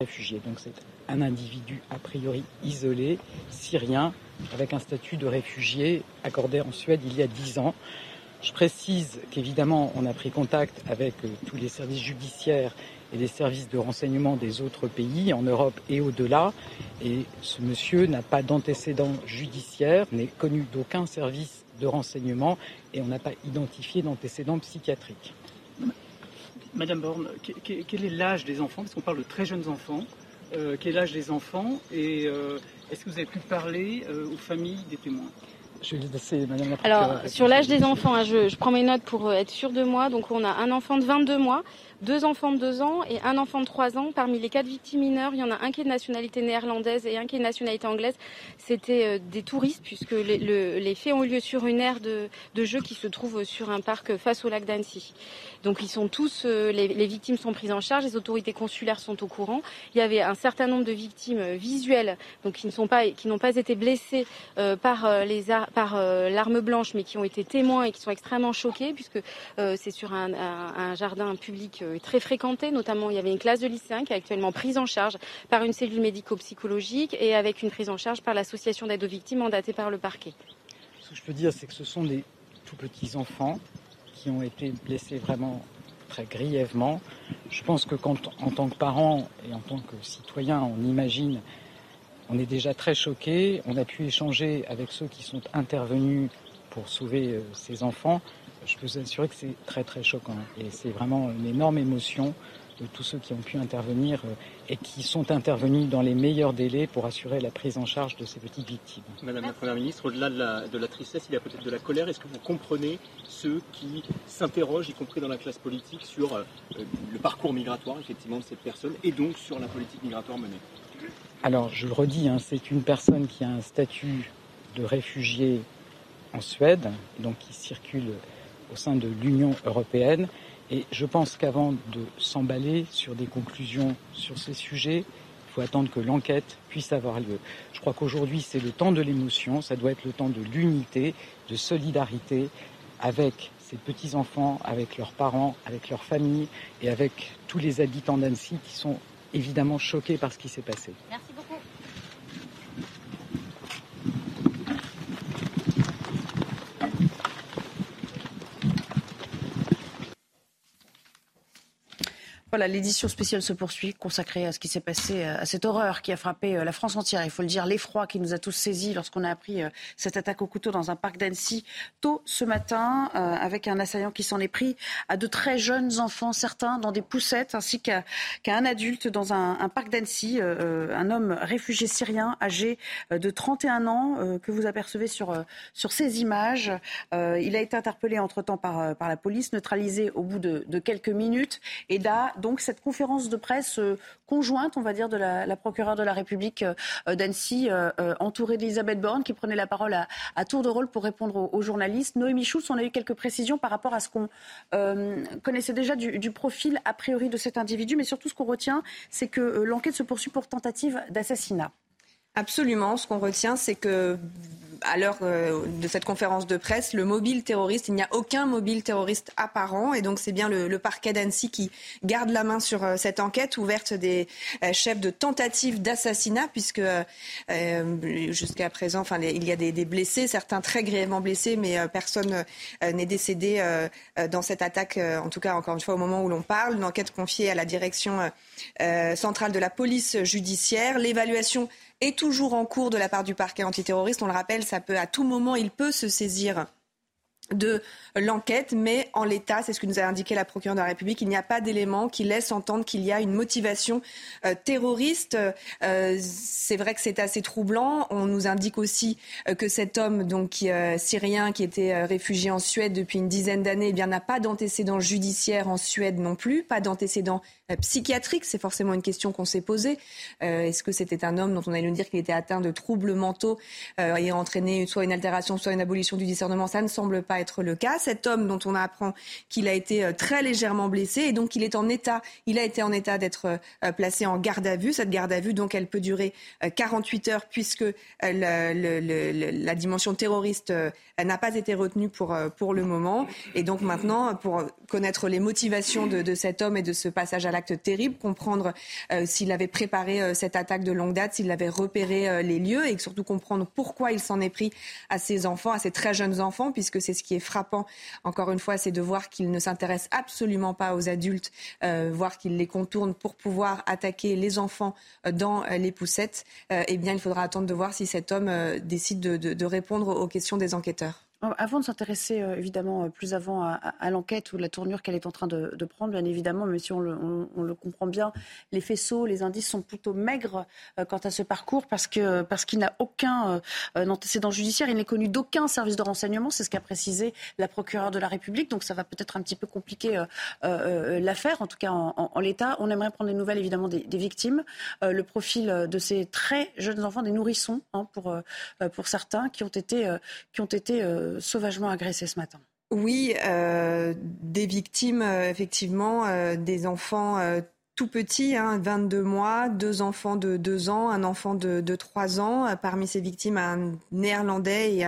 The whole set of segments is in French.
Réfugié, donc c'est un individu a priori isolé, syrien, avec un statut de réfugié accordé en Suède il y a 10 ans. Je précise qu'évidemment, on a pris contact avec euh, tous les services judiciaires et les services de renseignement des autres pays, en Europe et au-delà. Et ce monsieur n'a pas d'antécédent judiciaire, n'est connu d'aucun service de renseignement et on n'a pas identifié d'antécédent psychiatrique. Madame Borne, quel est l'âge des enfants Parce qu'on parle de très jeunes enfants. Euh, quel est l'âge des enfants Et euh, est-ce que vous avez pu parler euh, aux familles des témoins? Je vais laisser Madame la Alors, sur l'âge des enfants, hein, je, je, prends mes notes pour être sûr de moi. Donc, on a un enfant de 22 mois, deux enfants de 2 ans et un enfant de 3 ans. Parmi les quatre victimes mineures, il y en a un qui est de nationalité néerlandaise et un qui est de nationalité anglaise. C'était euh, des touristes puisque les, le, les, faits ont eu lieu sur une aire de, de, jeu qui se trouve sur un parc face au lac d'Annecy. Donc ils sont tous, euh, les, victimes sont prises en charge, les autorités consulaires sont au courant. Il y avait un certain nombre de victimes euh, visuelles, donc qui ne sont pas, qui n'ont pas été blessées euh, par l'arme blanche, mais qui ont été témoins et qui sont extrêmement choqués puisque c'est sur un jardin public très fréquenté. Notamment, il y avait une classe de lycéens qui est actuellement prise en charge par une cellule médico-psychologique et avec une prise en charge par l'association d'aide aux victimes mandatée par le parquet. Ce que je peux dire, c'est que ce sont des tout petits enfants ont été blessés vraiment très grièvement. Je pense que quand, en tant que parent et en tant que citoyen, on imagine, on est déjà très choqué. On a pu échanger avec ceux qui sont intervenus pour sauver euh, ces enfants je peux vous assurer que c'est très très choquant et c'est vraiment une énorme émotion de tous ceux qui ont pu intervenir euh, et qui sont intervenus dans les meilleurs délais pour assurer la prise en charge de ces petites victimes. Madame la Première ministre, au-delà de la, de la tristesse, il y a peut-être de la colère. Est-ce que vous comprenez ceux qui s'interrogent, y compris dans la classe politique, sur euh, le parcours migratoire effectivement de cette personne et donc sur la politique migratoire menée? Alors, je le redis, hein, c'est une personne qui a un statut de réfugié en Suède, donc qui circule au sein de l'Union européenne. Et je pense qu'avant de s'emballer sur des conclusions sur ces sujets, il faut attendre que l'enquête puisse avoir lieu. Je crois qu'aujourd'hui, c'est le temps de l'émotion, ça doit être le temps de l'unité, de solidarité avec ces petits-enfants, avec leurs parents, avec leurs familles et avec tous les habitants d'Annecy qui sont évidemment choqués par ce qui s'est passé. L'édition spéciale se poursuit, consacrée à ce qui s'est passé, à cette horreur qui a frappé euh, la France entière. Il faut le dire, l'effroi qui nous a tous saisis lorsqu'on a appris euh, cette attaque au couteau dans un parc d'Annecy tôt ce matin, euh, avec un assaillant qui s'en est pris à de très jeunes enfants, certains dans des poussettes, ainsi qu'à un adulte dans un, parc d'Annecy, un homme réfugié syrien âgé de 31 ans que vous apercevez sur, sur ces images. il a été interpellé entre-temps par, par la police, neutralisé au bout de, de quelques minutes, et là, donc cette conférence de presse euh, conjointe, on va dire, de la, procureure de la République euh, d'Annecy, euh, entourée d'Elisabeth Borne, qui prenait la parole à, tour de rôle pour répondre aux, journalistes. Noémie Schultz, on a eu quelques précisions par rapport à ce qu'on connaissait déjà du, profil a priori de cet individu, mais surtout ce qu'on retient, c'est que l'enquête se poursuit pour tentative d'assassinat. Absolument. Ce qu'on retient, c'est que à l'heure euh, de cette conférence de presse, le mobile terroriste, il n'y a aucun mobile terroriste apparent. Et donc, c'est bien le, parquet d'Annecy qui garde la main sur euh, cette enquête ouverte des euh, chefs de tentative d'assassinat, puisque jusqu'à présent, enfin, il y a des, des, blessés, certains très grièvement blessés, mais personne n'est décédé dans cette attaque, en tout cas, encore une fois, au moment où l'on parle. Une enquête confiée à la direction centrale de la police judiciaire. L'évaluation est toujours en cours de la part du parquet antiterroriste. On le rappelle, ça peut à tout moment, il peut se saisir de l'enquête, mais en l'état, c'est ce que nous a indiqué la procureure de la République, il n'y a pas d'éléments qui laissent entendre qu'il y a une motivation euh, terroriste. Euh, c'est vrai que c'est assez troublant. On nous indique aussi euh, que cet homme, donc syrien, qui était réfugié en Suède depuis une dizaine d'années, eh bien n'a pas d'antécédents judiciaires en Suède non plus, pas d'antécédents psychiatriques. C'est forcément une question qu'on s'est posée. Est-ce que c'était un homme dont on allait nous dire qu'il était atteint de troubles mentaux et entraîné soit une altération, soit une abolition du discernement? Ça ne semble pas être le cas. Cet homme dont on apprend qu'il a été euh, très légèrement blessé et donc il est en état, il a été en état d'être euh, placé en garde à vue. Cette garde à vue, donc, elle peut durer 48 euh, heures puisque la dimension terroriste n'a pas été retenue pour, pour le moment. Et donc maintenant, pour connaître les motivations de, de cet homme et de ce passage à l'acte terrible, comprendre s'il avait préparé cette attaque de longue date, s'il avait repéré les lieux et surtout comprendre pourquoi il s'en est pris à ses enfants, à ses très jeunes enfants, puisque c'est ce qui est frappant, encore une fois, c'est de voir qu'il ne s'intéresse absolument pas aux adultes, euh, voir qu'il les contourne pour pouvoir attaquer les enfants euh, dans euh, les poussettes. eh bien, il faudra attendre de voir si cet homme décide de répondre aux questions des enquêteurs. Avant de s'intéresser euh, évidemment euh, plus avant à, l'enquête ou la tournure qu'elle est en train de, prendre, bien évidemment, même si on le, comprend bien, les faisceaux, les indices sont plutôt maigres euh, quant à ce parcours parce que qu'il n'a aucun antécédent judiciaire, il n'est connu d'aucun service de renseignement, c'est ce qu'a précisé la procureure de la République. Donc ça va peut-être un petit peu compliquer l'affaire, en tout cas en, l'état. On aimerait prendre des nouvelles évidemment des, victimes, le profil de ces très jeunes enfants, des nourrissons hein, pour pour certains qui ont été qui ont été sauvagement agressés ce matin. Oui, euh, des victimes, euh, effectivement, euh, des enfants tout petits, hein, 22 mois, deux enfants de 2 ans, un enfant de, de 3 ans. Parmi ces victimes, un néerlandais et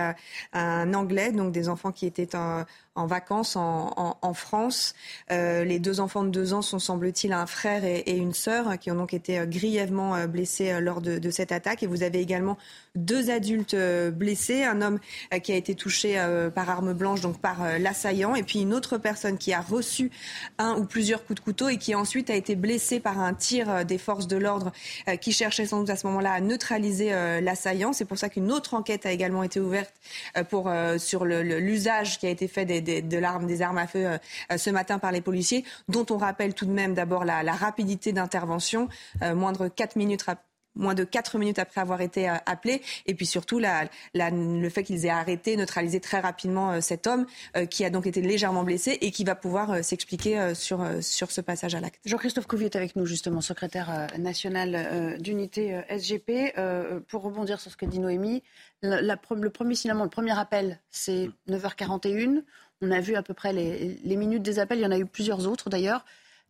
un, anglais, donc des enfants qui étaient en, en vacances en, France. Euh, les deux enfants de deux ans sont, semble-t-il, un frère et, une sœur qui ont donc été euh, grièvement euh, blessés lors de, de, cette attaque. Et vous avez également deux adultes blessés, un homme qui a été touché par arme blanche, donc par l'assaillant, et puis une autre personne qui a reçu un ou plusieurs coups de couteau et qui ensuite a été blessée par un tir des forces de l'ordre qui cherchait sans doute à ce moment-là à neutraliser l'assaillant. C'est pour ça qu'une autre enquête a également été ouverte pour, sur l'usage qui a été fait des de l'arme, des armes à feu euh, ce matin par les policiers, dont on rappelle tout de même d'abord la, rapidité d'intervention, euh, moindre 4 minutes moins de 4 minutes après avoir été euh, appelés. Et puis surtout, le fait qu'ils aient arrêté, neutralisé très rapidement cet homme qui a donc été légèrement blessé et qui va pouvoir s'expliquer sur, sur ce passage à l'acte. Jean-Christophe Couvier est avec nous, justement, secrétaire national d'unité SGP. pour rebondir sur ce que dit Noémie, le premier signalement, le premier appel, c'est 9h41. On a vu à peu près les, minutes des appels. Il y en a eu plusieurs autres d'ailleurs.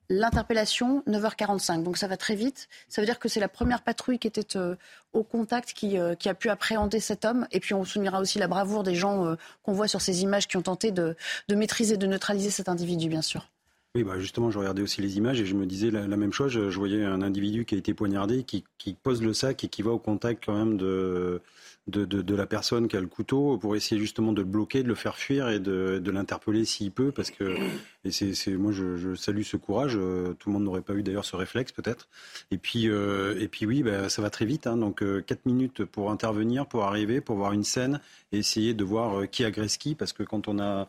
L'interpellation, 9h45. Donc ça va très vite. Ça veut dire que c'est la première patrouille qui était euh, au contact euh, qui, a pu appréhender cet homme. Et puis on soulignera aussi la bravoure des gens euh, qu'on voit sur ces images qui ont tenté de, maîtriser, de neutraliser cet individu, bien sûr. Oui, bah justement, je regardais aussi les images et je me disais la, même chose. Je, voyais un individu qui a été poignardé, qui, pose le sac et qui va au contact quand même de, de, la personne qui a le couteau pour essayer justement de le bloquer, de le faire fuir et de, l'interpeller s'il peut. Parce que et c'est, moi, je, salue ce courage. Euh, tout le monde n'aurait pas eu d'ailleurs ce réflexe peut-être. Et puis, euh, et puis oui, bah, ça va très vite. Hein, donc euh, quatre minutes pour intervenir, pour arriver, pour voir une scène et essayer de voir qui agresse qui. Parce que quand on a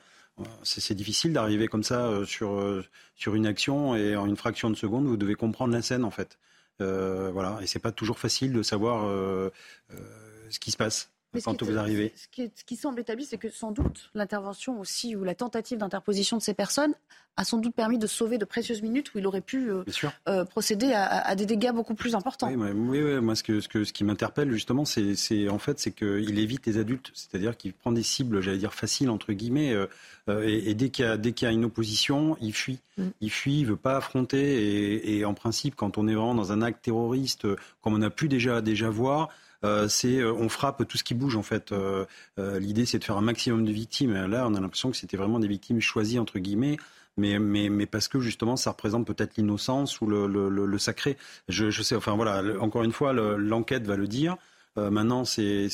c'est difficile d'arriver comme ça sur, sur une action et en une fraction de seconde, vous devez comprendre la scène en fait. Euh, voilà, et c'est pas toujours facile de savoir euh, ce qui se passe quand vous arrivez. Ce qui, ce qui semble établi, c'est que sans doute l'intervention aussi ou la tentative d'interposition de ces personnes a sans doute permis de sauver de précieuses minutes où il aurait pu euh, euh, procéder à, des dégâts beaucoup plus importants. Oui, oui, moi ce, que, ce, que, ce qui m'interpelle justement, c'est en fait c'est qu'il évite les adultes, c'est-à-dire qu'il prend des cibles, j'allais dire faciles entre guillemets, euh, et, dès qu'il y, y, a une opposition, il fuit, mm. il fuit, il veut pas affronter, et, et, en principe, quand on est vraiment dans un acte terroriste, comme on a pu déjà déjà voir. Euh, c'est euh, on frappe tout ce qui bouge en fait. Euh, l'idée c'est de faire un maximum de victimes. Là, on a l'impression que c'était vraiment des victimes choisies entre guillemets. Mais, mais, mais parce que justement ça représente peut-être l'innocence ou le, le, le, sacré. Je, je, sais, enfin voilà, encore une fois, l'enquête va le dire. maintenant, c'est,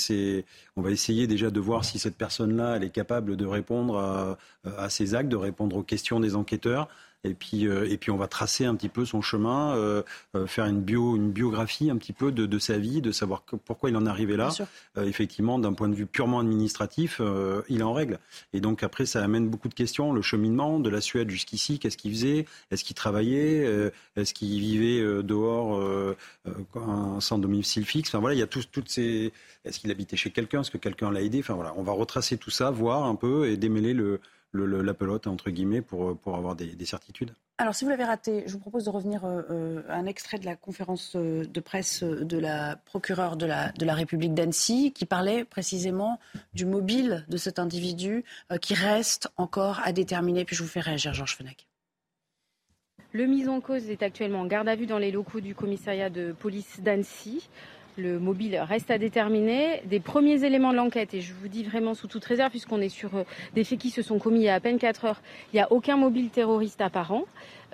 on va essayer déjà de voir si cette personne-là, elle est capable de répondre à, à, ces actes, de répondre aux questions des enquêteurs. Et puis, et puis on va tracer un petit peu son chemin, faire une, bio, une biographie un petit peu de, de sa vie, de savoir pourquoi il en est arrivé là. effectivement, d'un point de vue purement administratif, il est en règle. Et donc après, ça amène beaucoup de questions. Le cheminement de la Suède jusqu'ici, qu'est-ce qu'il faisait? Est-ce qu'il travaillait? Est-ce qu'il vivait dehors sans domicile fixe? Enfin voilà, il y a toutes ces. Est-ce qu'il habitait chez quelqu'un? Est-ce que quelqu'un l'a aidé? Enfin voilà, on va retracer tout ça, voir un peu et démêler le, la pelote entre guillemets pour, pour avoir des, certitudes? Alors, si vous l'avez raté, je vous propose de revenir à euh, euh, un extrait de la conférence euh, de presse de la procureure de la, de la République d'Annecy, qui parlait précisément du mobile de cet individu qui reste encore à déterminer. Puis je vous fais réagir, Georges Fenech. Le mis en cause est actuellement en garde à vue dans les locaux du commissariat de police d'Annecy. Le mobile reste à déterminer. Des premiers éléments de l'enquête, et je vous dis vraiment sous toute réserve, puisqu'on est sur euh, des faits qui se sont commis il y a à peine 4 heures, il n'y a aucun mobile terroriste apparent.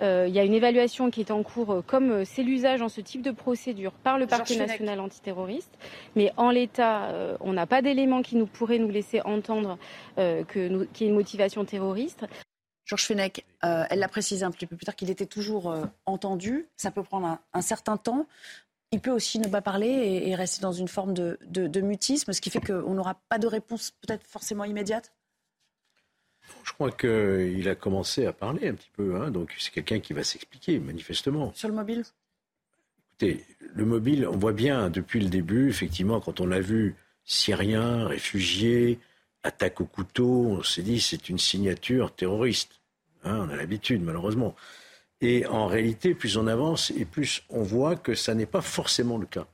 Euh, il y a une évaluation qui est en cours, euh, comme c'est l'usage en ce type de procédure par le parquet national antiterroriste. Mais en l'état, on n'a pas d'éléments qui nous pourraient nous laisser entendre qu'il y ait une motivation terroriste. Georges Fenech, elle l'a précisé un petit peu plus tard qu'il était toujours entendu. Ça peut prendre un, certain temps. Il peut aussi ne pas parler et, rester dans une forme de, mutisme, ce qui fait qu'on n'aura pas de réponse peut-être forcément immédiate? Je crois qu'il a commencé à parler un petit peu, hein, donc c'est quelqu'un qui va s'expliquer, manifestement. Sur le mobile? Écoutez, le mobile, on voit bien depuis le début, effectivement, quand on a vu Syriens, réfugiés, attaque au couteau, on s'est dit c'est une signature terroriste. Hein, on a l'habitude, malheureusement. Et en réalité, plus on avance et plus on voit que ça n'est pas forcément le cas.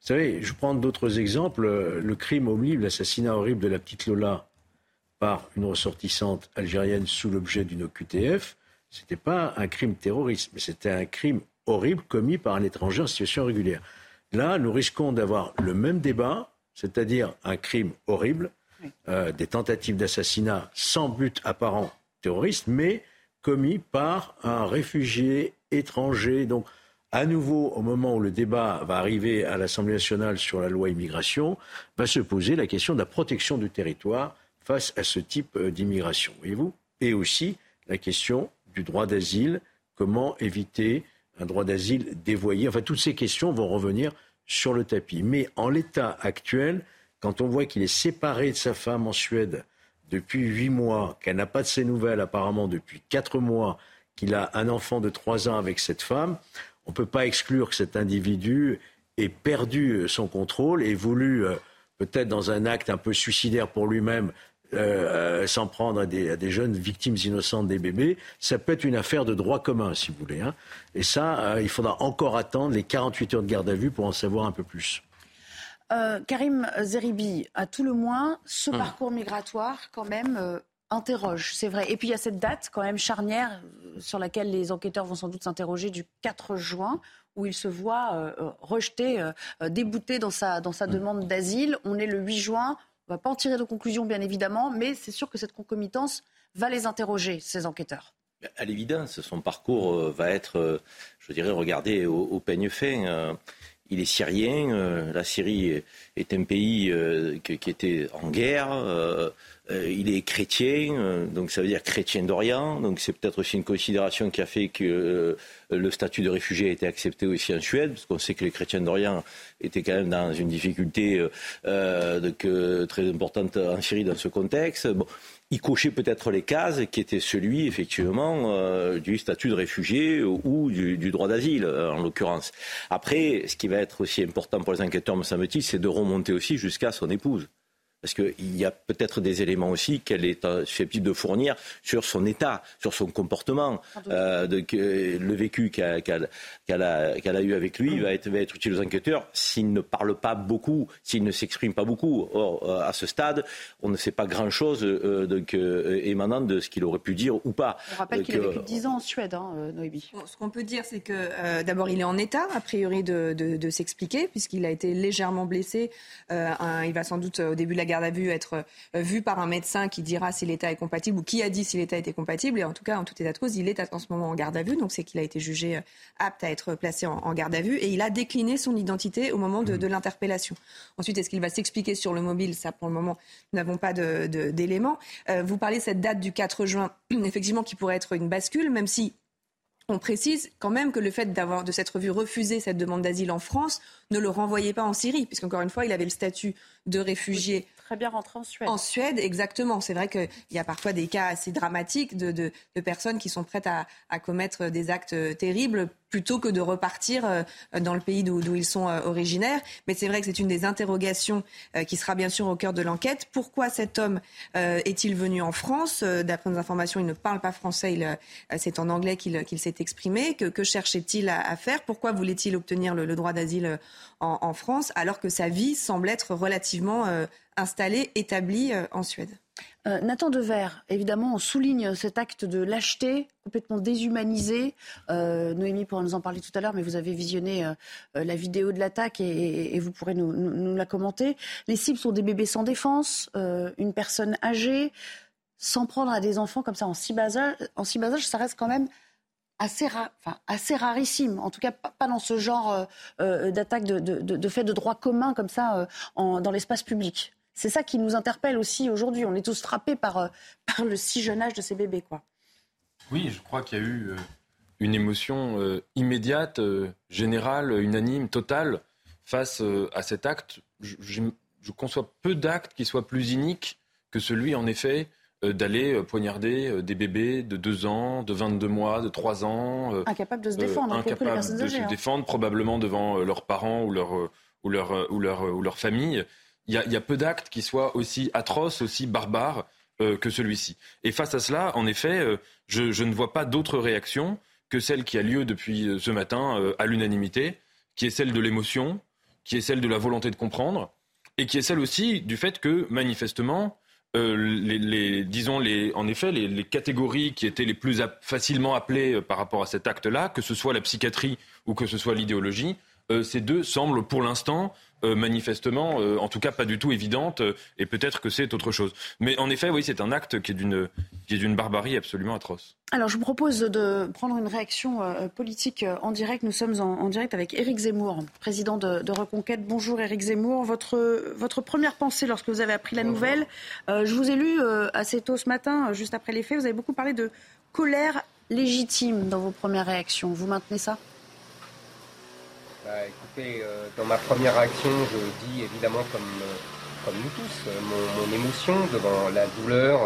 Vous savez, je prends d'autres exemples. Le crime horrible, l'assassinat horrible de la petite Lola par une ressortissante algérienne sous l'objet d'une OQTF, ce n'était pas un crime terroriste, mais c'était un crime horrible commis par un étranger en situation régulière. Là, nous risquons d'avoir le même débat, c'est-à-dire un crime horrible, euh, des tentatives d'assassinat sans but apparent terroriste, mais commis par un réfugié étranger. Donc, à nouveau, au moment où le débat va arriver à l'Assemblée nationale sur la loi immigration, va se poser la question de la protection du territoire face à ce type euh, d'immigration. Voyez-vous? Et aussi la question du droit d'asile, comment éviter un droit d'asile dévoyé? Enfin, toutes ces questions vont revenir sur le tapis. Mais en l'état actuel, quand on voit qu'il est séparé de sa femme en Suède, depuis huit mois, qu'elle n'a pas de ses nouvelles apparemment depuis quatre mois, qu'il a un enfant de trois ans avec cette femme, on ne peut pas exclure que cet individu ait perdu son contrôle et voulu, euh, peut-être dans un acte un peu suicidaire pour lui-même, euh, euh, s'en prendre à des, jeunes victimes innocentes des bébés, ça peut être une affaire de droit commun, si vous voulez. Hein. Et ça, il faudra encore attendre les 48 heures de garde à vue pour en savoir un peu plus. Euh, Karim Zeribi, à tout le moins, ce hum. parcours migratoire, quand même, euh, interroge, c'est vrai. Et puis il y a cette date, quand même, charnière, euh, sur laquelle les enquêteurs vont sans doute s'interroger, du 4 juin, où il se voit rejeté, débouté dans sa, dans sa hum. demande d'asile. On est le 8 juin. On ne va pas en tirer de conclusion, bien évidemment, mais c'est sûr que cette concomitance va les interroger, ces enquêteurs. À l'évidence, son parcours va être, je dirais, regardé au, au peigne fin il est syrien. Euh, la Syrie est un pays euh, qui, était en guerre. Euh, il est chrétien, donc ça veut dire chrétien d'Orient. Donc c'est peut-être aussi une considération qui a fait que le statut de réfugié a été accepté aussi en Suède, parce qu'on sait que les chrétiens d'Orient étaient quand même dans une difficulté très importante en Syrie dans ce contexte il cochait peut-être les cases qui étaient celui, effectivement, euh, du statut de réfugié ou du, du droit d'asile, euh, en l'occurrence. Après, ce qui va être aussi important pour les enquêteurs, me semble-t-il, c'est de remonter aussi jusqu'à son épouse. Parce qu'il y a peut-être des éléments aussi qu'elle est euh, susceptible de fournir sur son état, sur son comportement. Euh, de, le vécu qu'elle a, eu avec lui va être, va être utile aux enquêteurs s'il ne parle pas beaucoup, s'il ne s'exprime pas beaucoup. Or, euh, à ce stade, on ne sait pas grand-chose émanant de ce qu'il aurait pu dire ou pas. On rappelle qu'il a vécu 10 ans en Suède, hein, Noébi. ce qu'on peut dire, c'est que d'abord, il est en état, a priori, de, s'expliquer, puisqu'il a été légèrement blessé. il va sans doute, au début de la guerre, garde à vue être vu par un médecin qui dira si l'état est compatible ou qui a dit si l'état était compatible. Et en tout cas, en tout état de cause, il est en ce moment en garde à vue. Donc c'est qu'il a été jugé apte à être placé en, garde à vue. Et il a décliné son identité au moment de, mmh. l'interpellation. Ensuite, est-ce qu'il va s'expliquer sur le mobile? Ça, pour le moment, nous n'avons pas d'éléments. vous parlez de cette date du 4 juin, effectivement, qui pourrait être une bascule, même si on précise quand même que le fait d'avoir de s'être vu refuser cette demande d'asile en France ne le renvoyait pas en Syrie, puisqu'encore une fois, il avait le statut de réfugié très bien rentrer en Suède. En Suède, exactement. C'est vrai qu'il y a parfois des cas assez dramatiques de, personnes qui sont prêtes à, à, commettre des actes terribles plutôt que de repartir euh, dans le pays d'où ils sont euh, originaires. Mais c'est vrai que c'est une des interrogations euh, qui sera bien sûr au cœur de l'enquête. Pourquoi cet homme est-il venu en France? D'après nos informations, il ne parle pas français, c'est en anglais qu'il s'est exprimé. Que, cherchait-il à, faire? Pourquoi voulait-il obtenir le, droit d'asile en, France? Alors que sa vie semble être relativement installé, établi euh, en Suède. Euh, Nathan Dever, évidemment, on souligne cet acte de lâcheté complètement déshumanisé. Euh, Noémie pourra nous en parler tout à l'heure, mais vous avez visionné la vidéo de l'attaque et, vous pourrez nous, la commenter. Les cibles sont des bébés sans défense, une personne âgée. S'en prendre à des enfants comme ça en si bas âge, ça reste quand même assez, enfin, assez rarissime, en tout cas pas dans ce genre d'attaque de, fait de droit commun comme ça dans l'espace public. C'est ça qui nous interpelle aussi aujourd'hui. On est tous frappés par, euh, par le si jeune âge de ces bébés. Quoi. Oui, je crois qu'il y a eu euh, une émotion euh, immédiate, générale, unanime, totale face à cet acte. Je, conçois peu d'actes qui soient plus iniques que celui, en effet, d'aller poignarder des bébés de 2 ans, de 22 mois, de 3 ans. incapables de se défendre, incapables de se hein. défendre, probablement devant leurs parents ou leur, ou leur, ou leur, ou leur famille il y, a, peu d'actes qui soient aussi atroces, aussi barbares euh, que celui-ci. Et face à cela, en effet, euh, je, ne vois pas d'autre réaction que celle qui a lieu depuis euh, ce matin à l'unanimité, qui est celle de l'émotion, qui est celle de la volonté de comprendre, et qui est celle aussi du fait que, manifestement, les, disons les, en effet, les, catégories qui étaient les plus facilement appelées par rapport à cet acte-là, que ce soit la psychiatrie ou que ce soit l'idéologie, ces deux semblent pour l'instant manifestement, euh, en tout cas pas du tout évidente, euh, et peut-être que c'est autre chose. Mais en effet, oui, c'est un acte qui est d'une d'une barbarie absolument atroce. Alors, je vous propose de prendre une réaction politique en direct. Nous sommes en, direct avec Éric Zemmour, président de, Reconquête. Bonjour Éric Zemmour. Votre, votre première pensée lorsque vous avez appris la nouvelle, je vous ai lu assez tôt ce matin, juste après les faits, vous avez beaucoup parlé de colère légitime dans vos premières réactions. Vous maintenez ça? Bah, euh, dans ma première réaction, je dis évidemment comme, euh, comme nous tous, euh, mon, émotion devant la douleur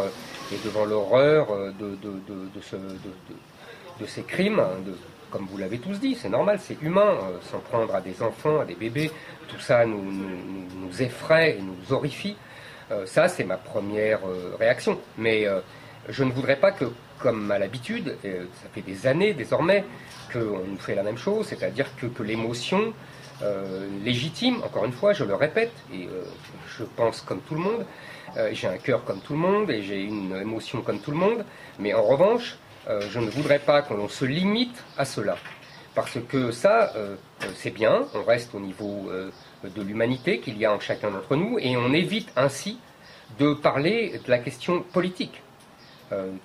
et devant l'horreur de, de, ces crimes, comme vous l'avez tous dit, c'est normal, c'est humain, s'en prendre à des enfants, à des bébés, tout ça nous, nous, effraie et nous horrifie. ça, c'est ma première réaction. Mais je ne voudrais pas que, comme à l'habitude, ça fait des années désormais, qu'on nous fait la même chose, c'est-à-dire que, l'émotion euh, légitime, encore une fois, je le répète, et euh, je pense comme tout le monde, euh, j'ai un cœur comme tout le monde, et j'ai une émotion comme tout le monde, mais en revanche, je ne voudrais pas qu'on se limite à cela. Parce que ça, c'est bien, on reste au niveau de l'humanité qu'il y a en chacun d'entre nous, et on évite ainsi de parler de la question politique,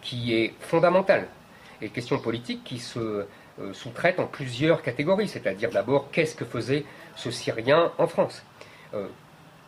qui est fondamentale, et question politique qui se euh, sous-traite en plusieurs catégories, c'est-à-dire d'abord qu'est-ce que faisait ce Syrien en France euh,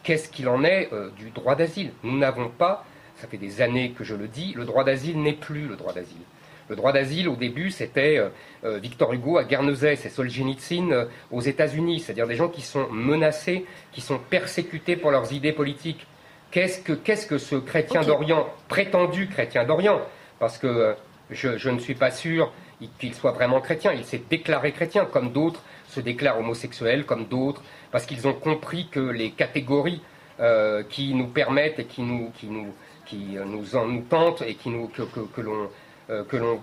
Qu'est-ce qu'il en est euh, du droit d'asile? Nous n'avons pas, ça fait des années que je le dis, le droit d'asile n'est plus le droit d'asile. Le droit d'asile, au début, c'était Victor Hugo à Guernesey, c'est Solzhenitsyn aux États-Unis, c'est-à-dire des gens qui sont menacés, qui sont persécutés pour leurs idées politiques. Qu'est-ce que, qu'est-ce que ce chrétien d'Orient, prétendu chrétien d'Orient? Parce que je, je, ne suis pas sûr qu'il soit vraiment chrétien. Il s'est déclaré chrétien, comme d'autres se déclarent homosexuels, comme d'autres, parce qu'ils ont compris que les catégories euh, qui nous permettent et qui nous, qui nous, qui nous, en, nous tentent et qui nous, que, que, que l'on euh, que l'on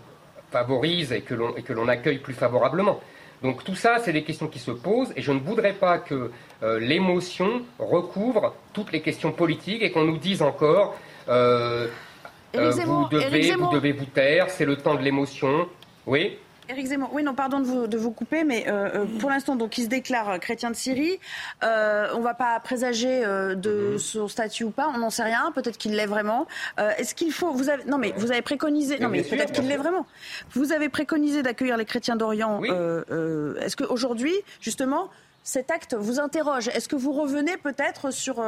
favorise et que l'on et que l'on accueille plus favorablement. Donc tout ça, c'est des questions qui se posent et je ne voudrais pas que euh, l'émotion recouvre toutes les questions politiques et qu'on nous dise encore vous, devez, vous devez vous taire, c'est le temps de l'émotion, oui Éric Zemmour, oui, non, pardon de vous, de vous couper, mais euh, euh, pour l'instant, donc, il se déclare euh, chrétien de Syrie. on ne va pas présager de mhm. son statut ou pas, on n'en sait rien. Peut-être qu'il l'est vraiment. Est-ce qu'il faut, vous avez, non, mais vous avez préconisé, non, mais peut-être qu'il l'est vraiment. Vous avez préconisé d'accueillir les chrétiens d'Orient. Est-ce qu'aujourd'hui, justement, cet acte vous interroge? Est-ce que vous revenez peut-être sur,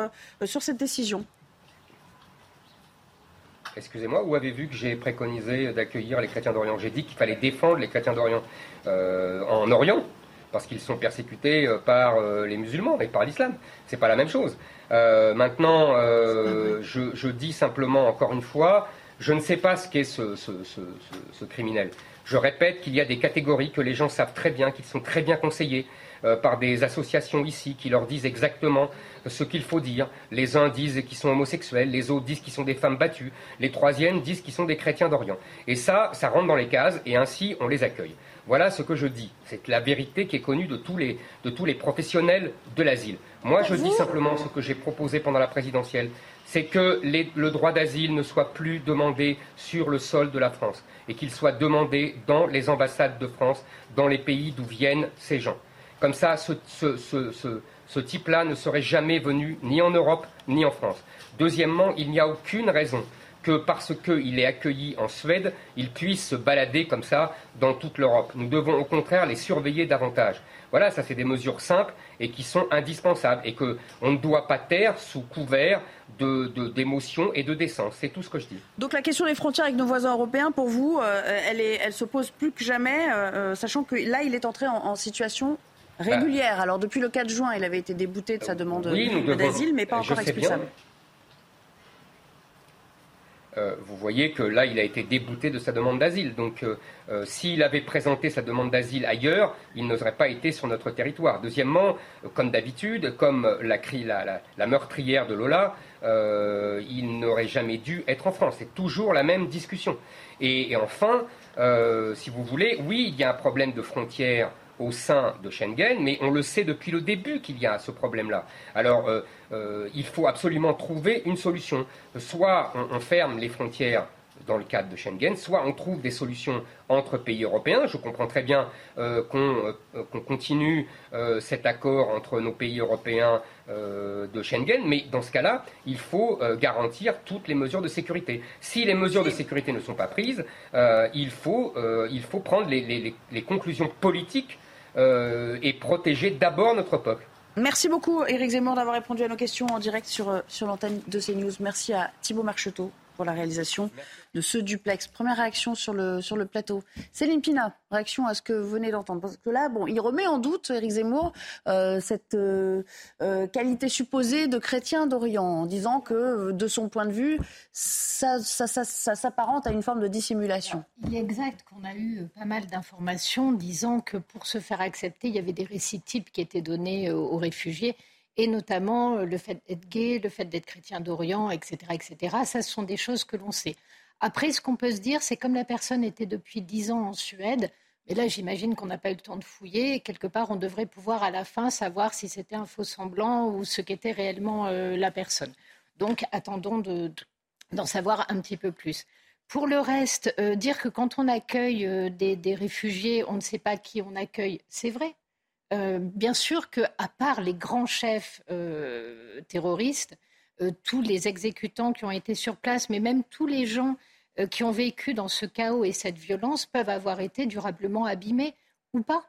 sur cette décision? Excusez-moi, où avez vu que j'ai préconisé d'accueillir les chrétiens d'Orient J'ai dit qu'il fallait défendre les chrétiens d'Orient euh, en Orient, parce qu'ils sont persécutés euh, par euh, les musulmans et par l'islam. C'est pas la même chose. maintenant, je, dis simplement encore une fois, je ne sais pas ce qu'est ce, ce, criminel. Je répète qu'il y a des catégories que les gens savent très bien, qu'ils sont très bien conseillés par des associations ici qui leur disent exactement ce qu'il faut dire. Les uns disent qu'ils sont homosexuels, les autres disent qu'ils sont des femmes battues, les troisièmes disent qu'ils sont des chrétiens d'Orient. Et ça, ça rentre dans les cases et ainsi on les accueille. Voilà ce que je dis. C'est la vérité qui est connue de tous les, de tous les professionnels de l'asile. Moi, je dis simplement ce que j'ai proposé pendant la présidentielle, c'est que le droit d'asile ne soit plus demandé sur le sol de la France et qu'il soit demandé dans les ambassades de France, dans les pays d'où viennent ces gens. Comme ça, ce, type-là ne serait jamais venu ni en Europe ni en France. Deuxièmement, il n'y a aucune raison que parce qu'il est accueilli en Suède, il puisse se balader comme ça dans toute l'Europe. Nous devons au contraire les surveiller davantage. Voilà, ça c'est des mesures simples et qui sont indispensables et qu'on ne doit pas taire sous couvert d'émotion et de décence. C'est tout ce que je dis. Donc la question des frontières avec nos voisins européens, pour vous, euh, elle, elle, se pose plus que jamais, euh, euh, sachant que là, il est entré en situation régulière. Alors depuis le 4 juin, il avait été débouté de sa demande d'asile, mais pas encore expulsable. Euh, vous voyez que là, il a été débouté de sa demande d'asile. Donc, euh, euh, s'il avait présenté sa demande d'asile ailleurs, il n'aurait pas été sur notre territoire. Deuxièmement, comme d'habitude, comme la, la, la, meurtrière de Lola, il n'aurait jamais dû être en France. C'est toujours la même discussion. et enfin, si vous voulez, oui, il y a un problème de frontières au sein de Schengen, mais on le sait depuis le début qu'il y a ce problème-là. Alors, euh, euh, il faut absolument trouver une solution. Soit on, ferme les frontières dans le cadre de Schengen, soit on trouve des solutions entre pays européens. Je comprends très bien euh, qu'on continue cet accord entre nos pays européens de Schengen, mais dans ce cas-là, il faut garantir toutes les mesures de sécurité. Si les mesures de sécurité ne sont pas prises, il, faut, il faut prendre les, les conclusions politiques euh, et protéger d'abord notre peuple. Merci beaucoup, Éric Zemmour, d'avoir répondu à nos questions en direct sur, euh, l'antenne de CNews. Merci à Thibault Marcheteau pour la réalisation de ce duplex. Première réaction sur le, sur le plateau. Céline Pina, réaction à ce que vous venez d'entendre. Parce que là, bon, il remet en doute, Éric Zemmour, euh, cette euh, euh, qualité supposée de chrétien d'Orient, en disant que, de son point de vue, ça, ça, ça, ça s'apparente à une forme de dissimulation. Il est exact qu'on a eu pas mal d'informations disant que pour se faire accepter, il y avait des récits types qui étaient donnés aux réfugiés et notamment le fait d'être gay, le fait d'être chrétien d'Orient, etc., etc. Ça, ce sont des choses que l'on sait. Après, ce qu'on peut se dire, c'est comme la personne était depuis dix ans en Suède, mais là, j'imagine qu'on n'a pas eu le temps de fouiller. quelque part, on devrait pouvoir à la fin savoir si c'était un faux semblant ou ce qu'était réellement euh, la personne. Donc, attendons d'en savoir un petit peu plus. Pour le reste, euh, dire que quand on accueille euh, des, réfugiés, on ne sait pas qui on accueille, c'est vrai. Bien sûr qu'à part les grands chefs terroristes, euh, tous les exécutants qui ont été sur place, mais même tous les gens euh, qui ont vécu dans ce chaos et cette violence peuvent avoir été durablement abîmés ou pas.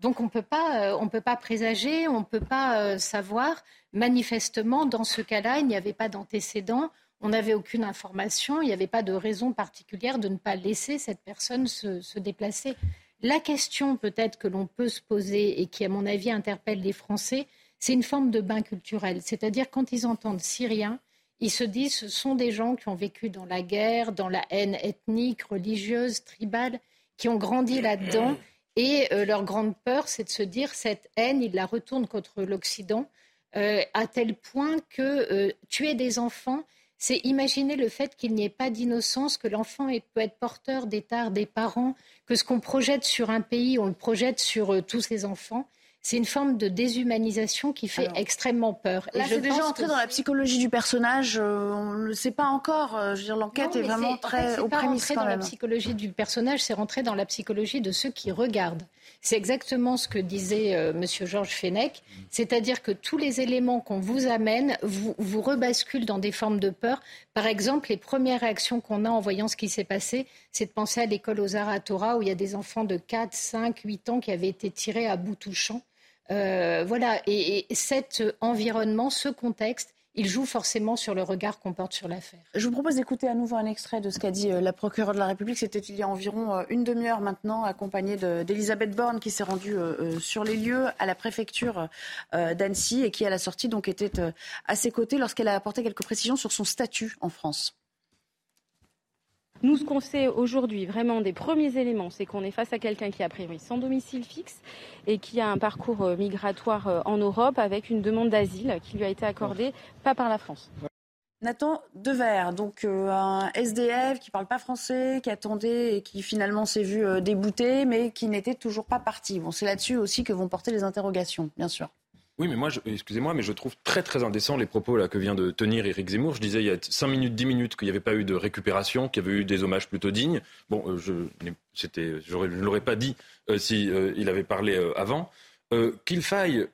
Donc on ne peut pas euh, présager, on ne peut pas savoir. Manifestement, dans ce cas-là, il n'y avait pas d'antécédent, on n'avait aucune information, il n'y avait pas de raison particulière de ne pas laisser cette personne se déplacer. La question peut-être que l'on peut se poser et qui, à mon avis, interpelle les Français, c'est une forme de bain culturel. C'est-à-dire quand ils entendent Syriens, ils se disent ce sont des gens qui ont vécu dans la guerre, dans la haine ethnique, religieuse, tribale, qui ont grandi là-dedans. Et euh, leur grande peur, c'est de se dire cette haine, ils la retournent contre l'Occident, euh, à tel point que euh, tuer des enfants, c'est imaginer le fait qu'il n'y ait pas d'innocence, que l'enfant peut être porteur d'état des parents, que ce qu'on projette sur un pays, on le projette sur tous ses enfants. C'est une forme de déshumanisation qui fait extrêmement peur. Là, c'est déjà entré dans la psychologie du personnage. Euh, on ne le sait pas encore. Euh, je veux dire, l'enquête est vraiment très au prémisse quand dans la psychologie du personnage, c'est rentré dans la psychologie de ceux qui regardent. C'est exactement ce que disait euh, Monsieur Georges Fenech, c'est-à-dire que tous les éléments qu'on vous amène vous, vous rebasculent dans des formes de peur. Par exemple, les premières réactions qu'on a en voyant ce qui s'est passé, c'est de penser à l'école aux Aratora où il y a des enfants de 4, 5, 8 ans qui avaient été tirés à bout touchant euh, voilà, et, cet environnement, ce contexte, il joue forcément sur le regard qu'on porte sur l'affaire. Je vous propose d'écouter à nouveau un extrait de ce qu'a dit euh, la procureure de la République. C'était il y a environ euh, une demi-heure maintenant, accompagnée d'Elisabeth Borne, qui s'est rendue sur les lieux à la préfecture d'Annecy et qui, à la sortie, donc, était à ses côtés lorsqu'elle a apporté quelques précisions sur son statut en France. Nous, ce qu'on sait aujourd'hui, vraiment des premiers éléments, c'est qu'on est face à quelqu'un qui a priori sans domicile fixe et qui a un parcours euh, migratoire euh, en Europe avec une demande d'asile qui lui a été accordée pas par la France. Nathan Dever, donc euh, un SDF qui parle pas français, qui attendait et qui finalement s'est vu débouté, mais qui n'était toujours pas parti. Bon, c'est là-dessus aussi que vont porter les interrogations, bien sûr. Oui, mais moi, excusez-moi, mais je trouve très très indécent les propos là que vient de tenir Éric Zemmour. Je disais il y a 5 minutes, 10 minutes qu'il n'y avait pas eu de récupération, qu'il y avait eu des hommages plutôt dignes. Bon, euh, je, ne l'aurais pas dit euh, si euh, avait parlé avant. qu'il faille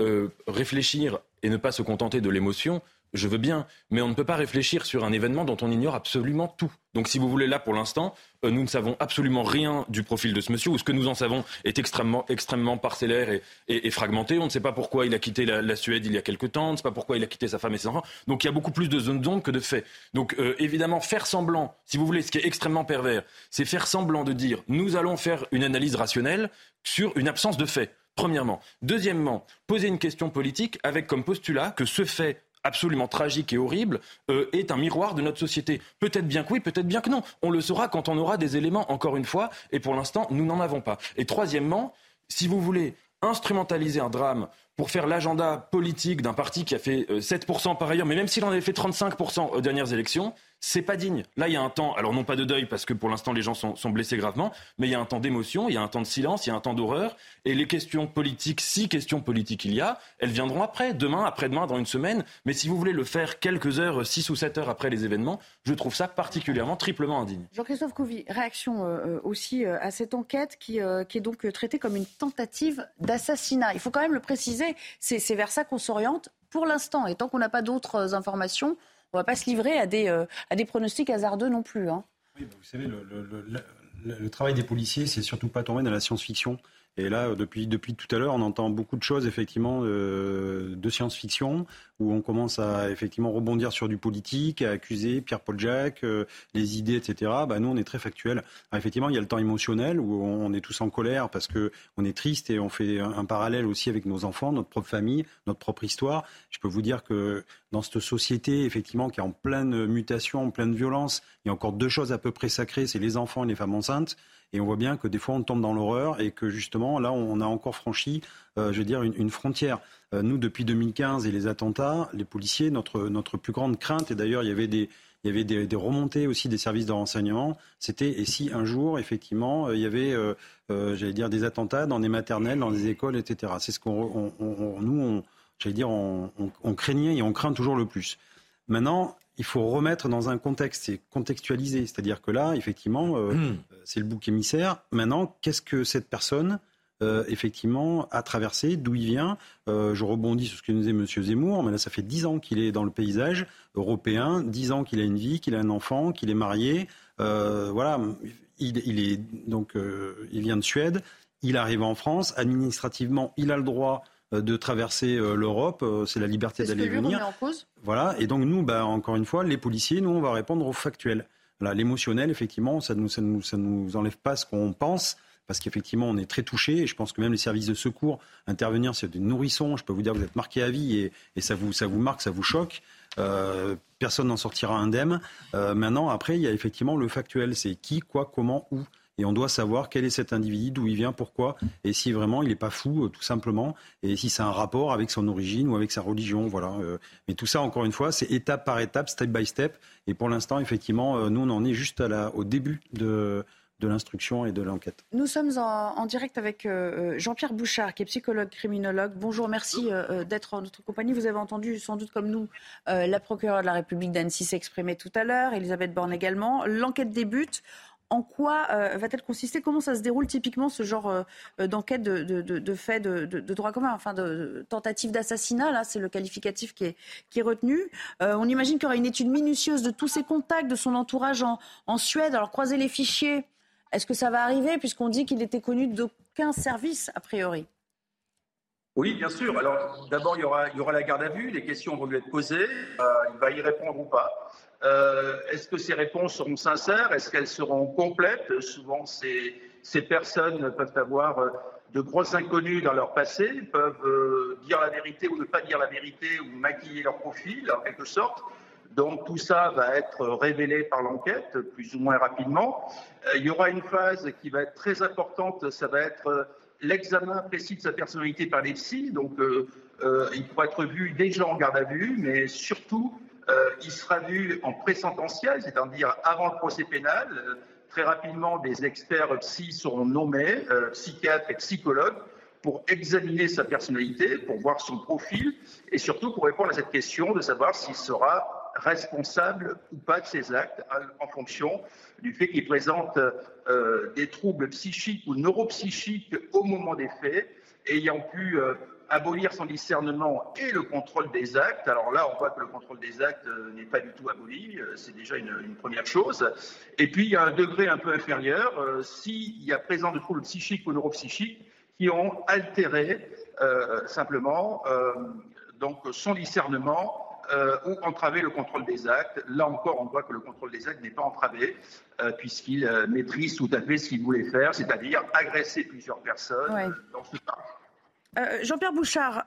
réfléchir et ne pas se contenter de l'émotion, je veux bien, mais on ne peut pas réfléchir sur un événement dont on ignore absolument tout. Donc si vous voulez, là, pour l'instant, euh, nous ne savons absolument rien du profil de ce monsieur, ou ce que nous en savons est extrêmement, extrêmement parcellaire et, fragmenté. On ne sait pas pourquoi il a quitté la, Suède il y a quelque temps, on ne sait pas pourquoi il a quitté sa femme et ses enfants. Donc il y a beaucoup plus de zones d'ombre que de faits. Donc euh, évidemment, faire semblant, si vous voulez, ce qui est extrêmement pervers, c'est faire semblant de dire nous allons faire une analyse rationnelle sur une absence de faits. Premièrement. Deuxièmement, poser une question politique avec comme postulat que ce fait absolument tragique et horrible euh, est un miroir de notre société. Peut-être bien que oui, peut-être bien que non. On le saura quand on aura des éléments, encore une fois, et pour l'instant, nous n'en avons pas. Et troisièmement, si vous voulez instrumentaliser un drame pour faire l'agenda politique d'un parti qui a fait 7% euh, par ailleurs, mais même s'il en avait fait 35% aux dernières élections, c'est pas digne. Là, il y a un temps, alors non pas de deuil parce que pour l'instant les gens sont, blessés gravement, mais il y a un temps d'émotion, il y a un temps de silence, il y a un temps d'horreur. Et les questions politiques, si questions politiques il y a, elles viendront après, demain, après-demain, dans une semaine. Mais si vous voulez le faire quelques heures, 6 ou 7 heures après les événements, je trouve ça particulièrement, triplement indigne. Jean-Christophe Couvi, réaction euh, euh, aussi euh, à cette enquête qui, qui est donc traitée comme une tentative d'assassinat. Il faut quand même le préciser, c'est vers ça qu'on s'oriente pour l'instant. Et tant qu'on n'a pas d'autres informations, on ne va pas se livrer à des, euh, à des pronostics hasardeux non plus. Hein. Oui, vous savez, le, le, travail des policiers, c'est surtout pas tomber dans la science-fiction. Et là, depuis, depuis tout à l'heure, on entend beaucoup de choses, effectivement, euh, de science-fiction, où on commence à, effectivement, rebondir sur du politique, à accuser Pierre-Paul Jacques, euh, les idées, etc. Bah, nous, on est très factuel. effectivement, il y a le temps émotionnel, où on est tous en colère parce qu'on est triste et on fait un, un, parallèle aussi avec nos enfants, notre propre famille, notre propre histoire. Je peux vous dire que dans cette société, effectivement, qui est en pleine mutation, en pleine violence, il y a encore deux choses à peu près sacrées, c'est les enfants et les femmes enceintes. Et on voit bien que des fois, on tombe dans l'horreur et que justement, là, on a encore franchi, euh, je veux dire, une, frontière. Euh, nous, depuis 2015 et les attentats, les policiers, notre, notre plus grande crainte, et d'ailleurs, il y avait des, il y avait des, remontées aussi des services de renseignement. C'était et si un jour, effectivement, euh, il y avait, j'allais dire, des attentats dans des maternelles, dans des écoles, etc. C'est ce qu'on, nous, on, j'allais dire, on, craignait et on craint toujours le plus. Maintenant, il faut remettre dans un contexte, c'est contextualiser. C'est-à-dire que là, effectivement, mmh c'est le bouc émissaire. Maintenant, qu'est-ce que cette personne euh, effectivement a traversé, d'où il vient? Euh, je rebondis sur ce que nous disait M. Zemmour, mais là ça fait dix ans qu'il est dans le paysage européen, dix ans qu'il a une vie, qu'il a un enfant, qu'il est marié. Euh, voilà, il, est donc il vient de Suède, il arrive en France, administrativement il a le droit de traverser l'Europe, c'est la liberté d'aller venir. En cause? Voilà, et donc nous, bah, encore une fois, les policiers, nous on va répondre au factuel. L'émotionnel, effectivement, ça ne nous, ça nous, ça nous enlève pas ce qu'on pense parce qu'effectivement, on est très touché. Et je pense que même les services de secours, intervenir sur des nourrissons, je peux vous dire, vous êtes marqué à vie et, et ça, vous, ça vous marque, ça vous choque. Euh, personne n'en sortira indemne. Euh, maintenant, après, il y a effectivement le factuel. C'est qui, quoi, comment, où. Et on doit savoir quel est cet individu, d'où il vient, pourquoi, et si vraiment il n'est pas fou, euh, tout simplement, et si c'est un rapport avec son origine ou avec sa religion. Voilà. Euh. Mais tout ça, encore une fois, c'est étape par étape, step by step. Et pour l'instant, effectivement, euh, nous, on en est juste à au début de, l'instruction et de l'enquête. Nous sommes en, direct avec Jean-Pierre Bouchard, qui est psychologue criminologue. Bonjour, merci d'être en notre compagnie. Vous avez entendu, sans doute comme nous, la procureure de la République d'Annecy s'exprimer tout à l'heure, Elisabeth Borne également. L'enquête débute. En quoi va-t-elle consister? Comment ça se déroule typiquement ce genre d'enquête de, de, fait de, droit commun, enfin de tentative d'assassinat Là, c'est le qualificatif qui est, retenu. on imagine qu'il y aura une étude minutieuse de tous ses contacts, de son entourage en, Suède. Alors croiser les fichiers est-ce que ça va arriver puisqu'on dit qu'il n'était connu d'aucun service a priori? Oui, bien sûr. Alors, d'abord, il, y aura, la garde à vue. Les questions vont lui être posées. Euh, il va y répondre ou pas. Euh, est-ce que ces réponses seront sincères? Est-ce qu'elles seront complètes? Souvent, ces, personnes peuvent avoir euh, de gros inconnus dans leur passé, peuvent dire la vérité ou ne pas dire la vérité ou maquiller leur profil, en quelque sorte. Donc tout ça va être révélé par l'enquête, plus ou moins rapidement. Euh, il y aura une phase qui va être très importante, ça va être euh, l'examen précis de sa personnalité par les psys. Donc euh, il pourra être vu déjà en garde à vue, mais surtout il sera vu en présententiel, c'est-à-dire avant le procès pénal. très rapidement, des experts psy seront nommés, psychiatres et psychologues, pour examiner sa personnalité, pour voir son profil et surtout pour répondre à cette question de savoir s'il sera responsable ou pas de ses actes en fonction du fait qu'il présente euh, des troubles psychiques ou neuropsychiques au moment des faits, ayant pu euh, abolir son discernement et le contrôle des actes. Alors là, on voit que le contrôle des actes euh, n'est pas du tout aboli, c'est déjà une, première chose. Et puis, il y a un degré un peu inférieur, s'il y a présence de troubles psychiques ou neuropsychiques qui ont altéré simplement donc son discernement euh, ou entraver le contrôle des actes. Là encore, on voit que le contrôle des actes n'est pas entravé, euh, puisqu'il euh, maîtrise tout à fait ce qu'il voulait faire, c'est-à-dire agresser plusieurs personnes dans ce parc. Jean-Pierre Bouchard,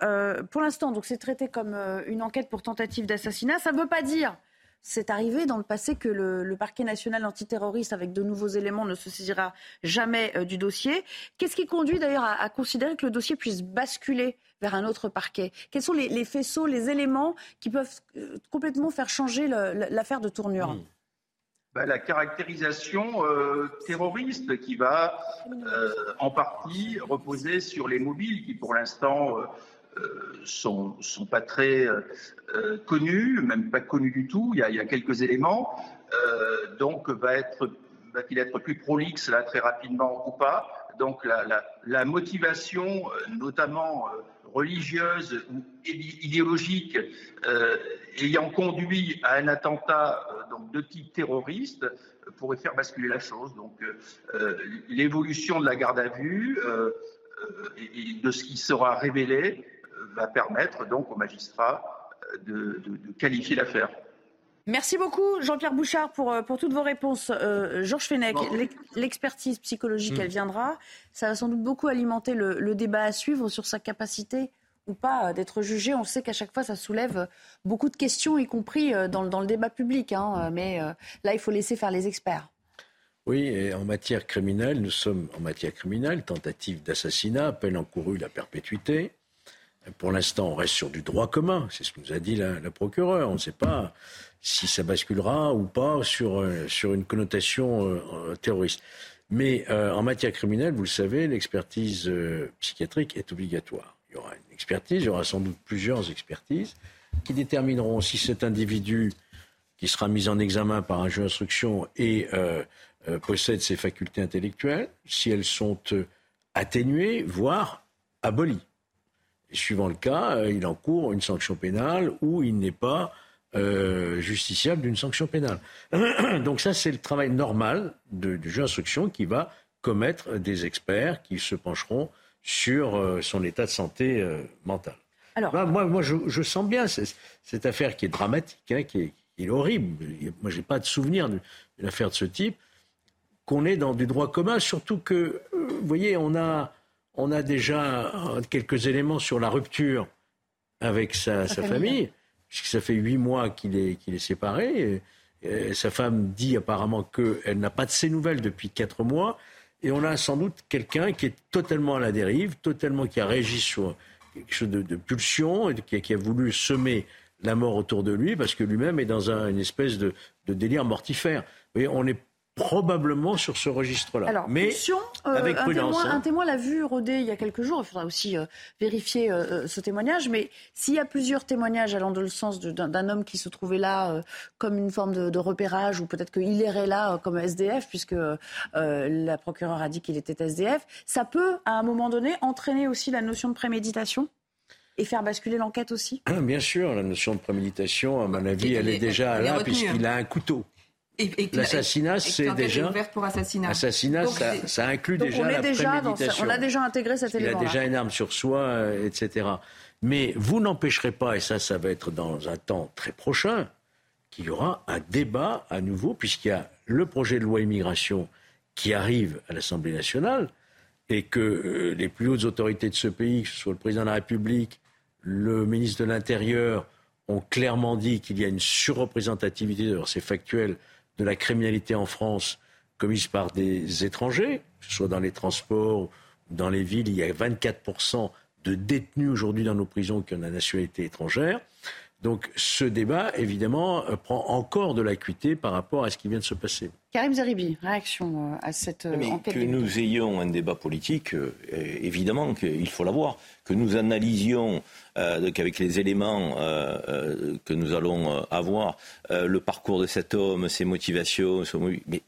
pour l'instant, donc c'est traité comme une enquête pour tentative d'assassinat. Ça ne veut pas dire c'est arrivé dans le passé que le, parquet national antiterroriste, avec de nouveaux éléments, ne se saisira jamais du dossier. Qu'est-ce qui conduit d'ailleurs à, considérer que le dossier puisse basculer vers un autre parquet? Quels sont les, faisceaux, les éléments qui peuvent euh, complètement faire changer l'affaire de tournure? Hmm. Bah, La caractérisation euh, terroriste qui va euh, en partie reposer sur les mobiles qui pour l'instant sont, sont pas très connus, même pas connus du tout. Il y a, il y a quelques éléments. donc va être va-t-il être plus prolixe là très rapidement ou pas? Donc la, motivation, notamment religieuse ou idéologique euh, ayant conduit à un attentat euh, donc, de type terroriste euh, pourrait faire basculer la chose. Donc l'évolution de la garde à vue et de ce qui sera révélé va permettre donc aux magistrats de, qualifier l'affaire. Merci beaucoup, Jean-Pierre Bouchard, pour, pour toutes vos réponses. Georges Fenech, l'expertise psychologique, hmm. elle viendra. Ça va sans doute beaucoup alimenter le, débat à suivre sur sa capacité ou pas d'être jugé. On sait qu'à chaque fois, ça soulève beaucoup de questions, y compris euh, dans, le débat public. Hein. Mais euh, là, il faut laisser faire les experts. Oui, et en matière criminelle, nous sommes en matière criminelle, tentative d'assassinat, peine encourue la perpétuité. Pour l'instant, on reste sur du droit commun, c'est ce que nous a dit la, procureure. On ne sait pas si ça basculera ou pas sur, euh, sur une connotation terroriste. Mais en matière criminelle, vous le savez, l'expertise psychiatrique est obligatoire. Il y aura une expertise, il y aura sans doute plusieurs expertises qui détermineront si cet individu qui sera mis en examen par un juge d'instruction et euh, euh, possède ses facultés intellectuelles, si elles sont euh, atténuées, voire abolies. Et suivant le cas, il encourt une sanction pénale ou il n'est pas justiciable d'une sanction pénale. Donc ça, c'est le travail normal du juge d'instruction qui va commettre des experts qui se pencheront sur euh, son état de santé euh, mentale. Alors, moi, moi je, sens bien cette affaire qui est dramatique, hein, qui, est, horrible. Moi, je n'ai pas de souvenir d'une affaire de ce type, qu'on est dans du droit commun, surtout que, euh, vous voyez, on a, on a déjà quelques éléments sur la rupture avec sa, famille, puisque ça fait huit mois qu'il est, qu'il est séparé. sa femme dit apparemment qu'elle n'a pas de ses nouvelles depuis quatre mois. Et on a sans doute quelqu'un qui est totalement à la dérive, totalement qui a régi sur quelque chose de, pulsion, et qui, a voulu semer la mort autour de lui, parce que lui-même est dans une espèce de, délire mortifère. Vous on est probablement sur ce registre-là. Alors, mais euh, avec un Témoin, hein. Un témoin l'a vu rôder il y a quelques jours. Il faudra aussi euh, vérifier euh, ce témoignage. Mais s'il y a plusieurs témoignages allant dans le sens d'un homme qui se trouvait là comme une forme de, de repérage, ou peut-être qu'il irait là comme SDF, puisque la procureure a dit qu'il était SDF, ça peut, à un moment donné, entraîner aussi la notion de préméditation et faire basculer l'enquête aussi? Bien sûr, la notion de préméditation, à mon avis, elle est déjà là, puisqu'il hein. a un couteau. L'assassinat, c'est déjà. Pour assassinat. Assassinat, ça, inclut déjà la préméditation. on a déjà intégré cet élément. Il a déjà une arme sur soi, euh, etc. Mais vous n'empêcherez pas, et ça, ça va être dans un temps très prochain, qu'il y aura un débat à nouveau, puisqu'il y a le projet de loi immigration qui arrive à l'Assemblée nationale, et que euh, les plus hautes autorités de ce pays, que ce soit le président de la République, le ministre de l'Intérieur, ont clairement dit qu'il y a une surreprésentativité, c'est factuel, de la criminalité en France commise par des étrangers, que ce soit dans les transports dans les villes. Il y a 24% de détenus aujourd'hui dans nos prisons qui ont la nationalité étrangère. Donc ce débat, évidemment, euh, prend encore de l'acuité par rapport à ce qui vient de se passer. Karim Zeribi, réaction euh, à cette euh, enquête. Que nous ayons un débat politique, évidemment qu'il faut l'avoir. Que nous analysions avec les éléments que nous allons avoir le parcours de cet homme, ses motivations, mais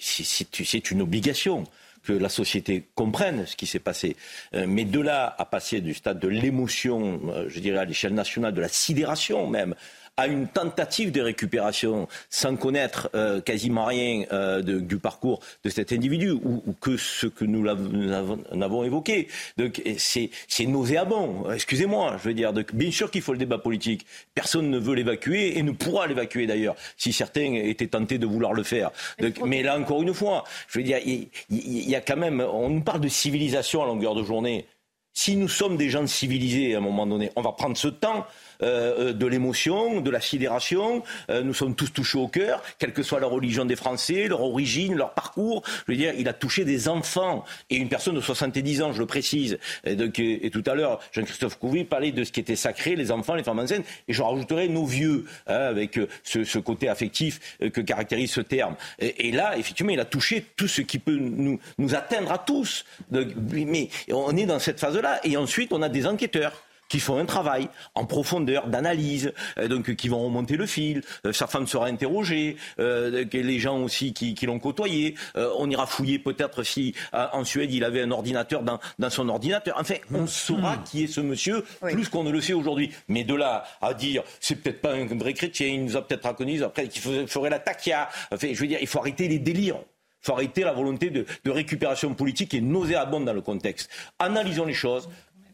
c'est une obligation que la société comprenne ce qui s'est passé. Euh, mais de là à passer du stade de l'émotion, euh, je dirais à l'échelle nationale, de la sidération même, à une tentative de récupération sans connaître euh, quasiment rien euh, de, du parcours de cet individu ou, ou que ce que nous, avons, avons, évoqué. Donc c'est nauséabond. Excusez-moi, je veux dire. Donc, bien sûr qu'il faut le débat politique. Personne ne veut l'évacuer et ne pourra l'évacuer d'ailleurs si certains étaient tentés de vouloir le faire. Donc, mais là encore une fois, je veux dire, il, il y a quand même. On nous parle de civilisation à longueur de journée. Si nous sommes des gens civilisés à un moment donné, on va prendre ce temps euh, euh, de l'émotion, de la sidération. Euh, nous sommes tous touchés au cœur, quelle que soit la religion des Français, leur origine, leur parcours. Je veux dire, il a touché des enfants et une personne de 70 ans, je le précise. Et, donc, et, tout à l'heure, Jean-Christophe Couvi parlait de ce qui était sacré, les enfants, les femmes enceintes, et je rajouterai nos vieux, hein, avec ce, ce, côté affectif que caractérise ce terme. Et, et, là, effectivement, il a touché tout ce qui peut nous, nous atteindre à tous. Donc, mais on est dans cette phase-là. Et ensuite, on a des enquêteurs qui font un travail en profondeur d'analyse, euh, donc qui vont remonter le fil. Euh, sa femme sera interrogée, euh, les gens aussi qui, qui l'ont côtoyé. on ira fouiller peut-être si en Suède il avait un ordinateur dans, dans son ordinateur. Enfin, on saura qui est ce monsieur plus qu'on ne le sait aujourd'hui. Mais de là à dire c'est peut-être pas un vrai chrétien, il nous a peut-être reconnu après qu'il ferait la taquia. Enfin, je veux dire, il faut arrêter les délires. Il faut arrêter la volonté de, de récupération politique qui est nauséabonde dans le contexte. Analysons les choses,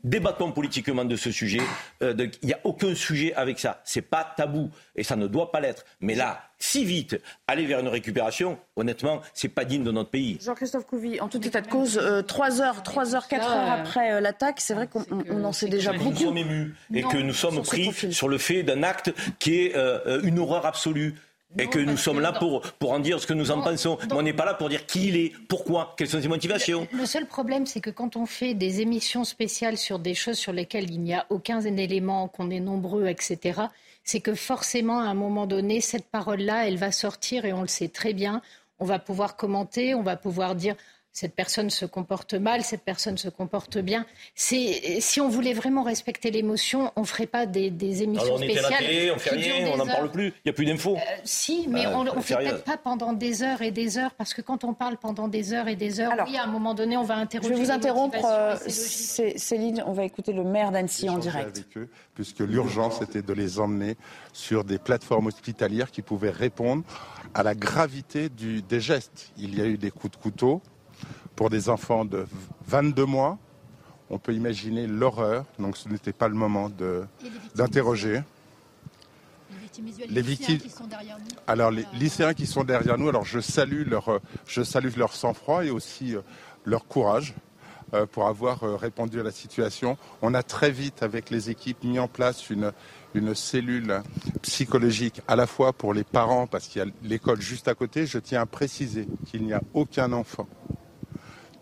débattons politiquement de ce sujet. Euh, il n'y a aucun sujet avec ça. C'est pas tabou et ça ne doit pas l'être. Mais là, si vite, aller vers une récupération, honnêtement, c'est pas digne de notre pays. Jean-Christophe Couvi, en tout état de cause, 3 euh, heures, 3 heures, 4 heures après euh, l'attaque, c'est vrai qu'on en sait déjà beaucoup. Nous sommes émus et que nous sommes pris sur le fait d'un acte qui est une horreur absolue et que nous sommes là pour, pour en dire ce que nous en pensons. Mais on n'est pas là pour dire qui il est, pourquoi, quelles sont ses motivations. Le, seul problème, c'est que quand on fait des émissions spéciales sur des choses sur lesquelles il n'y a aucun élément, qu'on est nombreux, etc., c'est que forcément, à un moment donné, cette parole-là, elle va sortir et on le sait très bien. On va pouvoir commenter, on va pouvoir dire cette personne se comporte mal, cette personne se comporte bien. si on voulait vraiment respecter l'émotion, on ne ferait pas des, émissions Alors on spéciales. On était à la télé, on fait rien, on n'en parle plus, il n'y a plus d'infos. Euh, si, mais bah, on ne fait peut-être pas pendant des heures et des heures, parce que quand on parle pendant des heures et des heures, oui, à un moment donné, on va interroger. Je vais vous interrompre, euh, Céline, on va écouter le maire d'Annecy en direct. Avec eux, puisque l'urgence était de les emmener sur des plateformes hospitalières qui pouvaient répondre à la gravité du, des gestes. Il y a eu des coups de couteau, pour des enfants de 22 mois, on peut imaginer l'horreur. Donc ce n'était pas le moment d'interroger. Les victimes, qui sont derrière nous. Alors les lycéens qui sont derrière nous, alors je salue leur, je salue leur sang-froid et aussi euh, leur courage euh, pour avoir euh, répondu à la situation. On a très vite, avec les équipes, mis en place une, une cellule psychologique à la fois pour les parents, parce qu'il y a l'école juste à côté. Je tiens à préciser qu'il n'y a aucun enfant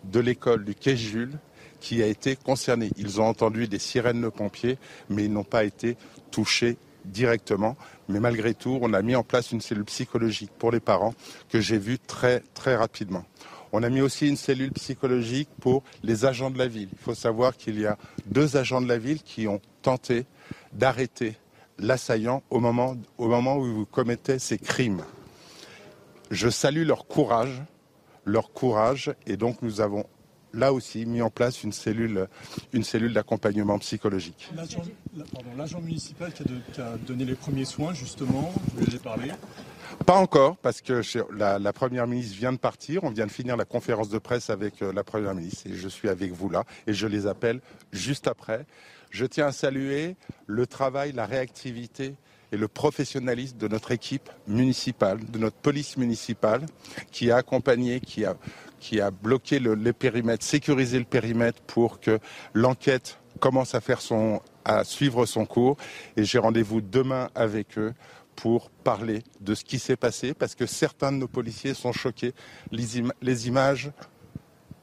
de l'école du Quai Jules qui a été concerné. Ils ont entendu des sirènes de pompiers, mais ils n'ont pas été touchés directement, mais malgré tout, on a mis en place une cellule psychologique pour les parents que j'ai vue très très rapidement. On a mis aussi une cellule psychologique pour les agents de la ville. Il faut savoir qu'il y a deux agents de la ville qui ont tenté d'arrêter l'assaillant au moment, au moment où vous commettez ces crimes. Je salue leur courage, leur courage, et donc nous avons là aussi mis en place une cellule, une cellule d'accompagnement psychologique. L'agent municipal qui a, donné les premiers soins, justement, vous lui avez parlé Pas encore, parce que la, la, Première ministre vient de partir. On vient de finir la conférence de presse avec euh, la Première ministre et je suis avec vous là et je les appelle juste après. Je tiens à saluer le travail, la réactivité et le professionnalisme de notre équipe municipale, de notre police municipale, qui a accompagné, qui a, qui a bloqué le, les périmètres, sécurisé le périmètre pour que l'enquête commence à faire son, à suivre son cours. Et j'ai rendez-vous demain avec eux pour parler de ce qui s'est passé, parce que certains de nos policiers sont choqués. Les, les images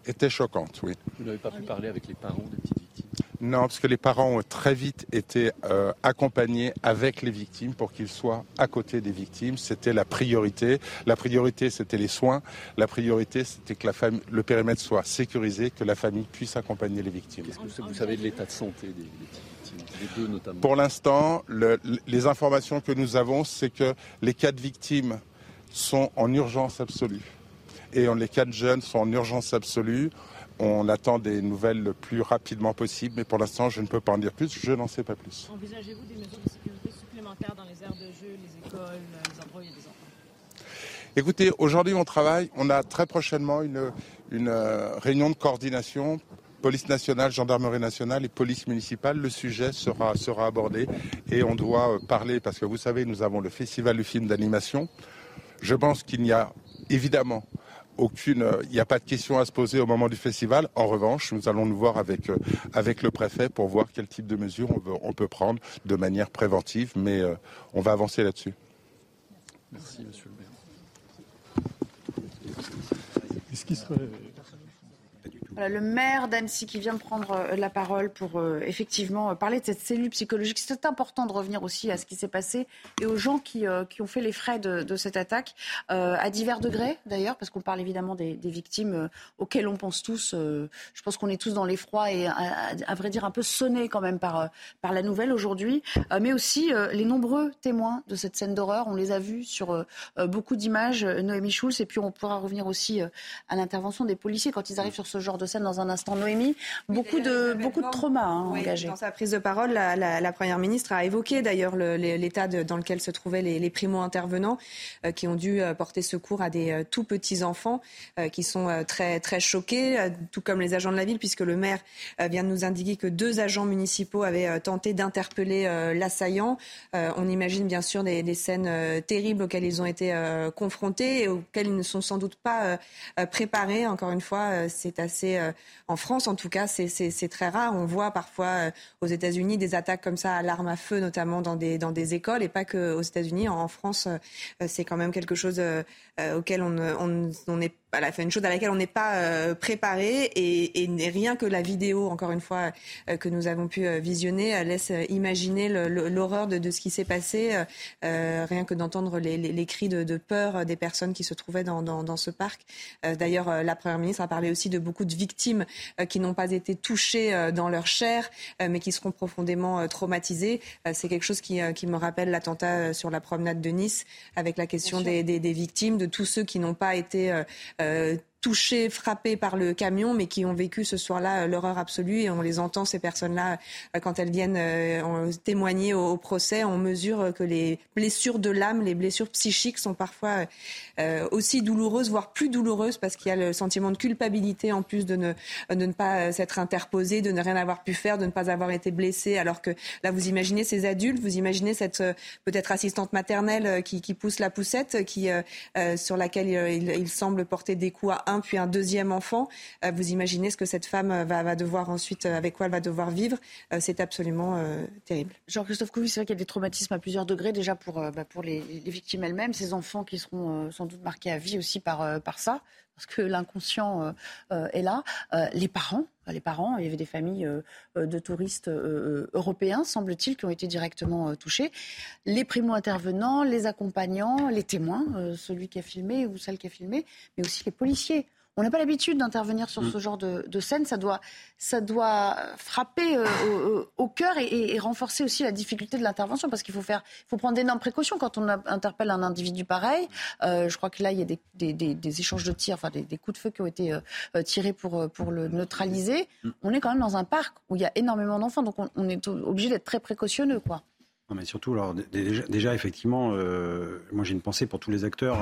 étaient choquantes, oui. Vous n'avez pas pu parler avec les parents des petites non, parce que les parents ont très vite été euh, accompagnés avec les victimes pour qu'ils soient à côté des victimes. C'était la priorité. La priorité, c'était les soins. La priorité, c'était que la famille, le périmètre soit sécurisé, que la famille puisse accompagner les victimes. Qu'est-ce que vous savez de l'état de santé des, des victimes des deux notamment? Pour l'instant, le, les informations que nous avons, c'est que les quatre victimes sont en urgence absolue. Et les quatre jeunes sont en urgence absolue. On attend des nouvelles le plus rapidement possible, mais pour l'instant, je ne peux pas en dire plus, je n'en sais pas plus. Envisagez-vous des mesures de sécurité supplémentaires dans les aires de jeu, les écoles, les endroits où il y a des enfants? Écoutez, aujourd'hui, on travaille, on a très prochainement une, une euh, réunion de coordination police nationale, gendarmerie nationale et police municipale, le sujet sera, sera abordé et on doit euh, parler, parce que vous savez, nous avons le festival du film d'animation. Je pense qu'il n'y a évidemment aucune, il n'y a pas de question à se poser au moment du festival. En revanche, nous allons nous voir avec, euh, avec le préfet pour voir quel type de mesures on peut prendre de manière préventive, mais euh, on va avancer là-dessus. Merci, monsieur le maire. Est-ce qu'il serait le maire d'Annecy qui vient de prendre euh, la parole pour euh, effectivement euh, parler de cette cellule psychologique. C'est important de revenir aussi à ce qui s'est passé et aux gens qui, qui ont fait les frais de, cette attaque, à divers degrés d'ailleurs, parce qu'on parle évidemment des, victimes auxquelles on pense tous. je pense qu'on est tous dans l'effroi et à, à, vrai dire un peu sonnés quand même par, par la nouvelle aujourd'hui, mais aussi les nombreux témoins de cette scène d'horreur. On les a vus sur beaucoup d'images, Noémie Schulz, et puis on pourra revenir aussi à l'intervention des policiers quand ils arrivent sur ce genre de scène dans un instant. Noémie, beaucoup, de, beaucoup de traumas hein, oui, engagés. Dans sa prise de parole, la, la, la Première ministre a évoqué d'ailleurs l'état dans lequel se trouvaient les, les primo-intervenants euh, qui ont dû euh, porter secours à des euh, tout petits enfants euh, qui sont très, très choqués, tout comme les agents de la ville, puisque le maire vient de nous indiquer que deux agents municipaux avaient tenté d'interpeller l'assaillant. on imagine bien sûr des, des scènes terribles auxquelles ils ont été confrontés et auxquelles ils ne sont sans doute pas préparés. Encore une fois, c'est assez en France, en tout cas, c'est très rare. On voit parfois euh, aux États-Unis des attaques comme ça à l'arme à feu, notamment dans des, écoles, et pas que aux États-Unis. En France, euh, c'est quand même quelque chose euh, auquel on, on, on voilà, fait une chose à laquelle on n'est pas euh, préparé et, et, rien que la vidéo, encore une fois, euh, que nous avons pu euh, visionner, laisse imaginer l'horreur de, de, ce qui s'est passé, rien que d'entendre les, les, les, cris de, de, peur des personnes qui se trouvaient dans, dans, dans ce parc. D'ailleurs, la Première ministre a parlé aussi de beaucoup de victimes qui n'ont pas été touchées dans leur chair, mais qui seront profondément traumatisées. C'est quelque chose qui, qui me rappelle l'attentat sur la promenade de Nice, avec la question des, des, des, victimes, de tous ceux qui n'ont pas été euh, uh, touchés, frappés par le camion, mais qui ont vécu ce soir-là euh, l'horreur absolue. Et on les entend, ces personnes-là, euh, quand elles viennent euh, témoigner au, procès, on mesure que les blessures de l'âme, les blessures psychiques sont parfois aussi douloureuses, voire plus douloureuses, parce qu'il y a le sentiment de culpabilité en plus de ne, pas s'être interposé, de ne rien avoir pu faire, de ne pas avoir été blessé. Alors que là, vous imaginez ces adultes, vous imaginez cette peut-être assistante maternelle qui, pousse la poussette, qui, sur laquelle il, il semble porter des coups à un puis un deuxième enfant. Euh, vous imaginez ce que cette femme va, va, devoir ensuite, euh, avec quoi elle va devoir vivre. Euh, c'est absolument terrible. Jean-Christophe Couvi, c'est vrai qu'il y a des traumatismes à plusieurs degrés, déjà pour, bah, pour les, les victimes elles-mêmes, ces enfants qui seront sans doute marqués à vie aussi par, par ça parce que l'inconscient est là. les parents, les parents, il y avait des familles de touristes européens, semble-t-il, qui ont été directement touchés. Les primo-intervenants, les accompagnants, les témoins, celui qui a filmé ou celle qui a filmé, mais aussi les policiers. On n'a pas l'habitude d'intervenir sur mm. ce genre de, scène. Ça doit, ça doit frapper euh, au, cœur et, renforcer aussi la difficulté de l'intervention parce qu'il faut faire, faut prendre d'énormes précautions quand on interpelle un individu pareil. Euh, je crois que là, il y a des, échanges de tirs, enfin des, coups de feu qui ont été euh, tirés pour, pour le neutraliser. Mm. On est quand même dans un parc où il y a énormément d'enfants, donc on, est obligé d'être très précautionneux, quoi. Non, mais surtout, alors, déjà, effectivement, moi j'ai une pensée pour tous les acteurs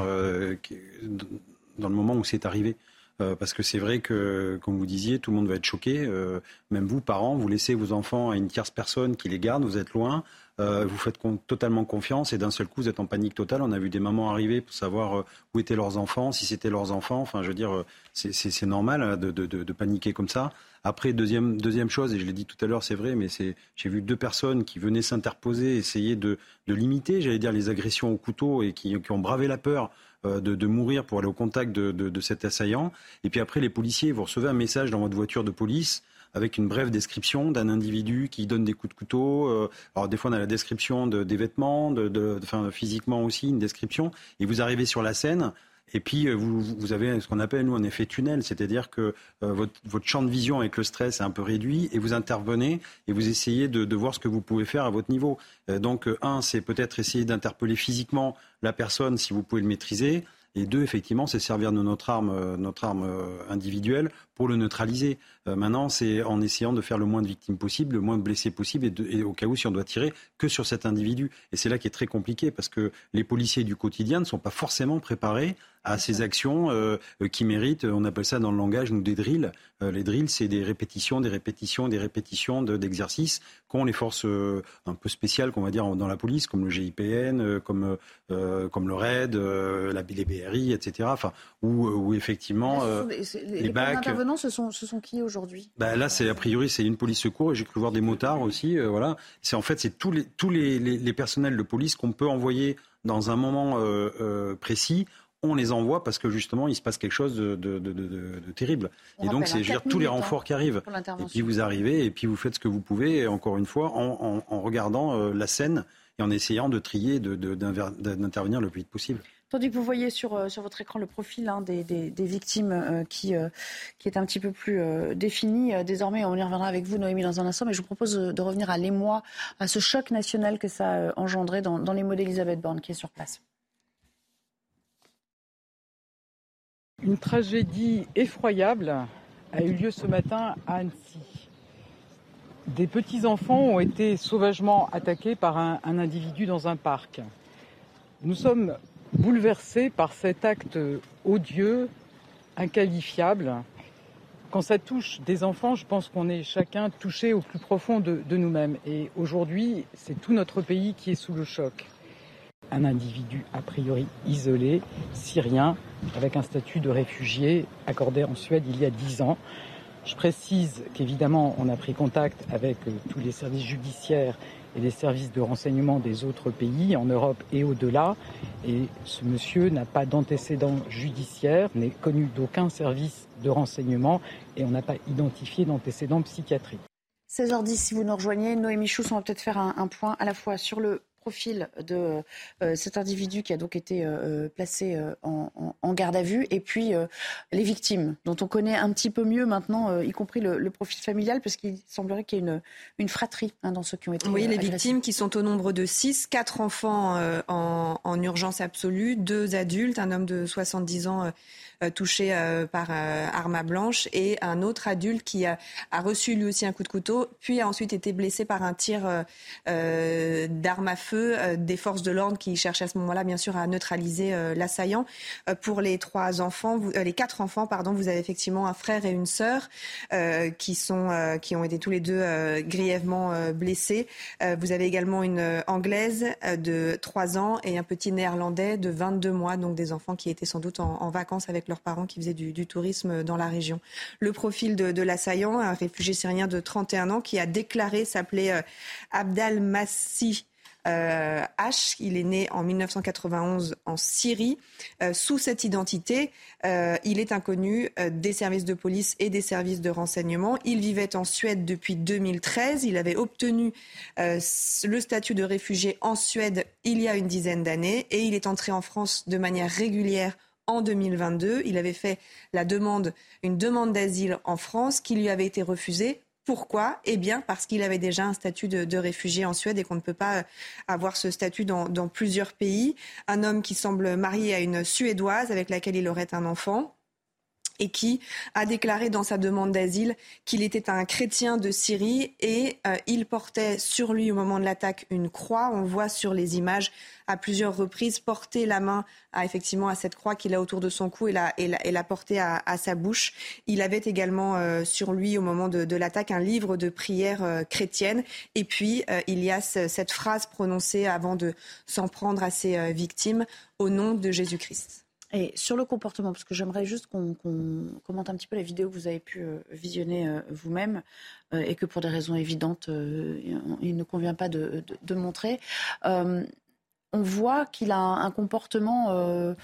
dans le moment où c'est arrivé. Euh, parce que c'est vrai que, comme vous disiez, tout le monde va être choqué. Euh, même vous, parents, vous laissez vos enfants à une tierce personne qui les garde, vous êtes loin, euh, vous faites totalement confiance et d'un seul coup, vous êtes en panique totale. On a vu des mamans arriver pour savoir où étaient leurs enfants, si c'était leurs enfants. Enfin, je veux dire, c'est normal hein, de, paniquer comme ça. Après, deuxième, deuxième chose, et je l'ai dit tout à l'heure, c'est vrai, mais j'ai vu deux personnes qui venaient s'interposer, essayer de, limiter, j'allais dire, les agressions au couteau et qui ont bravé la peur euh, de, mourir pour aller au contact de, cet assaillant. Et puis après, les policiers, vous recevez un message dans votre voiture de police avec une brève description d'un individu qui donne des coups de couteau. Euh, alors des fois, on a la description des vêtements, de, enfin, physiquement aussi, une description. Et vous arrivez sur la scène. Et puis, euh, vous, vous avez ce qu'on appelle, nous, un effet tunnel, c'est-à-dire que votre, votre, champ de vision avec le stress est un peu réduit et vous intervenez et vous essayez de, de voir ce que vous pouvez faire à votre niveau. donc, un, c'est peut-être essayer d'interpeller physiquement la personne si vous pouvez le maîtriser. Et deux, effectivement, c'est servir de notre arme, euh, notre arme euh, individuelle pour le neutraliser. Euh, maintenant, c'est en essayant de faire le moins de victimes possible, le moins de blessés possible, et, au cas où, si on doit tirer, que sur cet individu. Et c'est là qui est très compliqué, parce que les policiers du quotidien ne sont pas forcément préparés à ces actions qui méritent, on appelle ça dans le langage, nous, des drills. les drills, c'est des répétitions, des répétitions, des répétitions d'exercices qu'ont les forces un peu spéciales, qu'on va dire, dans la police, comme le GIPN, comme, comme le RAID, la BLB etc. Enfin, où, où effectivement euh, les, les, intervenants, ce sont, ce sont qui aujourd'hui? Bah, Là, c'est a priori c'est une police secours et j'ai cru voir des motards aussi. Euh, voilà, c'est en fait c'est tous les tous les, les, personnels de police qu'on peut envoyer dans un moment euh, précis on les envoie parce que justement il se passe quelque chose de, de, de, de terrible. et donc c'est tous les renforts qui arrivent. Et puis vous arrivez et puis vous faites ce que vous pouvez, encore une fois, en, en, en regardant la scène et en essayant de trier, d'intervenir le plus vite possible. Tandis que vous voyez sur, euh, sur votre écran le profil hein, des, des, victimes euh, qui, euh, qui est un petit peu plus défini. désormais, on y reviendra avec vous, Noémie, dans un instant, mais je vous propose de revenir à l'émoi, à ce choc national que ça a engendré dans, dans les mots d'Elisabeth Borne, qui est sur place. Une tragédie effroyable a eu lieu ce matin à Annecy. Des petits-enfants ont été sauvagement attaqués par un, individu dans un parc. Nous sommes bouleversé par cet acte odieux, inqualifiable. Quand ça touche des enfants, je pense qu'on est chacun touché au plus profond de, nous-mêmes. Et aujourd'hui, c'est tout notre pays qui est sous le choc. Un individu a priori isolé, syrien, avec un statut de réfugié accordé en Suède il y a dix ans. Je précise qu'évidemment, on a pris contact avec euh, tous les services judiciaires et les services de renseignement des autres pays, en Europe et au-delà. Et ce monsieur n'a pas d'antécédent judiciaire, n'est connu d'aucun service de renseignement et on n'a pas identifié d'antécédent psychiatrique. 16h10, si vous nous rejoignez, Noémie Chouss, on va peut-être faire un, point à la fois sur le profil de euh, cet individu qui a donc été euh, euh, placé en, garde à vue, et puis les victimes, dont on connaît un petit peu mieux maintenant, y compris le, profil familial, parce qu'il semblerait qu'il y ait une, une fratrie hein, dans ceux qui ont été. Oui, les victimes qui sont au nombre de 6, 4 enfants en, en, urgence absolue, 2 adultes, un homme de 70 ans touché euh, par euh, arme à blanche et un autre adulte qui a, reçu lui aussi un coup de couteau, puis a ensuite été blessé par un tir d'arme à feu des forces de l'ordre qui cherchaient à ce moment-là, bien sûr, à neutraliser l'assaillant. Pour les trois enfants, les quatre enfants, pardon, vous avez effectivement un frère et une sœur qui sont, qui ont été tous les deux grièvement blessés. vous avez également une anglaise de 3 ans et un petit néerlandais de 22 mois, donc des enfants qui étaient sans doute en vacances avec leurs parents qui faisaient du, tourisme dans la région. Le profil de, l'assaillant, un réfugié syrien de 31 ans qui a déclaré s'appeler euh, Abdal Massi H. Il est né en 1991 en Syrie. sous cette identité, il est inconnu des services de police et des services de renseignement. Il vivait en Suède depuis 2013. Il avait obtenu le statut de réfugié en Suède il y a une dizaine d'années et il est entré en France de manière régulière en 2022. Il avait fait la demande, une demande d'asile en France qui lui avait été refusée. Pourquoi? Eh bien, parce qu'il avait déjà un statut de, réfugié en Suède et qu'on ne peut pas euh, avoir ce statut dans, dans plusieurs pays. Un homme qui semble marié à une Suédoise avec laquelle il aurait un enfant et qui a déclaré dans sa demande d'asile qu'il était un chrétien de Syrie et euh, il portait sur lui au moment de l'attaque une croix. On voit sur les images à plusieurs reprises porter la main à effectivement à cette croix qu'il a autour de son cou et la, et la, porter à, sa bouche. Il avait également euh, sur lui au moment de, l'attaque un livre de prière euh, chrétienne et puis il y a cette phrase prononcée avant de s'en prendre à ses victimes au nom de Jésus-Christ. Et sur le comportement, parce que j'aimerais juste qu'on commente un petit peu la vidéo que vous avez pu euh, visionner euh, vous-même euh, et que pour des raisons évidentes, il ne convient pas de, montrer. on voit qu'il a un comportement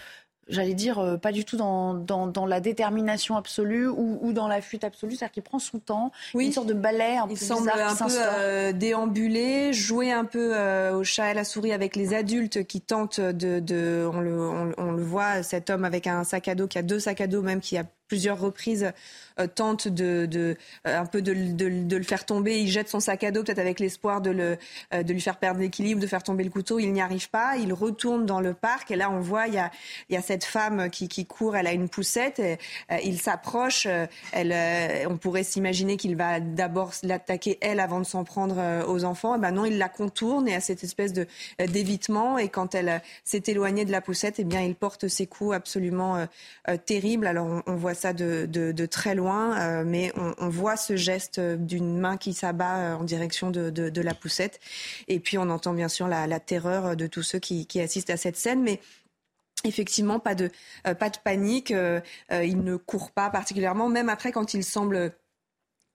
j'allais dire, euh, pas du tout dans, dans, la détermination absolue ou, dans la fuite absolue. C'est-à-dire qu'il prend son temps, oui. une sorte de balai un il peu semble un peu euh, déambuler, jouer un peu euh, au chat et à la souris avec les adultes qui tentent de... de on, le, on, le voit, cet homme avec un sac à dos, qui a deux sacs à dos même, qui a plusieurs reprises euh, tente de, euh, un peu de, le faire tomber. Il jette son sac à dos peut-être avec l'espoir euh, de lui faire perdre l'équilibre, de faire tomber le couteau. Il n'y arrive pas. Il retourne dans le parc et là on voit il y a, cette femme qui, court. Elle a une poussette. Et, il s'approche. On pourrait s'imaginer qu'il va d'abord l'attaquer elle avant de s'en prendre aux enfants. Et ben non, il la contourne et a cette espèce d'évitement. Et quand elle s'est éloignée de la poussette, et eh bien il porte ses coups absolument terribles. Alors on voit ça de, de, très loin. Euh, mais on, voit ce geste d'une main qui s'abat euh, en direction de, la poussette. Et puis on entend bien sûr la, terreur de tous ceux qui, assistent à cette scène. Mais Effectivement, pas de, euh, pas de panique. il ne court pas particulièrement, même après quand il semble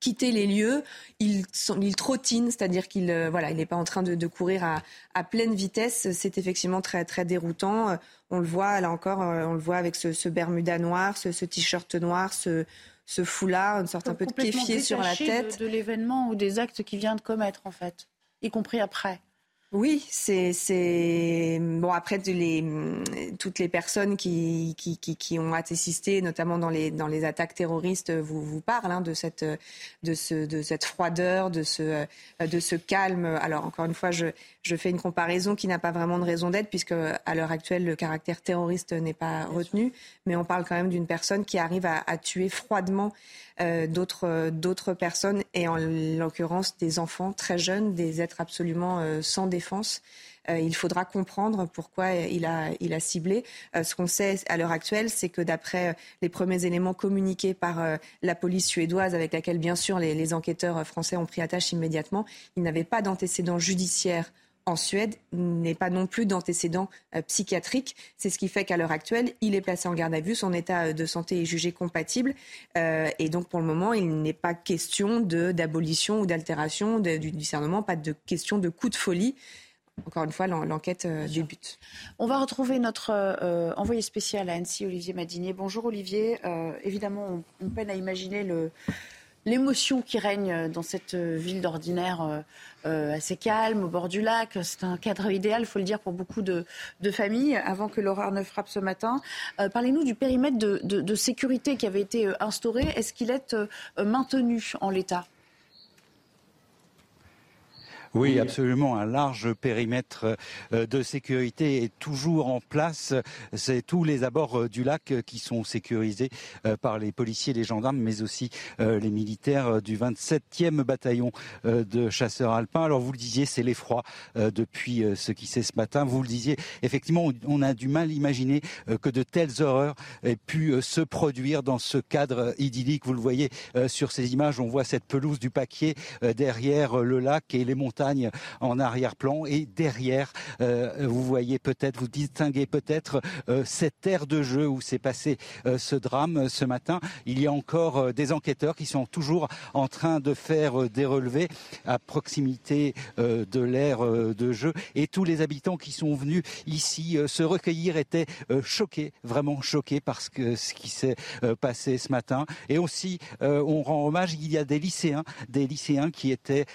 quitter les lieux, il, il trottine, c'est-à-dire qu'il voilà, il n'est pas en train de, courir à, pleine vitesse. C'est effectivement très très déroutant. On le voit là encore, on le voit avec ce, bermuda noir, ce, ce t-shirt noir, ce, ce foulard, une sorte un peu de kéfier sur la tête. De, de l'événement ou des actes qu'il vient de commettre, en fait, y compris après. Oui, c'est bon après les, toutes les personnes qui, qui, qui, ont assisté, notamment dans les dans les attaques terroristes, vous vous parlent hein, de cette de ce de cette froideur, de ce de ce calme. Alors encore une fois, je je fais une comparaison qui n'a pas vraiment de raison d'être puisque à l'heure actuelle le caractère terroriste n'est pas retenu, mais on parle quand même d'une personne qui arrive à, à tuer froidement euh, d'autres d'autres personnes et en l'occurrence des enfants très jeunes, des êtres absolument euh, sans défense. Euh, il faudra comprendre pourquoi il a, il a ciblé. ce qu'on sait à l'heure actuelle, c'est que d'après les premiers éléments communiqués par la police suédoise, avec laquelle bien sûr les, les enquêteurs français ont pris attache immédiatement, il n'avait pas d'antécédents judiciaires en Suède n'est pas non plus d'antécédent euh, psychiatrique. C'est ce qui fait qu'à l'heure actuelle, il est placé en garde à vue, son état euh, de santé est jugé compatible. Euh, et donc pour le moment, il n'est pas question d'abolition ou d'altération du discernement, pas de question de coup de folie. Encore une fois, l'enquête débute. On va retrouver notre envoyé spécial à Annecy, Olivier Madinier. Bonjour Olivier. évidemment, on, peine à imaginer le, l'émotion qui règne dans cette ville d'ordinaire euh, euh, assez calme, au bord du lac. C'est un cadre idéal, il faut le dire, pour beaucoup de, familles, avant que l'horreur ne frappe ce matin. Euh, parlez-nous du périmètre de, sécurité qui avait été instauré. Est-ce qu'il est maintenu en l'état? Oui, absolument. Un large périmètre euh, de sécurité est toujours en place. C'est tous les abords euh, du lac euh, qui sont sécurisés par les policiers, les gendarmes, mais aussi les militaires du 27e bataillon de chasseurs alpins. Alors vous le disiez, c'est l'effroi depuis ce qui s'est ce matin. Vous le disiez, effectivement, on a du mal à imaginer que de telles horreurs aient pu se produire dans ce cadre idyllique. Vous le voyez sur ces images, on voit cette pelouse du paquier derrière le lac et les montagnes en arrière-plan et derrière, vous voyez peut-être, vous distinguez peut-être cette terre de jeu où s'est passé ce drame ce matin. Il y a encore des enquêteurs qui sont toujours en train de faire des relevés à proximité de l'aire de jeu et tous les habitants qui sont venus ici se recueillir étaient choqués, vraiment choqués par ce, que, ce qui s'est passé ce matin. Et aussi, on rend hommage, il y a des lycéens, des lycéens qui étaient,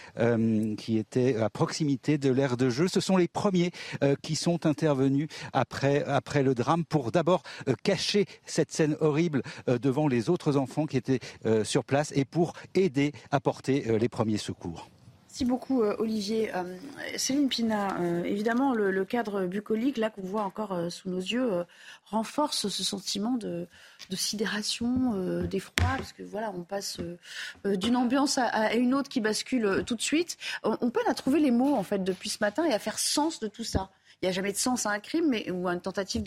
qui étaient à proximité de l'aire de jeu. Ce sont les premiers qui sont intervenus après, après le drame pour d'abord cacher cette scène horrible devant les autres enfants qui étaient sur place et pour aider à porter les premiers secours. Merci beaucoup, Olivier. Céline Pina, évidemment, le, cadre bucolique, là qu'on voit encore sous nos yeux, renforce ce sentiment de, sidération, d'effroi, parce que voilà, on passe d'une ambiance à, une autre qui bascule tout de suite. On, on peine à trouver les mots, en fait, depuis ce matin et à faire sens de tout ça il n'y a jamais de sens à un crime ou à une tentative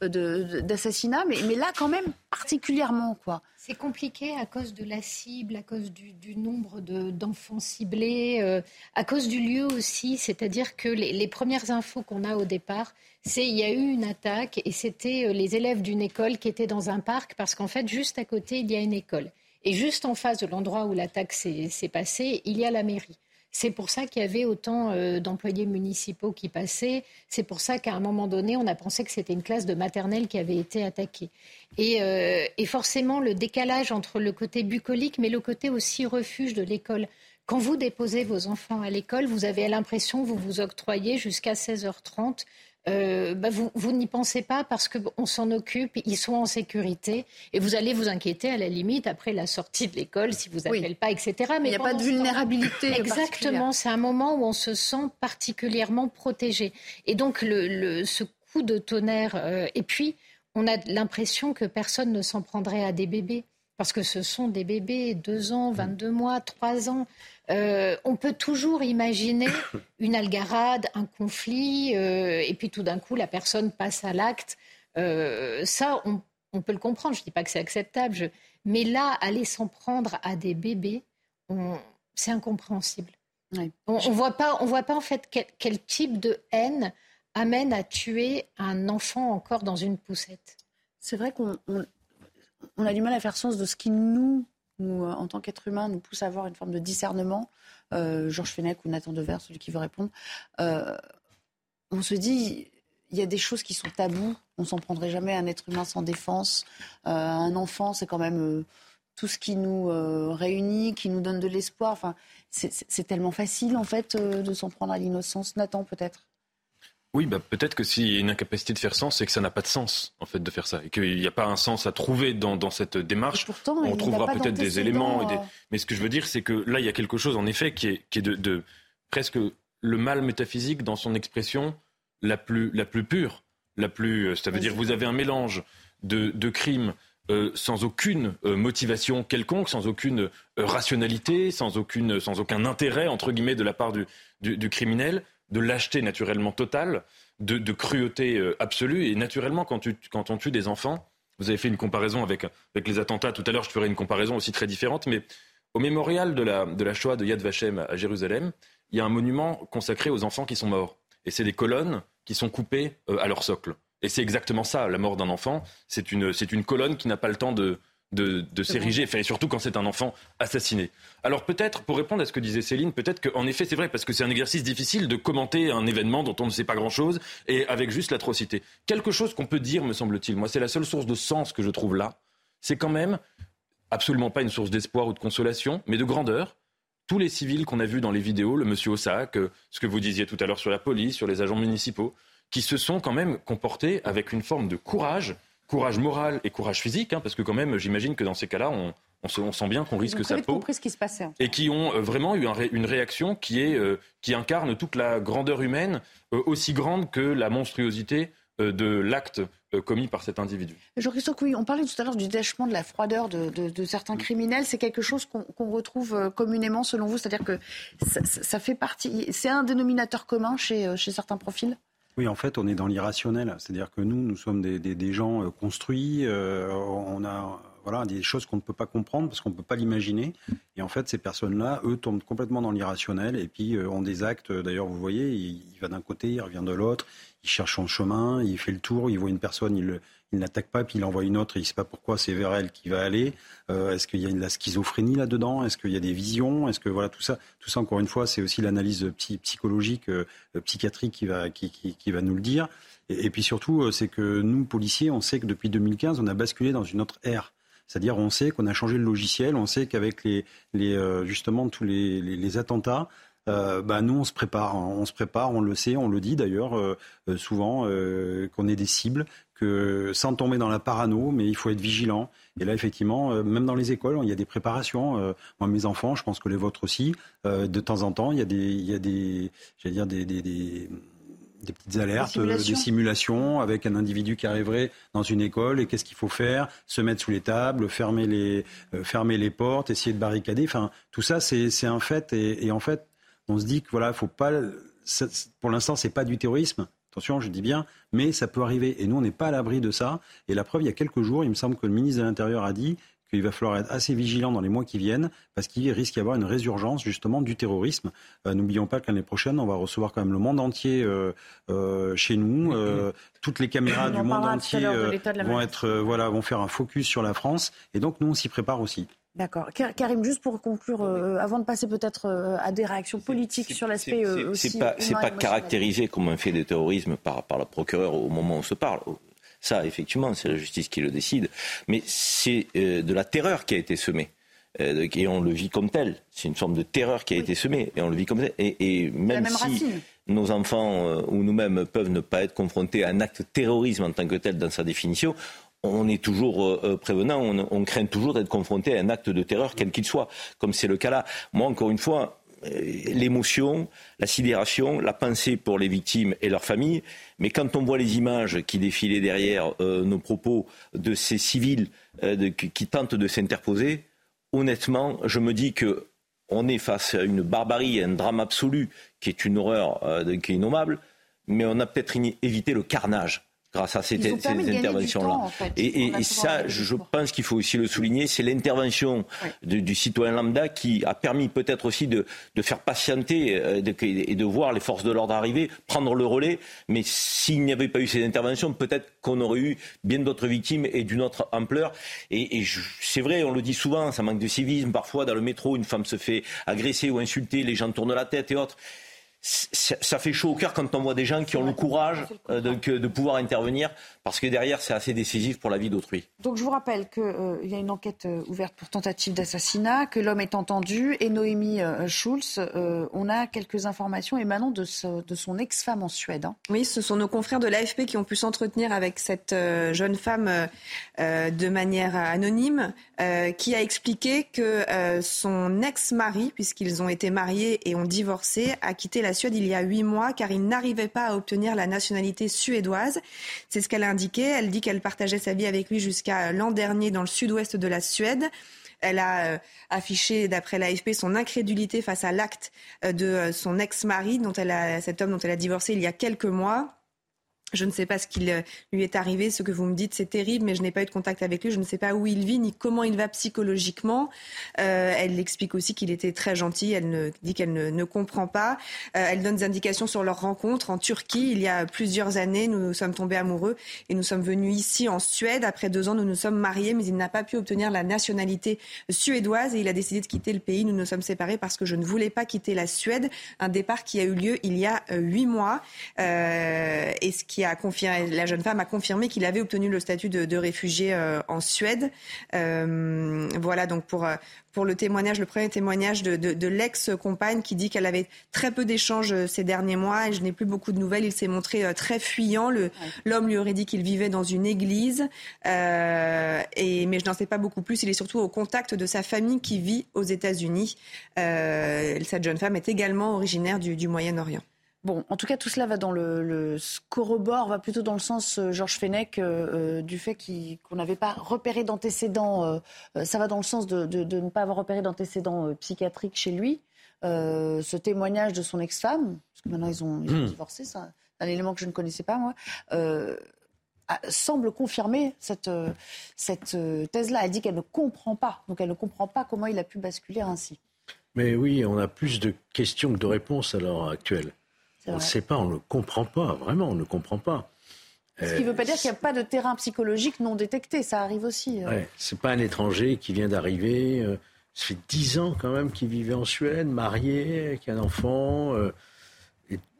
d'assassinat, mais là quand même particulièrement quoi. C'est compliqué à cause de la cible, à cause du, nombre d'enfants ciblés, euh, à cause du lieu aussi. C'est-à-dire que les, les, premières infos qu'on a au départ, c'est il y a eu une attaque et c'était euh, les élèves d'une école qui étaient dans un parc parce qu'en fait juste à côté il y a une école. Et juste en face de l'endroit où l'attaque s'est passée, il y a la mairie. C'est pour ça qu'il y avait autant euh, d'employés municipaux qui passaient. C'est pour ça qu'à un moment donné, on a pensé que c'était une classe de maternelle qui avait été attaquée. Et, euh, et, forcément, le décalage entre le côté bucolique, mais le côté aussi refuge de l'école. Quand vous déposez vos enfants à l'école, vous avez l'impression que vous vous octroyez jusqu'à 16h30 euh, bah, vous, vous n'y pensez pas parce qu'on s'en occupe, ils sont en sécurité et vous allez vous inquiéter à la limite après la sortie de l'école si vous n'appelez pas, etc. Mais il n'y a pas de vulnérabilité. Exactement, c'est un moment où on se sent particulièrement protégé. Et donc le, ce coup de tonnerre, euh, et puis on a l'impression que personne ne s'en prendrait à des bébés. Parce que ce sont des bébés, 2 ans, 22 mois, 3 ans. Euh, on peut toujours imaginer une algarade, un conflit, euh, et puis tout d'un coup, la personne passe à l'acte. Euh, ça, on, peut le comprendre. Je ne dis pas que c'est acceptable. Mais là, aller s'en prendre à des bébés, c'est incompréhensible. On ne voit, pas, on voit pas en fait quel, type de haine amène à tuer un enfant encore dans une poussette. C'est vrai qu'on on a du mal à faire sens de ce qui nous nous, euh, en tant qu'être humain, nous pousse à avoir une forme de discernement. Euh, Georges Fenech ou Nathan Dever, celui qui veut répondre. Euh, on se dit, il y a des choses qui sont tabous. On s'en prendrait jamais à un être humain sans défense. un enfant, c'est quand même tout ce qui nous réunit, qui nous donne de l'espoir. Enfin, c'est tellement facile, en fait, de s'en prendre à l'innocence. Nathan, peut-être? Oui, bah, peut-être que s'il y a une incapacité de faire sens, c'est que ça n'a pas de sens, en fait, de faire ça. Et qu'il n'y a pas un sens à trouver dans, dans cette démarche. Pourtant, On trouvera peut-être des éléments. Et des... Mais ce que je veux dire, c'est que là, il y a quelque chose, en effet, qui est, qui est de, de, presque le mal métaphysique dans son expression la plus, la plus pure. La plus, euh, ça veut dire, vous avez un mélange de, de crimes euh, sans aucune euh, motivation quelconque, sans aucune euh, rationalité, sans, aucune, sans aucun intérêt, entre guillemets, de la part du, du, du criminel de lâcheté naturellement totale, de, cruauté euh, absolue. Et naturellement, quand, on tue des enfants, vous avez fait une comparaison avec, les attentats. Tout à l'heure, je ferai une comparaison aussi très différente. Mais au mémorial de la, de la Shoah de Yad Vashem à Jérusalem, il y a un monument consacré aux enfants qui sont morts. Et c'est des colonnes qui sont coupées euh, à leur socle. Et c'est exactement ça, la mort d'un enfant. C'est une, une colonne qui n'a pas le temps de, de, s'ériger, et surtout quand c'est un enfant assassiné. Alors peut-être, pour répondre à ce que disait Céline, peut-être qu'en effet c'est vrai, parce que c'est un exercice difficile de commenter un événement dont on ne sait pas grand-chose, et avec juste l'atrocité. Quelque chose qu'on peut dire, me semble-t-il, moi c'est la seule source de sens que je trouve là, c'est quand même absolument pas une source d'espoir ou de consolation, mais de grandeur. Tous les civils qu'on a vus dans les vidéos, le monsieur Ossac, euh, ce que vous disiez tout à l'heure sur la police, sur les agents municipaux, qui se sont quand même comportés avec une forme de courage courage moral et courage physique, hein, parce que quand même, j'imagine que dans ces cas-là, on, on, sent bien qu'on risque sa peau. ce qui se passait. Et qui ont euh, vraiment eu une réaction qui, est, euh, qui incarne toute la grandeur humaine, euh, aussi grande que la monstruosité de l'acte commis par cet individu. Jean-Christophe, oui, on parlait tout à l'heure du détachement, de la froideur de, certains criminels. C'est quelque chose qu'on retrouve communément, selon vous? C'est-à-dire que ça, fait partie. C'est un dénominateur commun chez, chez certains profils? Oui, en fait, on est dans l'irrationnel. C'est-à-dire que nous, nous sommes des, gens euh, construits. Euh, on a voilà, des choses qu'on ne peut pas comprendre parce qu'on ne peut pas l'imaginer. Et en fait, ces personnes-là, eux, tombent complètement dans l'irrationnel et puis ont des actes. D'ailleurs, vous voyez, il, il va d'un côté, il revient de l'autre, il cherche son chemin, il fait le tour, il voit une personne, il, il n'attaque pas, puis il envoie une autre, et il ne sait pas pourquoi c'est vers elle qui va aller. Euh, est-ce qu'il y a de la schizophrénie là-dedans? Est-ce qu'il y a des visions? Est-ce que voilà tout ça, tout ça encore une fois, c'est aussi l'analyse psychologique, euh, psychiatrique qui va, qui, va nous le dire. Et, puis surtout, euh, c'est que nous policiers, on sait que depuis 2015, on a basculé dans une autre ère. C'est-à-dire, on sait qu'on a changé le logiciel, on sait qu'avec les, justement tous les, attentats, bah, nous on se prépare, hein. on se prépare, on le sait, on le dit d'ailleurs souvent qu'on est des cibles, que sans tomber dans la parano, mais il faut être vigilant. Et là, effectivement, euh, même dans les écoles, il y a des préparations. Euh, moi, mes enfants, je pense que les vôtres aussi, euh, de temps en temps, il y a des, il y a des, j'allais dire des, des, des des petites alertes, des simulations. avec un individu qui arriverait dans une école et qu'est-ce qu'il faut faire, se mettre sous les tables, fermer les, fermer les portes, essayer de barricader. Enfin, tout ça, c'est un fait. Et, et, en fait, on se dit que voilà, faut pas. Pour l'instant, c'est pas du terrorisme. Attention, je dis bien, mais ça peut arriver. Et nous, on n'est pas à l'abri de ça. Et la preuve, il y a quelques jours, il me semble que le ministre de l'Intérieur a dit qu'il va falloir être assez vigilant dans les mois qui viennent, parce qu'il risque d'y avoir une résurgence justement du terrorisme. Euh, n'oublions pas que l'année prochaine, on va recevoir quand même le monde entier euh, euh, chez nous. toutes les caméras du monde entier vont être, voilà, vont faire un focus sur la France. Et donc, nous, on s'y prépare aussi. D'accord. Karim, juste pour conclure, euh, avant de passer peut-être euh, à des réactions politiques sur l'aspect euh, aussi. C'est pas, pas caractérisé comme un fait de terrorisme par, par la procureure au moment où on se parle. Ça, effectivement, c'est la justice qui le décide. Mais c'est de la terreur qui a été semée. et on le vit comme tel. C'est une forme de terreur qui a été semée. Et on le vit comme tel. Et, même, si nos enfants ou nous-mêmes peuvent ne pas être confrontés à un acte terrorisme en tant que tel dans sa définition, on est toujours euh, euh, prévenant, on, craint toujours d'être confronté à un acte de terreur, quel qu'il soit, comme c'est le cas là. Moi, encore une fois, euh, l'émotion, la sidération, la pensée pour les victimes et leurs familles. Mais quand on voit les images qui défilaient derrière nos propos de ces civils qui, tentent de s'interposer, honnêtement, je me dis que on est face à une barbarie, un drame absolu qui est une horreur qui est innommable, mais on a peut-être évité le carnage grâce à ces, interventions-là. et, ça, je pense qu'il faut aussi le souligner, c'est l'intervention du citoyen lambda qui a permis peut-être aussi de, faire patienter euh, et de voir les forces de l'ordre arriver, prendre le relais. Mais s'il n'y avait pas eu ces interventions, peut-être qu'on aurait eu bien d'autres victimes et d'une autre ampleur. Et, et c'est vrai, on le dit souvent, ça manque de civisme. Parfois, dans le métro, une femme se fait agresser ou insulter, les gens tournent la tête et autres ça fait chaud au cœur quand on voit des gens qui ont le courage euh, de, pouvoir intervenir, parce que derrière, c'est assez décisif pour la vie d'autrui. Donc je vous rappelle qu'il euh, y a une enquête euh, ouverte pour tentative d'assassinat, que l'homme est entendu, et Noémie Schulz, on a quelques informations émanant de, de son ex-femme en Suède. Hein. Oui, ce sont nos confrères de l'AFP qui ont pu s'entretenir avec cette jeune femme de manière anonyme, qui a expliqué que son ex-mari, puisqu'ils ont été mariés et ont divorcé, a quitté la Suède il y a huit mois car il n'arrivait pas à obtenir la nationalité suédoise. C'est ce qu'elle a Elle dit qu'elle partageait sa vie avec lui jusqu'à l'an dernier dans le sud-ouest de la Suède. Elle a euh, affiché, d'après l'AFP, son incrédulité face à l'acte euh, de euh, son ex-mari, cet homme dont elle a divorcé il y a quelques mois. Je ne sais pas ce qui lui est arrivé, ce que vous me dites, c'est terrible, mais je n'ai pas eu de contact avec lui. Je ne sais pas où il vit ni comment il va psychologiquement. Euh, elle explique aussi qu'il était très gentil. Elle dit qu'elle ne, comprend pas. Euh, elle donne des indications sur leur rencontre en Turquie. Il y a plusieurs années, nous, nous sommes tombés amoureux et nous sommes venus ici en Suède. Après deux ans, nous nous sommes mariés, mais il n'a pas pu obtenir la nationalité suédoise et il a décidé de quitter le pays. Nous nous sommes séparés parce que je ne voulais pas quitter la Suède. Un départ qui a eu lieu il y a euh, huit mois et ce qui confirmé, la jeune femme a confirmé qu'il avait obtenu le statut de, réfugié euh, en Suède. Euh, voilà donc pour euh, pour le témoignage, le premier témoignage de, l'ex-compagne qui dit qu'elle avait très peu d'échanges ces derniers mois et je n'ai plus beaucoup de nouvelles. Il s'est montré très fuyant. L'homme lui aurait dit qu'il vivait dans une église, et, mais je n'en sais pas beaucoup plus. Il est surtout au contact de sa famille qui vit aux États-Unis. cette jeune femme est également originaire du Moyen-Orient. Bon, en tout cas, tout cela va dans le, le corrobore, va plutôt dans le sens, euh, Georges Fenech, euh, euh, du fait qu'on n'avait pas repéré d'antécédents. ça va dans le sens de, ne pas avoir repéré d'antécédents psychiatriques chez lui. ce témoignage de son ex-femme, parce que maintenant ils ont, hmm. divorcé, c'est un, élément que je ne connaissais pas moi. semble confirmer cette, cette thèse-là. Elle dit qu'elle ne comprend pas. Donc elle ne comprend pas comment il a pu basculer ainsi. Mais oui, on a plus de questions que de réponses à l'heure actuelle. On ne sait pas, on ne comprend pas, vraiment, on ne comprend pas. Ce qui ne veut pas dire qu'il n'y a pas de terrain psychologique non détecté, ça arrive aussi. Ce Ouais, c'est pas un étranger qui vient d'arriver. ça fait dix ans quand même qu'il vivait en Suède, marié, avec un enfant,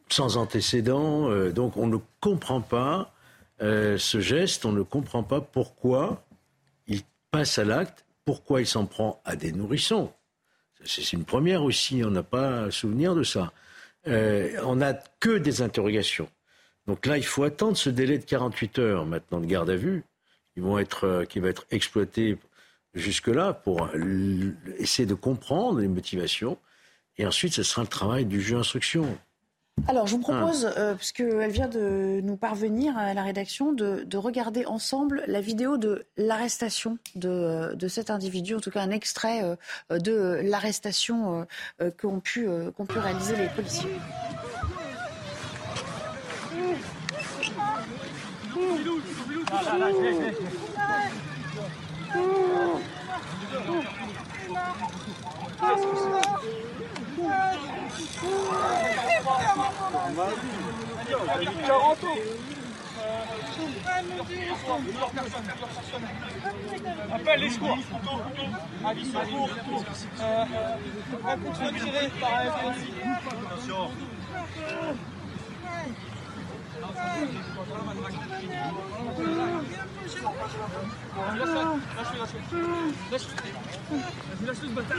sans antécédent. donc on ne comprend pas ce geste, on ne comprend pas pourquoi il passe à l'acte, pourquoi il s'en prend à des nourrissons. C'est une première aussi, on n'a pas souvenir de ça. On n'a que des interrogations. Donc là, il faut attendre ce délai de 48 heures maintenant de garde à vue, qui, vont être, qui va être exploité jusque-là pour essayer de comprendre les motivations. Et ensuite, ce sera le travail du juge d'instruction. Alors, je vous propose, euh, puisqu'elle vient de nous parvenir à la rédaction, de, regarder ensemble la vidéo de l'arrestation de, de, cet individu, en tout cas un extrait euh, de l'arrestation euh, qu'ont pu, qu'ont pu réaliser les policiers. Appelle les secours. Avis secours. Un coup de par Attention. Bâtard.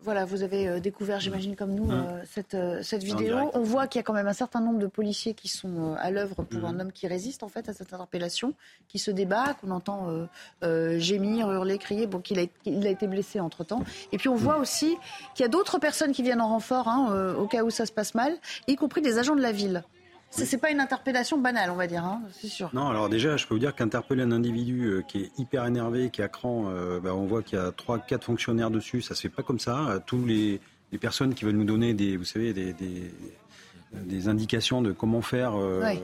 voilà, vous avez euh, découvert, j'imagine comme nous, mmh. euh, cette, euh, cette vidéo. On voit qu'il y a quand même un certain nombre de policiers qui sont à l'œuvre pour mmh. un homme qui résiste en fait à cette interpellation, qui se débat, qu'on entend gémir, hurler, crier, bon, qu'il a, il a été blessé entre temps. Et puis on voit mmh. aussi qu'il y a d'autres personnes qui viennent en renfort hein, au cas où ça se passe mal, y compris des agents de la ville. Ce n'est pas une interpellation banale, on va dire, hein, c'est sûr. Non, alors déjà, je peux vous dire qu'interpeller un individu euh, qui est hyper énervé, qui est à cran, euh, bah, on voit qu'il y a trois, quatre fonctionnaires dessus, ça se fait pas comme ça. Tous les, personnes qui veulent nous donner des, vous savez, des, des, indications de comment faire euh,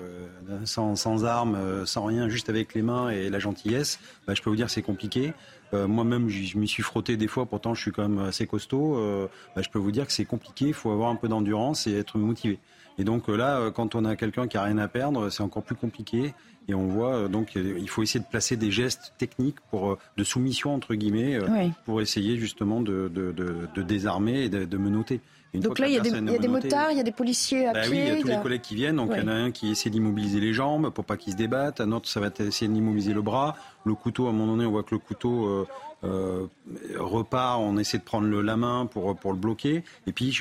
sans, sans, armes, sans rien, juste avec les mains et la gentillesse, bah, je peux vous dire que c'est compliqué. Moi-même, je m'y suis frotté des fois, pourtant je suis quand même assez costaud. Bah, je peux vous dire que c'est compliqué, il faut avoir un peu d'endurance et être motivé. Et donc euh, là, euh, quand on a quelqu'un qui a rien à perdre, c'est encore plus compliqué. Et on voit euh, donc il faut essayer de placer des gestes techniques pour de soumission entre guillemets pour essayer justement de, de, de, désarmer et de, de menoter. Donc là, il y, a des, y a des motards, il y a des policiers à bah pied. Oui, il y a tous les collègues qui viennent. Donc il y en a un qui essaie d'immobiliser les jambes pour pas qu'ils se débattent. Un autre, ça va essayer d'immobiliser le bras. Le couteau, à un moment donné, on voit que le couteau euh, repart, on essaie de prendre le, la main pour, pour le bloquer. Et puis,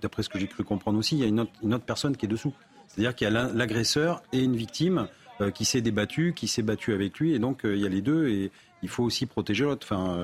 d'après ce que j'ai cru comprendre aussi, il y a une autre, une autre personne qui est dessous. C'est-à-dire qu'il y a l'agresseur et une victime euh, qui s'est débattu, qui s'est battu avec lui. Et donc, euh, il y a les deux. Et il faut aussi protéger l'autre. Enfin,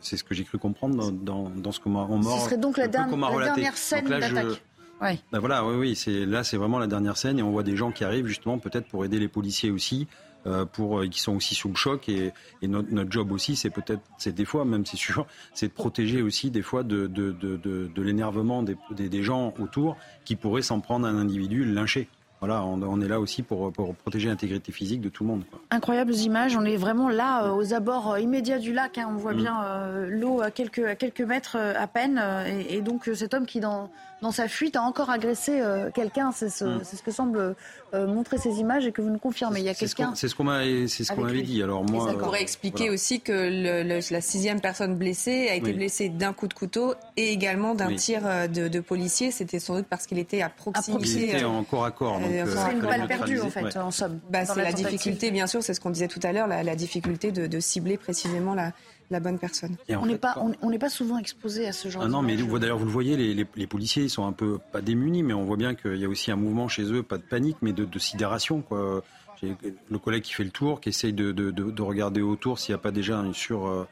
c'est ce que j'ai cru comprendre dans, dans, ce qu'on m'a Ce serait donc la, dernière scène d'attaque. Ben voilà, oui, oui, c'est là, c'est vraiment la dernière scène et on voit des gens qui arrivent justement peut-être pour aider les policiers aussi euh, pour, euh, qui sont aussi sous le choc. Et, et notre, notre, job aussi, c'est peut-être, c'est des fois, même c'est sûr, c'est de protéger aussi des fois de, de, de, de l'énervement des, des, des, gens autour qui pourraient s'en prendre à un individu, lyncher. Voilà, on, on, est là aussi pour, pour protéger l'intégrité physique de tout le monde. Quoi. Incroyables images, on est vraiment là euh, aux abords immédiats du lac, hein. on voit mm. bien euh, l'eau à quelques, à quelques mètres à peine, et, et, donc cet homme qui dans, dans sa fuite a encore agressé quelqu'un, c'est ce, mm. ce que semble euh, montrer ces images et que vous nous confirmez. Il y a quelqu'un. C'est ce qu'on m'avait ce dit. Alors moi, ça pourrait expliquer aussi que le, la sixième personne blessée a été blessée d'un coup de couteau et également d'un tir euh, de, de policier. C'était sans doute parce qu'il était à proximité. Il était en corps à corps. Euh, c'est une balle perdue en fait, en somme. Bah, c'est la, difficulté, bien sûr, c'est ce qu'on disait tout à l'heure, la, la, difficulté de, de cibler précisément la, la bonne personne. on n'est pas, on, n'est pas souvent exposé à ce genre. Ah non, mais d'ailleurs vous le voyez, les, les, policiers ils sont un peu pas démunis, mais on voit bien qu'il y a aussi un mouvement chez eux, pas de panique, mais de, de sidération quoi. Le collègue qui fait le tour, qui essaye de, de, de regarder autour s'il n'y a pas déjà une sur. Euh,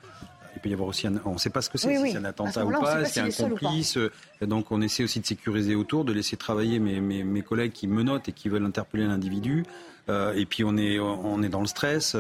il peut y avoir aussi un, on ne sait pas ce que c'est, si c'est un attentat ou pas, si c'est un complice. Euh, donc on essaie aussi de sécuriser autour, de laisser travailler mes, mes, mes collègues qui menottent et qui veulent interpeller l'individu. Euh, et puis on est, on est dans le stress.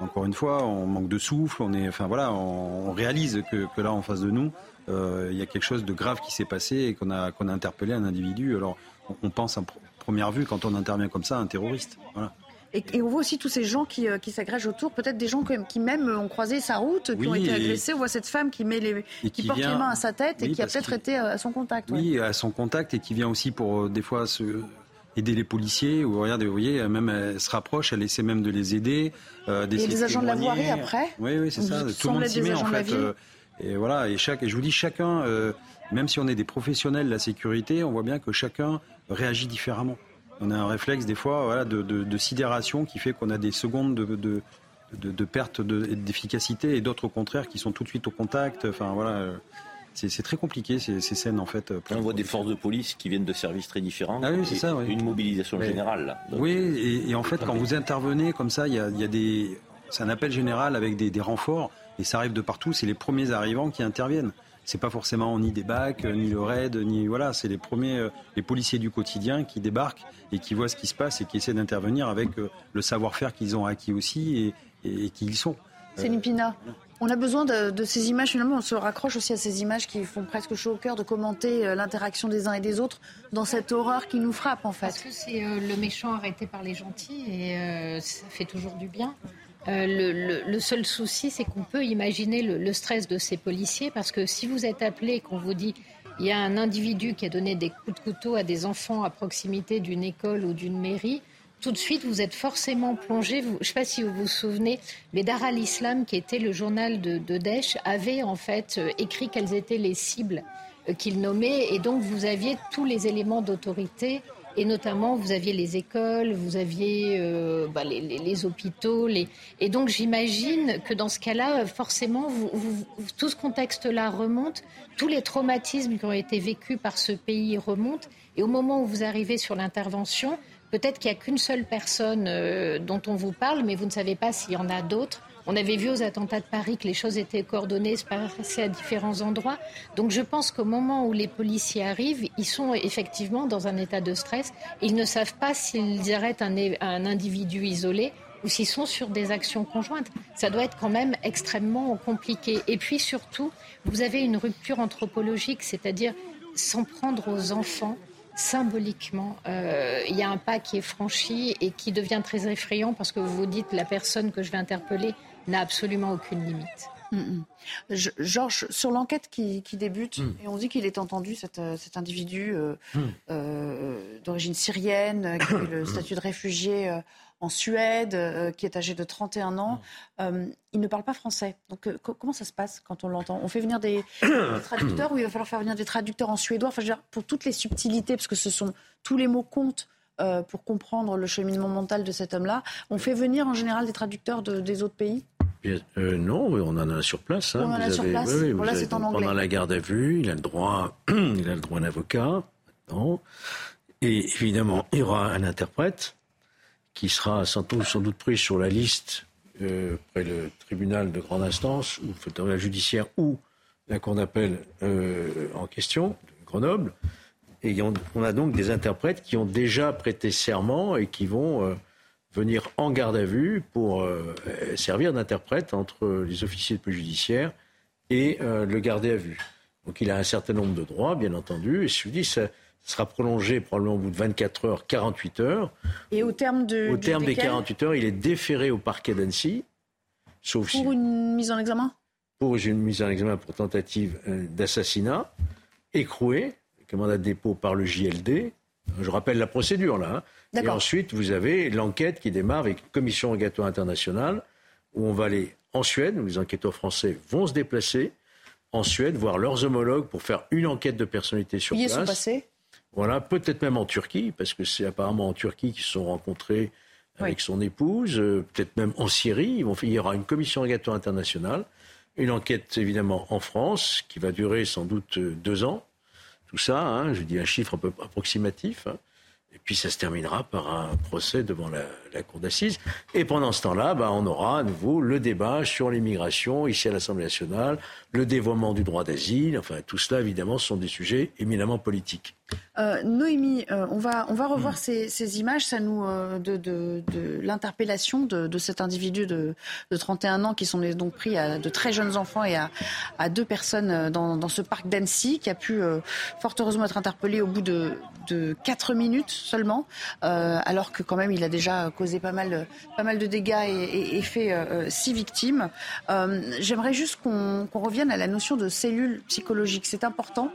Encore une fois, on manque de souffle, on est, enfin voilà, on, réalise que, que, là en face de nous, euh, il y a quelque chose de grave qui s'est passé et qu'on a, qu'on a interpellé un individu. Alors on, pense à première vue quand on intervient comme ça un terroriste. Voilà. Et, on voit aussi tous ces gens qui, euh, qui s'agrègent autour, peut-être des gens qui même ont croisé sa route, qui ont été agressés. On voit cette femme qui, met les, qui, porte les mains à sa tête et qui a peut-être été à son contact. Oui, à son contact et qui vient aussi pour euh, des fois se, aider les policiers. Ou regardez, vous voyez, même elle se rapproche, elle essaie même de les aider. Euh, et les agents de la voirie après. Oui, oui, c'est ça. Tout le monde s'y met en fait. Euh, et voilà, et chaque, et je vous dis, chacun, euh, même si on est des professionnels de la sécurité, on voit bien que chacun réagit différemment. On a un réflexe des fois voilà, de, de, de sidération qui fait qu'on a des secondes de, de, de perte d'efficacité et d'autres au contraire qui sont tout de suite au contact. Enfin voilà. C'est très compliqué ces, scènes en fait. On voit des forces de police qui viennent de services très différents. Ah oui, c'est ça. Une mobilisation générale. Là. Oui, et, en fait, quand vous intervenez comme ça, il y a, des, c'est un appel général avec des, renforts et ça arrive de partout. C'est les premiers arrivants qui interviennent. C'est pas forcément ni des bacs, ni le raid, ni voilà. C'est les premiers, euh, les policiers du quotidien qui débarquent et qui voient ce qui se passe et qui essaient d'intervenir avec euh, le savoir-faire qu'ils ont acquis aussi et, et, qui ils sont. C'est Nipina. On a besoin de, ces images, finalement, on se raccroche aussi à ces images qui font presque chaud au cœur de commenter euh, l'interaction des uns et des autres dans cette horreur qui nous frappe, en fait. Parce que c'est euh, le méchant arrêté par les gentils et euh, ça fait toujours du bien. le, seul souci, c'est qu'on peut imaginer le, stress de ces policiers parce que si vous êtes appelé et qu'on vous dit il y a un individu qui a donné des coups de couteau à des enfants à proximité d'une école ou d'une mairie, tout de suite, vous êtes forcément plongé. je ne sais pas si vous vous souvenez, mais Dar al-Islam, qui était le journal de, de Daesh, avait en fait euh, écrit quelles étaient les cibles euh, qu'il nommait. Et donc, vous aviez tous les éléments d'autorité. Et notamment, vous aviez les écoles, vous aviez euh, bah, les, hôpitaux. Et donc, j'imagine que dans ce cas-là, forcément, tout ce contexte-là remonte. Tous les traumatismes qui ont été vécus par ce pays remontent. Et au moment où vous arrivez sur l'intervention, Peut-être qu'il n'y a qu'une seule personne euh, dont on vous parle, mais vous ne savez pas s'il y en a d'autres. On avait vu aux attentats de Paris que les choses étaient coordonnées, se passaient à différents endroits. Donc je pense qu'au moment où les policiers arrivent, ils sont effectivement dans un état de stress. Ils ne savent pas s'ils arrêtent un, un individu isolé ou s'ils sont sur des actions conjointes. Ça doit être quand même extrêmement compliqué. Et puis surtout, vous avez une rupture anthropologique, c'est-à-dire s'en prendre aux enfants symboliquement, euh, il y a un pas qui est franchi et qui devient très effrayant parce que vous vous dites la personne que je vais interpeller n'a absolument aucune limite. Mm, mm. Georges, sur l'enquête qui, débute, mm. et on dit qu'il est entendu, cet, euh, individu euh, d'origine syrienne, qui a eu le statut de réfugié en Suède, euh, qui est âgé de 31 ans. Mm. Euh, il ne parle pas français. Donc euh, comment ça se passe quand on l'entend? On fait venir des, traducteurs ou il va falloir faire venir des traducteurs en suédois? Enfin, Pour toutes les subtilités, parce que ce sont tous les mots comptent pour comprendre le cheminement mental de cet homme-là. On fait venir en général des traducteurs des autres pays? Non, on en a sur place. Hein. On en a sur place. là, c'est en anglais. Pendant la garde à vue, il a le droit, il a le droit à un avocat. Et évidemment, il y aura un interprète qui sera sans doute, pris sur la liste euh, près le tribunal de grande instance, ou le tribunal judiciaire, ou la cour d'appel euh, en question, Grenoble. Et on, a donc des interprètes qui ont déjà prêté serment et qui vont euh, venir en garde à vue pour servir d'interprète entre les officiers de police judiciaire et le gardé à vue. Donc il a un certain nombre de droits, bien entendu, et je vous dis, ça, sera prolongé probablement au bout de 24 heures, 48 heures. Et au terme, de, au terme des 48 heures, il est déféré au parquet d'Annecy. Sauf pour une mise en examen? Pour une mise en examen pour tentative euh, d'assassinat, écroué, avec mandat de dépôt par le JLD. Je rappelle la procédure là. Hein. Et ensuite, vous avez l'enquête qui démarre avec une commission rogatoire internationale où on va aller en Suède, où les enquêteurs français vont se déplacer en Suède, voir leurs homologues pour faire une enquête de personnalité sur place. Ils sont passés voilà, peut-être même en Turquie, parce que c'est apparemment en Turquie qu'ils se sont rencontrés avec son épouse, euh, peut-être même en Syrie. il y aura une commission rogatoire internationale, une enquête évidemment en France, qui va durer sans doute euh, deux ans. Tout ça, hein, je dis un chiffre un peu approximatif. Hein. Et puis ça se terminera par un procès devant la, cour d'assises. Et pendant ce temps-là, bah, on aura à nouveau le débat sur l'immigration ici à l'Assemblée nationale, le dévoiement du droit d'asile. Enfin, tout cela, évidemment, sont des sujets éminemment politiques. Euh, Noémie, euh, on, va, on va revoir ces, ces, images ça nous, euh, de, de, de l'interpellation de, de, cet individu de, de 31 ans qui sont donc pris à de très jeunes enfants et à, à deux personnes dans, dans ce parc d'Annecy qui a pu fort heureusement être interpellé au bout de, de 4 minutes seulement, alors que quand même il a déjà causé pas mal, pas mal de dégâts et, et, et fait six victimes. J'aimerais juste qu'on qu revienne à la notion de cellule psychologique. C'est important.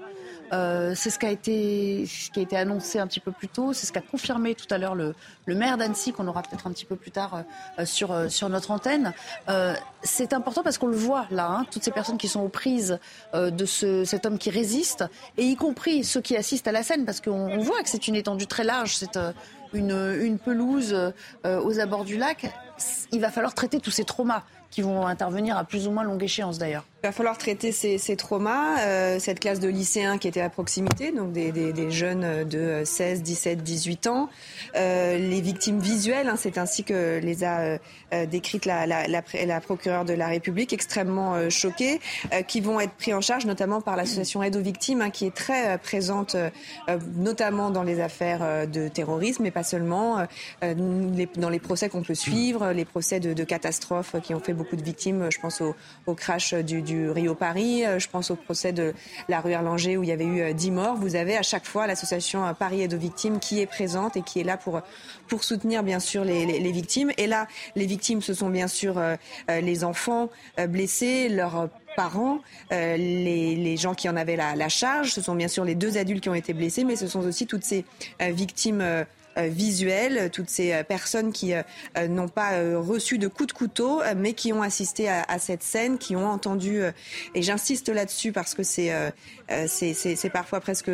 Euh, c'est ce qui a été ce qui a été annoncé un petit peu plus tôt. C'est ce qu'a confirmé tout à l'heure le, maire d'Annecy qu'on aura peut-être un petit peu plus tard euh, sur euh, notre antenne. Euh, c'est important parce qu'on le voit là, hein, toutes ces personnes qui sont aux prises euh, de ce, cet homme qui résiste, et y compris ceux qui assistent à la scène, parce qu'on voit que c'est une étendue très large. Une, pelouse aux abords du lac. Il va falloir traiter tous ces traumas qui vont intervenir à plus ou moins longue échéance d'ailleurs. Il va falloir traiter ces, traumas, euh, cette classe de lycéens qui était à proximité, donc des, des, des jeunes de 16, 17, 18 ans, euh, les victimes visuelles, hein, c'est ainsi que les a euh, décrites la, procureure de la République, extrêmement choquées, qui vont être pris en charge notamment par l'association Aide aux victimes, hein, qui est très présente notamment dans les affaires de terrorisme, mais pas seulement, dans les procès qu'on peut suivre, les procès de, catastrophes qui ont fait beaucoup de victimes. Je pense au crash du, Rio Paris, je pense au procès de la rue Erlanger où il y avait eu 10 morts. Vous avez à chaque fois l'association Paris Aide aux victimes qui est présente et qui est là pour, pour soutenir bien sûr les, victimes. Et là, les victimes, ce sont bien sûr euh, les enfants euh, blessés, leurs parents, euh, les, les, gens qui en avaient la, charge. Ce sont bien sûr les deux adultes qui ont été blessés, mais ce sont aussi toutes ces euh, victimes euh, euh, visuelles, toutes ces euh, personnes qui euh, n'ont pas reçu de coups de couteau, mais qui ont assisté à, à cette scène, qui ont entendu, et j'insiste là-dessus parce que c'est c'est parfois presque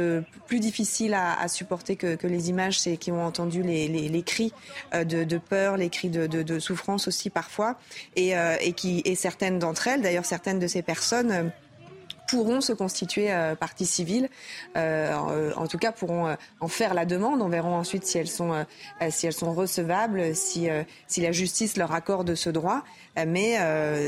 plus difficile à, à supporter que, que, les images, c'est qui ont entendu les, les, les cris de, de, peur, les cris de, de, de souffrance aussi parfois, et, et, qui, et certaines d'entre elles, d'ailleurs certaines de ces personnes, pourront se constituer euh, partie civile, euh, en, en, tout cas pourront euh, en faire la demande. On verra ensuite si elles sont, euh, si elles sont recevables, si, euh, si la justice leur accorde ce droit. Mais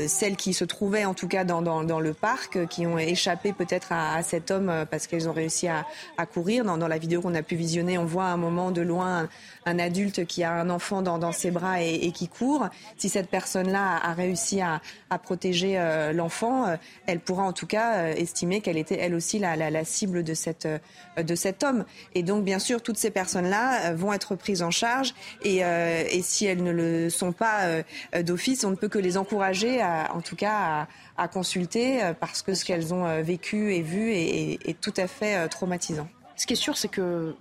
celles qui se trouvaient en tout cas dans, dans, dans le parc, qui ont échappé peut-être à, à, cet homme parce qu'elles ont réussi à, à courir. Dans, dans, la vidéo qu'on a pu visionner, on voit un moment de loin un adulte qui a un enfant dans, dans ses bras et, qui court, si cette personne-là a, réussi à, à protéger euh, l'enfant, euh, elle pourra en tout cas euh, estimer qu'elle était elle aussi la, la, la cible de, cette, de cet homme. Et donc, bien sûr, toutes ces personnes-là vont être prises en charge et, et, si elles ne le sont pas d'office, on ne peut que les encourager, à, en tout cas, à, à consulter parce que ce qu'elles ont vécu et vu est, est, est tout à fait traumatisant. Ce qui est sûr, c'est que euh,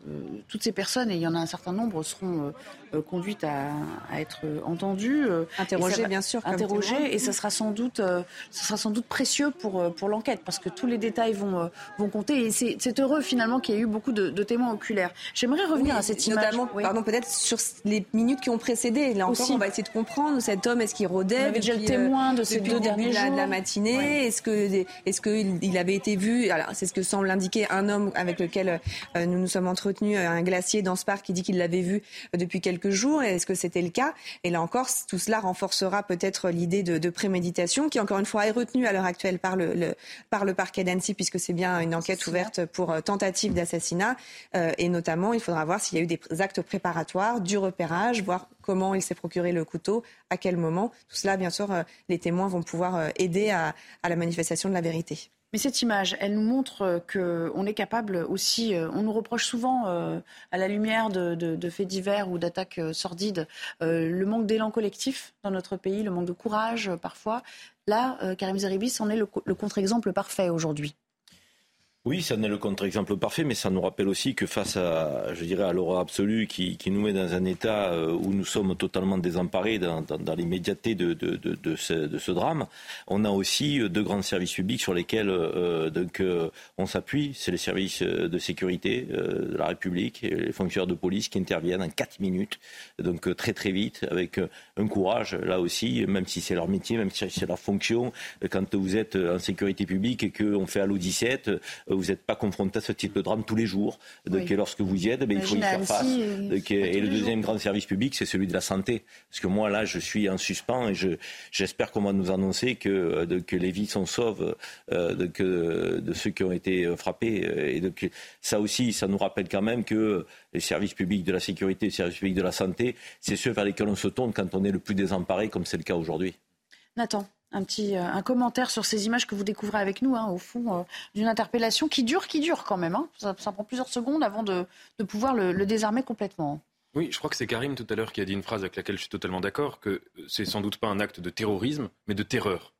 toutes ces personnes, et il y en a un certain nombre, seront euh, euh, conduites à, à, être entendues, interrogées bien sûr, interrogées, et ça sera sans doute, ça sera sans doute précieux pour pour l'enquête parce que tous les détails vont vont compter. Et c'est heureux finalement qu'il y ait eu beaucoup de, de témoins oculaires. J'aimerais revenir oui, à cette image. Notamment, oui. pardon, peut-être sur les minutes qui ont précédé. Là encore, Aussi. on va essayer de comprendre cet homme. Est-ce qu'il rôdait On avait déjà le témoin de ces deux derniers jours de la matinée. Ouais. Est-ce que est-ce que il avait été vu Alors, c'est ce que semble indiquer un homme avec lequel euh, nous nous sommes entretenu un glacier dans ce parc qui dit qu'il l'avait vu depuis quelques jours. Est-ce que c'était le cas? Et là encore, tout cela renforcera peut-être l'idée de, de, préméditation qui, encore une fois, est retenue à l'heure actuelle par le, le, par le parquet d'Annecy puisque c'est bien une enquête ouverte pour tentative d'assassinat. Euh, et notamment, il faudra voir s'il y a eu des actes préparatoires, du repérage, voir comment il s'est procuré le couteau, à quel moment. Tout cela, bien sûr, euh, les témoins vont pouvoir euh, aider à, à la manifestation de la vérité. Mais cette image, elle nous montre qu'on est capable aussi, on nous reproche souvent, euh, à la lumière de, faits divers ou d'attaques euh, sordides, euh, le manque d'élan collectif dans notre pays, le manque de courage parfois. Là, Karim Zeribis en est le contre-exemple parfait aujourd'hui. Oui, ça n'est le contre-exemple parfait, mais ça nous rappelle aussi que face à, je dirais, à l'aura absolue qui, nous met dans un état euh, où nous sommes totalement désemparés dans, l'immédiateté de, ce, drame, on a aussi euh, deux grands services publics sur lesquels euh, donc, on s'appuie. C'est les services de sécurité de la République et les fonctionnaires de police qui interviennent en quatre minutes, donc très très vite, avec un courage, là aussi, même si c'est leur métier, même si c'est leur fonction. Quand vous êtes en sécurité publique et qu'on fait Allo 17, vous n'êtes pas confronté à ce type de drame tous les jours. Donc, Oui. lorsque vous y êtes, ben, il faut y faire face. Euh, Donc, et le deuxième grand service public, c'est celui de la santé. Parce que moi, là, je suis en suspens et je, j'espère qu'on va nous annoncer que, euh, de- que les vies sont sauves euh, de, que, de ceux qui ont été frappés. Et donc, ça aussi, ça nous rappelle quand même que les services publics de la sécurité, les services publics de la santé, c'est ceux vers lesquels on se tourne quand on est le plus désemparé, comme c'est le cas aujourd'hui. Nathan, un petit euh, un commentaire sur ces images que vous découvrez avec nous, hein, au fond, euh, d'une interpellation qui dure, qui dure quand même. hein. Ça, prend plusieurs secondes avant de, pouvoir le, le désarmer complètement. Oui, je crois que c'est Karim tout à l'heure qui a dit une phrase avec laquelle je suis totalement d'accord, que c'est sans doute pas un acte de terrorisme, mais de terreur.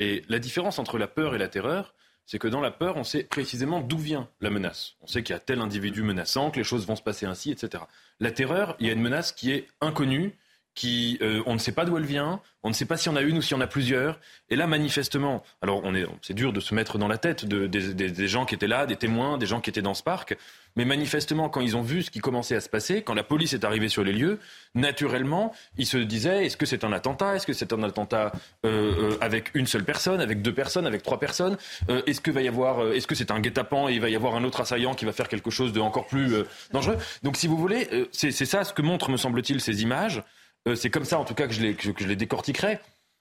Et la différence entre la peur et la terreur, c'est que dans la peur, on sait précisément d'où vient la menace. On sait qu'il y a tel individu menaçant, que les choses vont se passer ainsi, etc. La terreur, il y a une menace qui est inconnue, qui euh, on ne sait pas d'où elle vient, on ne sait pas si on a une ou si on a plusieurs. Et là, manifestement, alors on est, c'est dur de se mettre dans la tête de- des, des- gens qui étaient là, des témoins, des gens qui étaient dans ce parc. Mais manifestement, quand ils ont vu ce qui commençait à se passer, quand la police est arrivée sur les lieux, naturellement, ils se disaient est-ce que c'est un attentat? Est-ce que c'est un attentat euh, euh, avec une seule personne, avec deux personnes, avec trois personnes? Euh, Est-ce que va y avoir euh, Est-ce que c'est un guet-apens et il va y avoir un autre assaillant qui va faire quelque chose de encore plus euh, dangereux? Donc, si vous voulez, c'est c'est ça ce que montrent, me semble-t-il, ces images. Euh, c'est comme ça, en tout cas, que je les, que je- les décortiquerai.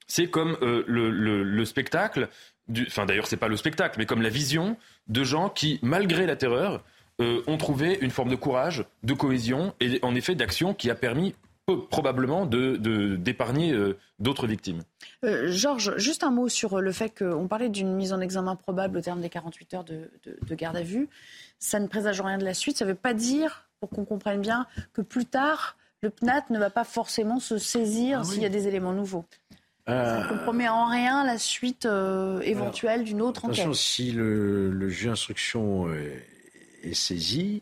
C'est comme euh, le, le- le spectacle, enfin d'ailleurs c'est pas le spectacle, mais comme la vision de gens qui, malgré la terreur, euh, ont trouvé une forme de courage, de cohésion et en effet d'action qui a permis probablement de- de- d'épargner euh, d'autres victimes. Georges, juste un mot sur le fait qu'on parlait d'une mise en examen probable au terme des 48 heures de, de- de garde à vue. Ça ne présage rien de la suite. Ça ne veut pas dire, pour qu'on comprenne bien, que plus tard, le PNAT ne va pas forcément se saisir s'il y a des éléments nouveaux. Ça ne compromet en rien la suite euh, éventuelle d'une autre enquête. Attention, si le, le juge d'instruction euh, est saisi,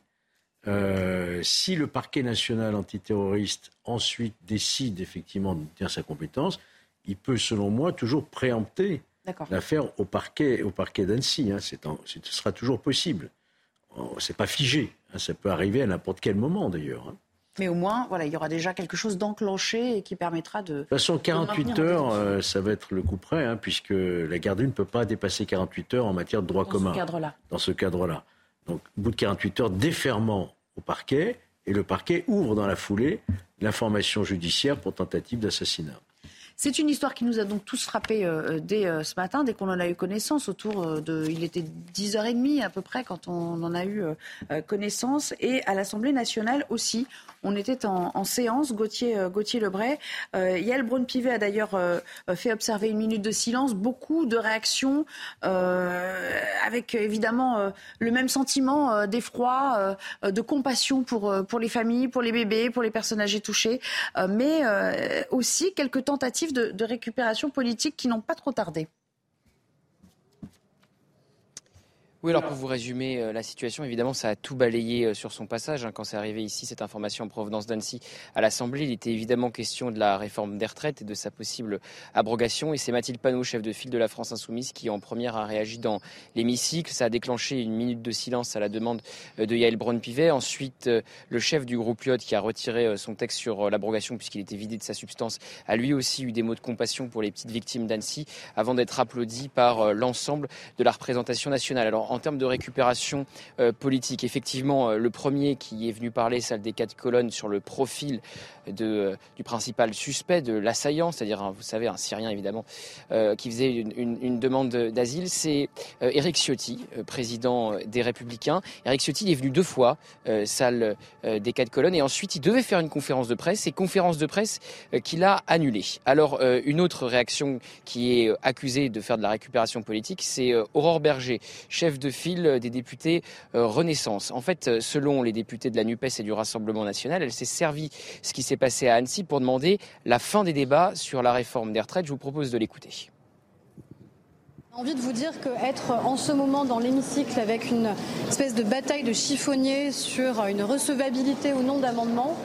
euh, si le parquet national antiterroriste ensuite décide effectivement de tenir sa compétence, il peut, selon moi, toujours préempter l'affaire au parquet, au parquet d'Annecy. hein. Ce sera toujours possible. Oh, C'est pas figé. hein. Ça peut arriver à n'importe quel moment, d'ailleurs. hein. Mais au moins, voilà, il y aura déjà quelque chose d'enclenché et qui permettra de. De toute façon, 48 heures, euh, ça va être le coup près, hein, puisque la garde ne peut pas dépasser 48 heures en matière de droit Dans commun. ce cadre-là. Dans ce cadre-là. Donc, au bout de 48 heures, déferment au parquet, et le parquet ouvre dans la foulée l'information judiciaire pour tentative d'assassinat. C'est une histoire qui nous a donc tous frappés euh, dès euh, ce matin, dès qu'on en a eu connaissance, autour euh, de... Il était 10h30 à peu près quand on en a eu euh, euh, connaissance. Et à l'Assemblée nationale aussi, on était en, séance. Gauthier, euh, Lebray. Euh, Yael Braun-Pivet a d'ailleurs euh, fait observer une minute de silence. Beaucoup de réactions euh, avec évidemment euh, le même sentiment euh, d'effroi, euh, de compassion pour, euh, pour les familles, pour les bébés, pour les personnes âgées touchées, euh, mais euh, aussi quelques tentatives de, récupération politique qui n'ont pas trop tardé. Oui, alors pour vous résumer euh, la situation, évidemment, ça a tout balayé euh, sur son passage. hein. Quand c'est arrivé ici, cette information en provenance d'Annecy à l'Assemblée, il était évidemment question de la réforme des retraites et de sa possible abrogation. Et c'est Mathilde Panot, chef de file de la France Insoumise, qui en première a réagi dans l'hémicycle. Ça a déclenché une minute de silence à la demande euh, de Yael Braun-Pivet. Ensuite, le chef du groupe Lyot, qui a retiré son texte sur l'abrogation puisqu'il était vidé de sa substance, a lui aussi eu des mots de compassion pour les petites victimes d'Annecy avant d'être applaudi par l'ensemble de la représentation nationale. Alors, en termes de récupération euh, politique, effectivement, euh, le premier qui est venu parler, celle des quatre colonnes, sur le profil euh, du principal suspect, de l'assaillant, c'est-à-dire, vous savez, un Syrien évidemment, qui faisait une, demande d'asile, c'est Éric Ciotti, président des Républicains. Éric Ciotti est venu deux fois, salle des quatre colonnes, et ensuite il devait faire une conférence de presse, et conférence de presse qu'il a annulée. Alors, une autre réaction qui est accusée de faire de la récupération politique, c'est Aurore Berger, chef de file des députés euh, Renaissance. En fait, euh, selon les députés de la NUPES et du Rassemblement national, elle s'est servi ce qui s'est passé à Annecy pour demander la fin des débats sur la réforme des retraites. Je vous propose de l'écouter. Envie de vous dire qu'être en ce moment dans l'hémicycle avec une espèce de bataille de chiffonniers sur une recevabilité ou non d'amendement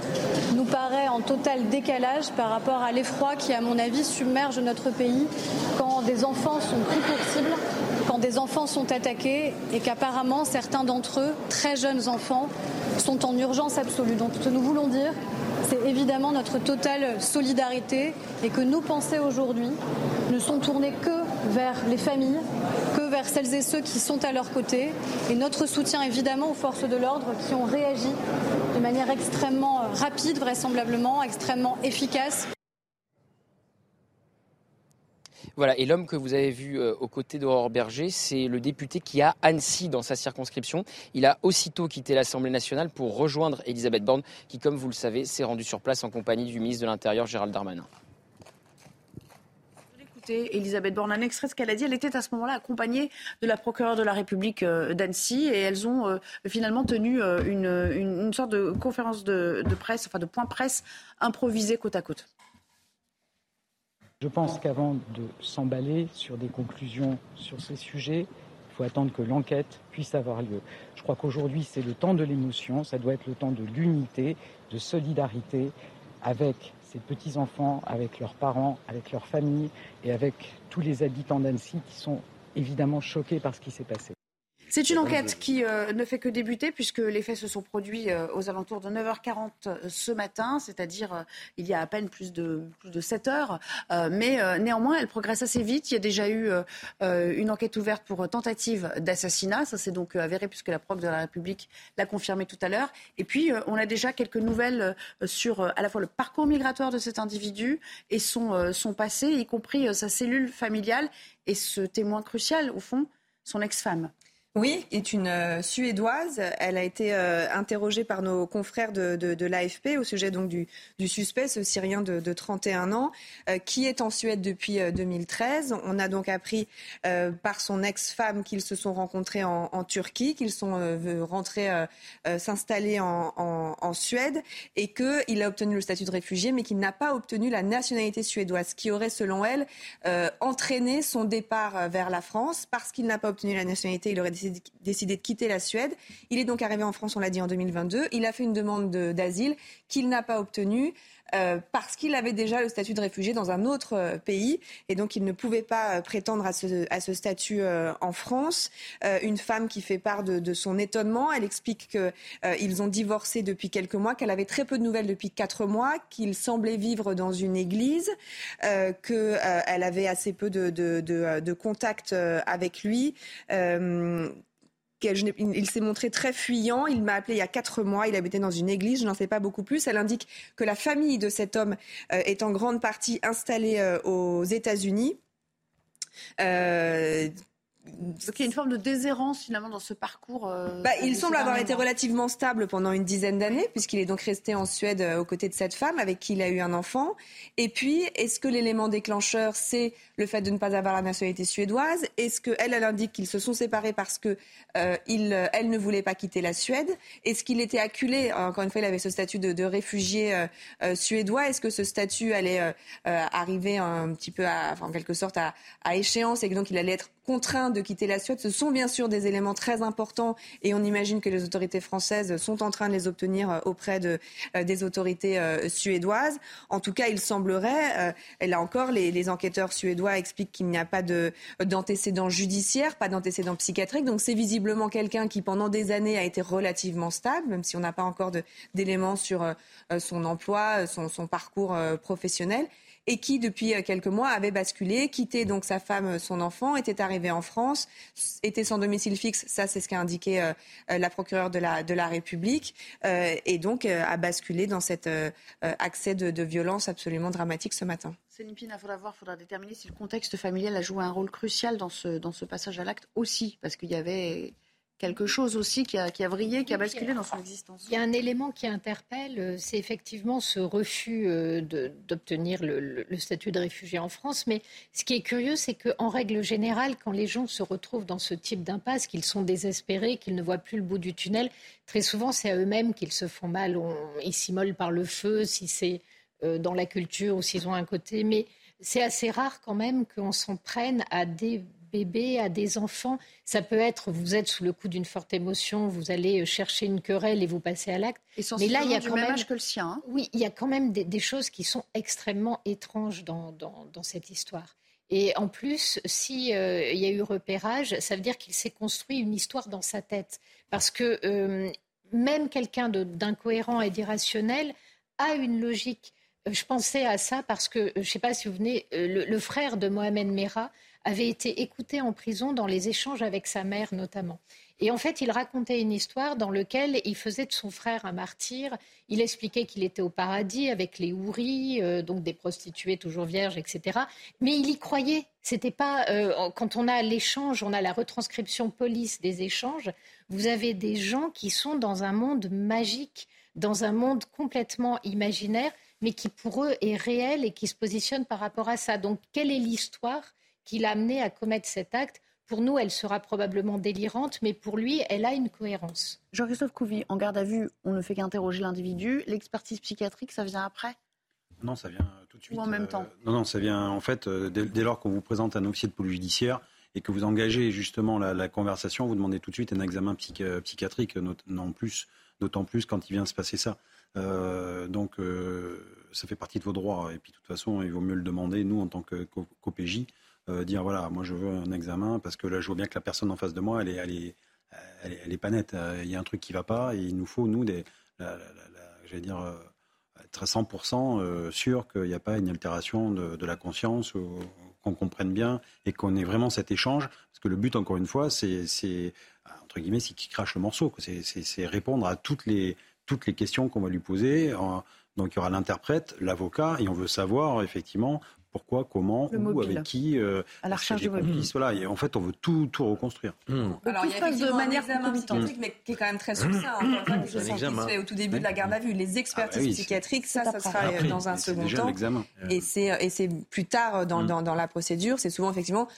nous paraît en total décalage par rapport à l'effroi qui, à mon avis, submerge notre pays quand des enfants sont pris pour quand des enfants sont attaqués et qu'apparemment certains d'entre eux, très jeunes enfants, sont en urgence absolue. Donc ce que nous voulons dire, c'est évidemment notre totale solidarité et que nos pensées aujourd'hui ne sont tournées que vers les familles, que vers celles et ceux qui sont à leur côté et notre soutien évidemment aux forces de l'ordre qui ont réagi de manière extrêmement rapide, vraisemblablement, extrêmement efficace. Voilà, et l'homme que vous avez vu euh, aux côtés d'Aurore Berger, c'est le député qui a Annecy dans sa circonscription. Il a aussitôt quitté l'Assemblée nationale pour rejoindre Elisabeth Borne, qui, comme vous le savez, s'est rendue sur place en compagnie du ministre de l'Intérieur, Gérald Darmanin. Elisabeth Borne, un extrait de ce qu'elle a dit. Elle était à ce moment-là accompagnée de la procureure de la République euh, d'Annecy et elles ont euh, finalement tenu une, une, sorte de conférence de, de presse, enfin de point presse improvisé côte à côte. Je pense qu'avant de s'emballer sur des conclusions sur ces sujets, il faut attendre que l'enquête puisse avoir lieu. Je crois qu'aujourd'hui, c'est le temps de l'émotion, ça doit être le temps de l'unité, de solidarité avec ces petits-enfants, avec leurs parents, avec leurs familles et avec tous les habitants d'Annecy qui sont évidemment choqués par ce qui s'est passé. C'est une enquête qui euh, ne fait que débuter puisque les faits se sont produits euh, aux alentours de 9h40 euh, ce matin, c'est-à-dire il y a à peine plus de, plus de 7 heures. mais néanmoins, elle progresse assez vite. Il y a déjà eu une enquête ouverte pour tentative d'assassinat. Ça s'est donc avéré puisque la Proc de la République l'a confirmé tout à l'heure. Et puis, on a déjà quelques nouvelles sur à la fois le parcours migratoire de cet individu et son, son passé, y compris sa cellule familiale et ce témoin crucial, au fond, son ex-femme. Oui, est une euh, Suédoise. Elle a été euh, interrogée par nos confrères de, l'AFP au sujet donc du, suspect, ce Syrien de, de 31 ans, euh, qui est en Suède depuis 2013. On a donc appris par son ex-femme qu'ils se sont rencontrés en, Turquie, qu'ils sont rentrés s'installer en, Suède et qu'il a obtenu le statut de réfugié, mais qu'il n'a pas obtenu la nationalité suédoise, qui aurait, selon elle, entraîné son départ vers la France parce qu'il n'a pas obtenu la nationalité. Il aurait de quitter la Suède. Il est donc arrivé en France, on l'a dit, en 2022. Il a fait une demande d'asile qu'il n'a pas obtenue. Euh, parce qu'il avait déjà le statut de réfugié dans un autre euh, pays. Et donc il ne pouvait pas euh, prétendre à ce, à ce statut en France. une femme qui fait part de, de son étonnement, elle explique qu'ils ont divorcé depuis quelques mois, qu'elle avait très peu de nouvelles depuis quatre mois, qu'il semblait vivre dans une église, qu'elle avait assez peu de, de, de contact avec lui il s'est montré très fuyant. Il m'a appelé il y a quatre mois. Il habitait dans une église. Je n'en sais pas beaucoup plus. Elle indique que la famille de cet homme euh, est en grande partie installée euh, aux États-Unis. Euh, donc il y a une forme de déshérence finalement dans ce parcours. Euh, bah, il semble avoir été relativement stable pendant une dizaine d'années, puisqu'il est donc resté en Suède euh, aux côtés de cette femme avec qui il a eu un enfant. Et puis, est-ce que l'élément déclencheur, c'est le fait de ne pas avoir la nationalité suédoise? Est-ce qu'elle, elle indique qu'ils se sont séparés parce que euh, il, elle ne voulait pas quitter la Suède? Est-ce qu'il était acculé? Encore une fois, il avait ce statut de, de réfugié euh, euh suédois. Est-ce que ce statut allait euh, arriver un petit peu, à, enfin, en quelque sorte, à, à échéance et que donc il allait être contraint de quitter la Suède. Ce sont bien sûr des éléments très importants et on imagine que les autorités françaises sont en train de les obtenir euh, auprès de, euh, des autorités euh, suédoises. En tout cas, il semblerait, et là encore, les, les enquêteurs suédois expliquent qu'il n'y a pas d'antécédents judiciaires, pas d'antécédents psychiatriques. Donc c'est visiblement quelqu'un qui, pendant des années, a été relativement stable, même si on n'a pas encore d'éléments sur son emploi, son, son parcours professionnel et qui, depuis euh, quelques mois, avait basculé, quitté donc sa femme, euh, son enfant, était arrivé en France, était sans domicile fixe, ça c'est ce qu'a indiqué euh, la procureure de la, République, et donc a basculé dans cet accès de, violence absolument dramatique ce matin. Céline il faudra voir, faudra déterminer si le contexte familial a joué un rôle crucial dans ce passage à l'acte aussi, parce qu'il y avait quelque chose aussi qui a, qui a vrillé, qui a basculé dans son existence. Il y a un élément qui interpelle, euh, c'est effectivement ce refus euh, d'obtenir le, statut de réfugié en France. Mais ce qui est curieux, c'est qu'en règle générale, quand les gens se retrouvent dans ce type d'impasse, qu'ils sont désespérés, qu'ils ne voient plus le bout du tunnel, très souvent c'est à eux-mêmes qu'ils se font mal. On, ils s'immolent par le feu, si c'est euh, dans la culture ou s'ils ont un côté. Mais c'est assez rare quand même qu'on s'en prenne à des bébés, à des enfants. Ça peut être, vous êtes sous le coup d'une forte émotion, vous allez euh, chercher une querelle et vous passez à l'acte. Mais là, il y a quand même, que le sien. Hein. Oui, il y a quand même des, choses qui sont extrêmement étranges dans, dans, cette histoire. Et en plus, s'il euh, il y a eu repérage, ça veut dire qu'il s'est construit une histoire dans sa tête. Parce que euh, même quelqu'un d'incohérent et d'irrationnel a une logique. Euh, je pensais à ça parce que, je ne sais pas si vous venez, le, le frère de Mohamed Merah avait été écouté en prison dans les échanges avec sa mère notamment. Et en fait, il racontait une histoire dans laquelle il faisait de son frère un martyr. Il expliquait qu'il était au paradis avec les houris, euh, donc des prostituées toujours vierges, etc. Mais il y croyait. C'était pas euh, quand on a l'échange, on a la retranscription police des échanges. Vous avez des gens qui sont dans un monde magique, dans un monde complètement imaginaire, mais qui pour eux est réel et qui se positionne par rapport à ça. Donc, quelle est l'histoire qui l'a amené à commettre cet acte pour nous, elle sera probablement délirante, mais pour lui, elle a une cohérence. Jean-Christophe Couvi, en garde à vue, on ne fait qu'interroger l'individu. L'expertise psychiatrique, ça vient après? Non, ça vient tout de suite. Ou en même temps? euh, Non, non, ça vient en fait euh, dès, dès lors qu'on vous présente un officier de police judiciaire et que vous engagez justement la, la conversation, vous demandez tout de suite un examen psychi psychiatrique, non plus, d'autant plus quand il vient se passer ça. Euh, donc, euh, ça fait partie de vos droits. Et puis, de toute façon, il vaut mieux le demander, nous, en tant qu'OPJ, euh, dire voilà, moi je veux un examen parce que là je vois bien que la personne en face de moi, elle est, elle est, elle est, pas nette. Euh, il y a un truc qui va pas et il nous faut, nous, des, j'allais dire, euh, être 100% sûr qu'il n'y a pas une altération de, de la conscience, qu'on comprenne bien et qu'on ait vraiment cet échange. Parce que le but, encore une fois, c'est, entre guillemets, c'est qu'il crache le morceau. C'est répondre à toutes les, toutes les questions qu'on va lui poser. Donc il y aura l'interprète, l'avocat, et on veut savoir effectivement pourquoi, comment, où, avec qui. Euh, à la recherche du mobile. Voilà, et en fait, on veut tout, tout reconstruire. Mmh. Alors, il y a de manière un examen mais qui est quand même très succinct. Hein, qui se fait au tout début de la garde à vue. Les expertises ah bah psychiatriques, ça, ça sera euh, dans un second temps. Et c'est plus tard dans, mmh. dans, dans la procédure. C'est souvent effectivement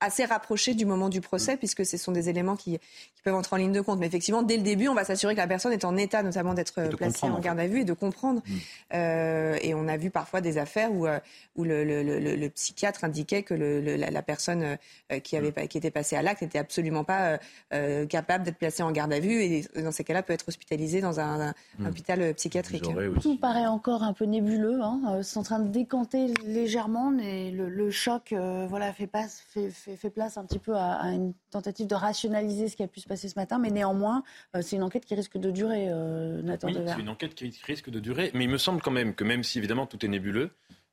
assez rapproché du moment du procès, puisque ce sont des éléments qui, qui, peuvent entrer en ligne de compte. Mais effectivement, dès le début, on va s'assurer que la personne est en état notamment d'être placée en garde à vue et de comprendre. Mm. Euh, et on a vu parfois des affaires où, euh, où le, le, le, le psychiatre indiquait que la, la, personne euh, qui, avait, mm. qui était passée à l'acte n'était absolument pas euh, capable d'être placée en garde à vue et dans ces cas-là peut être hospitalisée dans un, un mm. hôpital psychiatrique. Tout paraît encore un peu nébuleux. Hein. C'est en train de décanter légèrement, mais le, choc voilà, fait, pas, fait, fait, place un petit peu à, une tentative de rationaliser ce qui a pu se passer ce matin, mais néanmoins, euh, c'est une enquête qui risque de durer, euh, Nathan oui, C'est une enquête qui risque de durer, mais il me semble quand même que même si évidemment tout est nébuleux,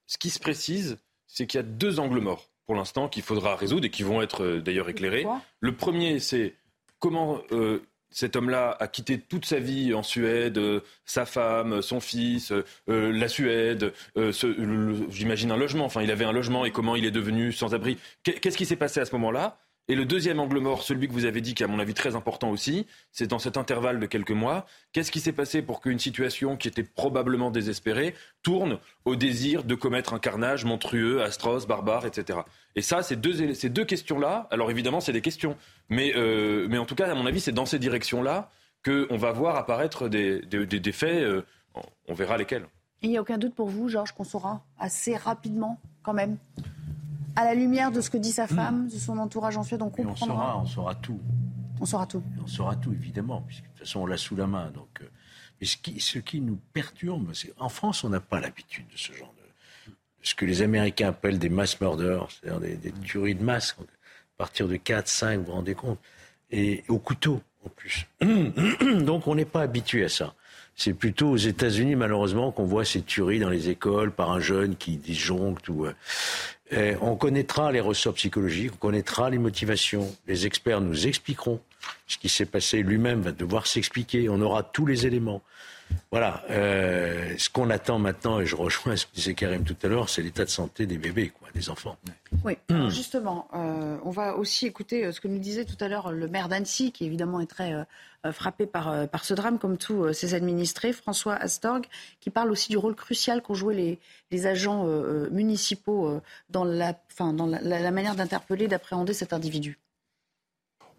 ce qui se précise, c'est qu'il y a deux angles morts pour l'instant qu'il faudra résoudre et qui vont être euh, d'ailleurs éclairés. Le premier, c'est comment cet homme-là a quitté toute sa vie en Suède, sa femme, son fils, la Suède, j'imagine un logement, enfin il avait un logement et comment il est devenu sans abri. Qu'est-ce qui s'est passé à ce moment-là? Et le deuxième angle mort, celui que vous avez dit, qui est à mon avis très important aussi, c'est dans cet intervalle de quelques mois, qu'est-ce qui s'est passé pour qu'une situation qui était probablement désespérée tourne au désir de commettre un carnage monstrueux, atroce, barbare, etc. Et ça, ces deux, ces deux questions-là, alors évidemment, c'est des questions, mais, euh, mais en tout cas, à mon avis, c'est dans ces directions-là qu'on va voir apparaître des, des, des faits, euh, on verra lesquels. Il n'y a aucun doute pour vous, Georges, qu'on saura assez rapidement quand même à la lumière de ce que dit sa femme, de son entourage en Suède, on comprendra. On saura, on saura tout. On saura tout. On saura tout, évidemment, puisque de toute façon, on l'a sous la main. Donc, euh, mais ce qui, ce qui nous perturbe, c'est en France, on n'a pas l'habitude de ce genre de. Ce que les Américains appellent des mass murders, c'est-à-dire des, tueries de masse, à partir de 4, 5, vous vous rendez compte, et au couteau, en plus. Donc, on n'est pas habitué à ça. C'est plutôt aux États-Unis, malheureusement, qu'on voit ces tueries dans les écoles par un jeune qui disjoncte ou. Euh, on connaîtra les ressorts psychologiques, on connaîtra les motivations. Les experts nous expliqueront ce qui s'est passé. Lui-même va devoir s'expliquer. On aura tous les éléments. Voilà. Euh, ce qu'on attend maintenant, et je rejoins ce que disait Karim tout à l'heure, c'est l'état de santé des bébés, quoi, des enfants. Oui, hmm. justement, euh, on va aussi écouter euh, ce que nous disait tout à l'heure le maire d'Annecy, qui évidemment est très frappé par, par ce drame, comme tous ses administrés, François Astorg, qui parle aussi du rôle crucial qu'ont joué les, les agents municipaux dans, la, dans la manière d'interpeller, d'appréhender cet individu.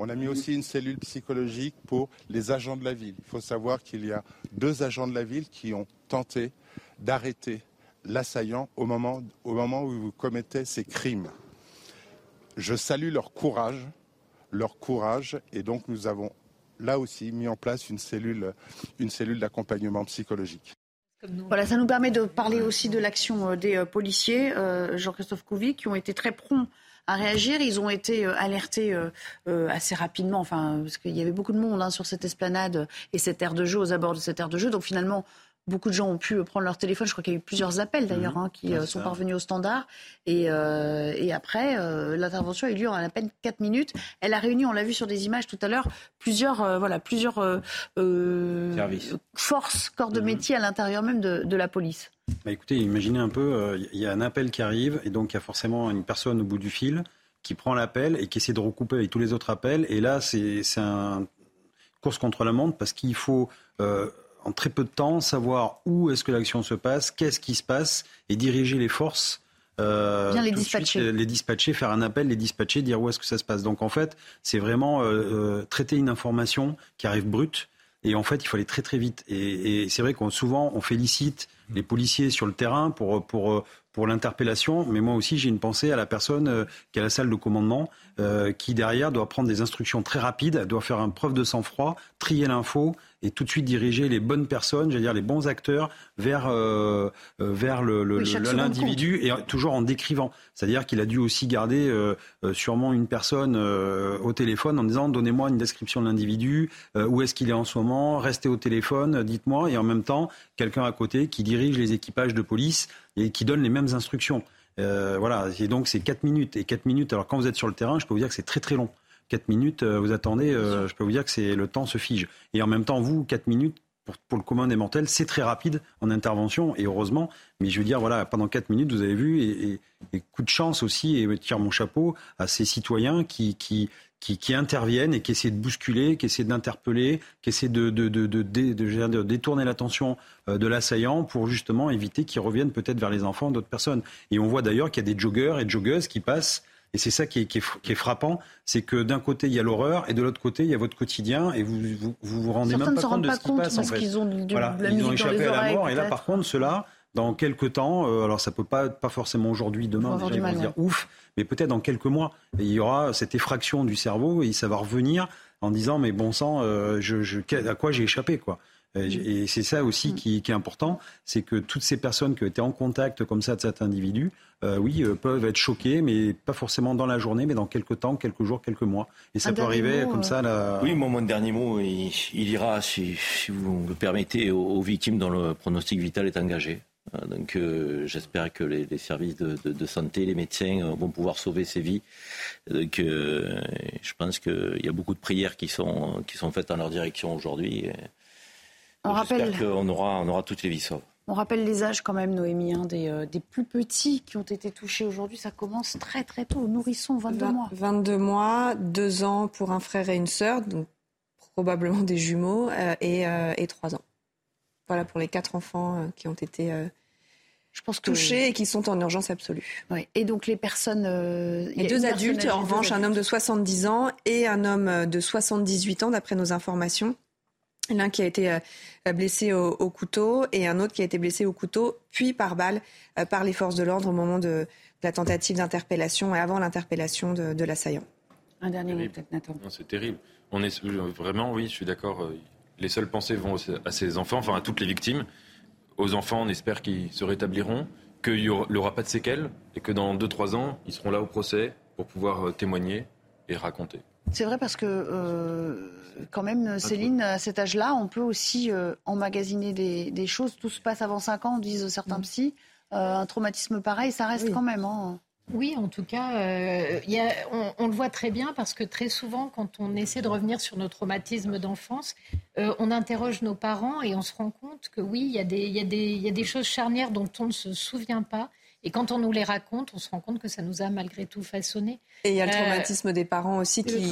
On a mis aussi une cellule psychologique pour les agents de la ville. Il faut savoir qu'il y a deux agents de la ville qui ont tenté d'arrêter l'assaillant au moment, au moment où vous commettez ces crimes. Je salue leur courage, leur courage, et donc nous avons là aussi mis en place une cellule, une cellule d'accompagnement psychologique. Voilà, ça nous permet de parler aussi de l'action euh, des euh, policiers, euh, Jean-Christophe Couvi, qui ont été très prompts à réagir. Ils ont été euh, alertés euh, euh, assez rapidement, enfin, parce qu'il y avait beaucoup de monde hein, sur cette esplanade et cette aire de jeu, aux abords de cette aire de jeu. Donc finalement, beaucoup de gens ont pu prendre leur téléphone. Je crois qu'il y a eu plusieurs appels d'ailleurs Mhm. hein, qui euh, sont parvenus au standard. Et, euh, et après, euh, l'intervention a eu lieu en à peine 4 minutes. Elle a réuni, on l'a vu sur des images tout à l'heure, plusieurs, euh, voilà, plusieurs euh, euh, forces, corps Mhm. de métier à l'intérieur même de, de la police. Bah, écoutez, imaginez un peu, il y a un appel qui arrive et donc il y a forcément une personne au bout du fil qui prend l'appel et qui essaie de recouper avec tous les autres appels. Et là, c'est c'est un course contre la montre parce qu'il faut euh, en très peu de temps savoir où est-ce que l'action se passe, qu'est-ce qui se passe et diriger les forces. euh, Bien les dispatcher. suite, euh, les dispatcher, faire un appel, les dispatcher, dire où est-ce que ça se passe. Donc en fait, c'est vraiment euh, traiter une information qui arrive brute. Et en fait, il faut aller très très vite. Et, et c'est vrai qu'on souvent on félicite les policiers sur le terrain pour pour pour l'interpellation, mais moi aussi j'ai une pensée à la personne euh, qui est à la salle de commandement, euh, qui derrière doit prendre des instructions très rapides, doit faire un preuve de sang-froid, trier l'info et tout de suite diriger les bonnes personnes, j'allais dire les bons acteurs vers euh, euh, vers le- le- Oui, le- l'individu et toujours en décrivant. C'est-à-dire qu'il a dû aussi garder euh, euh, sûrement une personne euh, au téléphone en disant donnez-moi une description de l'individu, euh, où est-ce qu'il est en ce moment, restez au téléphone, dites-moi, et en même temps quelqu'un à côté qui dirige les équipages de police et qui donne les mêmes instructions. Euh, voilà, et donc c'est 4 minutes. Et 4 minutes, alors quand vous êtes sur le terrain, je peux vous dire que c'est très très long. 4 minutes, euh, vous attendez, euh, je peux vous dire que c'est le temps se fige. Et en même temps, vous, 4 minutes, pour, pour le commun des mortels, c'est très rapide en intervention, et heureusement. Mais je veux dire, voilà, pendant 4 minutes, vous avez vu, et, et- et coup de chance aussi, et je tire mon chapeau à ces citoyens qui, qui, qui, qui interviennent et qui essaient de bousculer, qui essaient d'interpeller, qui essaient de, de, de détourner l'attention euh, de l'assaillant pour justement éviter qu'il revienne peut-être vers les enfants d'autres personnes. Et on voit d'ailleurs qu'il y a des joggeurs et joggeuses qui passent. Et c'est ça qui est, qui est, qui est frappant, c'est que d'un côté il y a l'horreur et de l'autre côté il y a votre quotidien et vous vous vous, vous rendez Certains même pas compte de ce qui compte passe en fait. qu'ils ont du- Voilà, de la ils ont échappé à la mort et là par contre ceux-là, dans quelques temps, euh, alors ça peut pas pas forcément aujourd'hui, demain, déjà, ils vont se dire ouf, mais peut-être dans quelques mois, et il y aura cette effraction du cerveau et ça va revenir en disant mais bon sang, euh, je, je, à quoi j'ai échappé quoi. Et j- Et c'est ça aussi qui, qui est important, c'est que toutes ces personnes qui ont été en contact comme ça de cet individu, euh, oui, euh, peuvent être choquées, mais pas forcément dans la journée, mais dans quelques temps, quelques jours, quelques mois. Et ça Un peut arriver mot, comme euh, ça. Là... Oui, mon dernier mot, il, il ira, si, si vous le permettez, aux, aux victimes dont le pronostic vital est engagé. Euh, Donc euh, j'espère que les, les services de, de- de santé, les médecins euh, vont pouvoir sauver ces vies. Donc euh, je pense qu'il y a beaucoup de prières qui sont, qui sont faites en leur direction aujourd'hui. Et On J'espère rappelle, qu'on aura, on aura toutes les vies sauves. on rappelle les âges quand même, Noémie, hein, des, euh, des plus petits qui ont été touchés aujourd'hui. Ça commence très très tôt. Nourrisson, 22 Vingt- mois. 22 mois, 2 ans pour un frère et une sœur, donc probablement des jumeaux, euh, et, euh, et 3 ans. Voilà pour les quatre enfants euh, qui ont été euh, Je pense que- touchés et qui sont en urgence absolue. Oui. Et donc les personnes. euh, a deux adultes, en revanche, un homme de 70 ans et un homme de 78 ans, d'après nos informations. L'un qui a été euh, blessé au, au couteau et un autre qui a été blessé au couteau, puis par balle, euh, par les forces de l'ordre au moment de, de la tentative d'interpellation et avant l'interpellation de, de l'assaillant. Un dernier mot, peut-être, Nathan. Non, C'est terrible. On est euh, vraiment, oui, je suis d'accord. euh, Les seules pensées vont à ces enfants, enfin à toutes les victimes. Aux enfants, on espère qu'ils se rétabliront, qu'il n'y aura, pas de séquelles et que dans 2-3 ans, ils seront là au procès pour pouvoir euh, témoigner et raconter. C'est vrai parce que, euh, quand même, Céline, à cet âge-là, on peut aussi euh, emmagasiner des, des choses. Tout se passe avant 5 ans, disent certains psys. Euh, un traumatisme pareil, ça reste quand même. hein. Oui, en tout cas, euh, il y a- on, on le voit très bien parce que très souvent, quand on essaie de revenir sur nos traumatismes d'enfance, euh, on interroge nos parents et on se rend compte que oui, y, y, il y a des choses charnières dont on ne se souvient pas. Et quand on nous les raconte, on se rend compte que ça nous a malgré tout façonné. Et il y a le Euh, traumatisme des parents aussi qui, des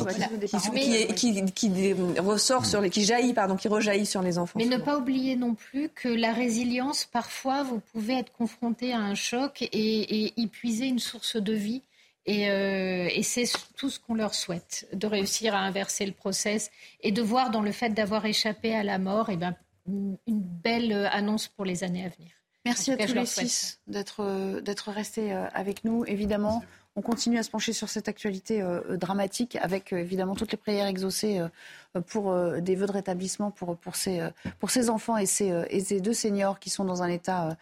parents. ressort sur les, qui jaillit, pardon, qui rejaillit sur les enfants. Mais ne pas oublier non plus que la résilience, parfois, vous pouvez être confronté à un choc et, et y puiser une source de vie. Et, euh, et c'est tout ce qu'on leur souhaite, de réussir à inverser le process et de voir dans le fait d'avoir échappé à la mort eh ben, une une belle euh, annonce pour les années à venir. Merci à cas, tous les six d'être euh, restés euh, avec nous. Évidemment, on continue à se pencher sur cette actualité euh, dramatique avec euh, évidemment toutes les prières exaucées euh, pour des vœux de rétablissement pour, pour, ces, pour ces enfants et ces, et ces deux seniors qui sont dans un état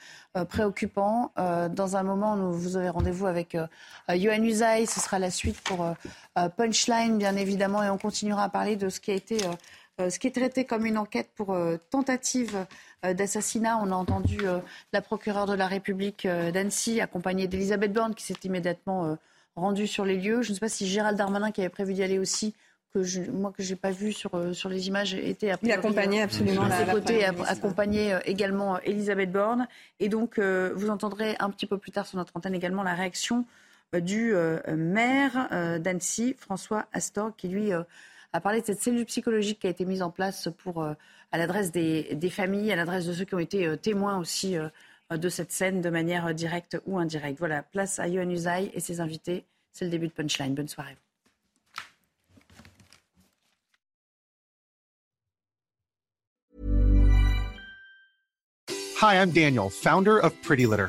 préoccupant. Dans un moment, nous, vous avez rendez-vous avec Johan Usaï. Ce sera la suite pour Punchline, bien évidemment, et on continuera à parler de ce qui a été. Euh, ce qui est traité comme une enquête pour tentative d'assassinat. On a entendu la procureure de la République d'Annecy, accompagnée d'Elisabeth Borne, qui s'est immédiatement rendue sur les lieux. Je ne sais pas si Gérald Darmanin, qui avait prévu d'y aller aussi, que je, moi que j'ai pas vu sur, sur les images était Il accompagnait absolument à ses côtés, accompagné également Elisabeth Borne. Et donc vous entendrez un petit peu plus tard sur notre antenne également la réaction du maire d'Annecy, François Astor, qui lui a parlé de cette cellule psychologique qui a été mise en place pour, à l'adresse des, familles, à l'adresse de ceux qui ont été témoins aussi de cette scène de manière directe ou indirecte. Voilà, place à Yohann Usaï et ses invités. C'est le début de Punchline. Bonne soirée. Hi, I'm Daniel, founder of Pretty Litter.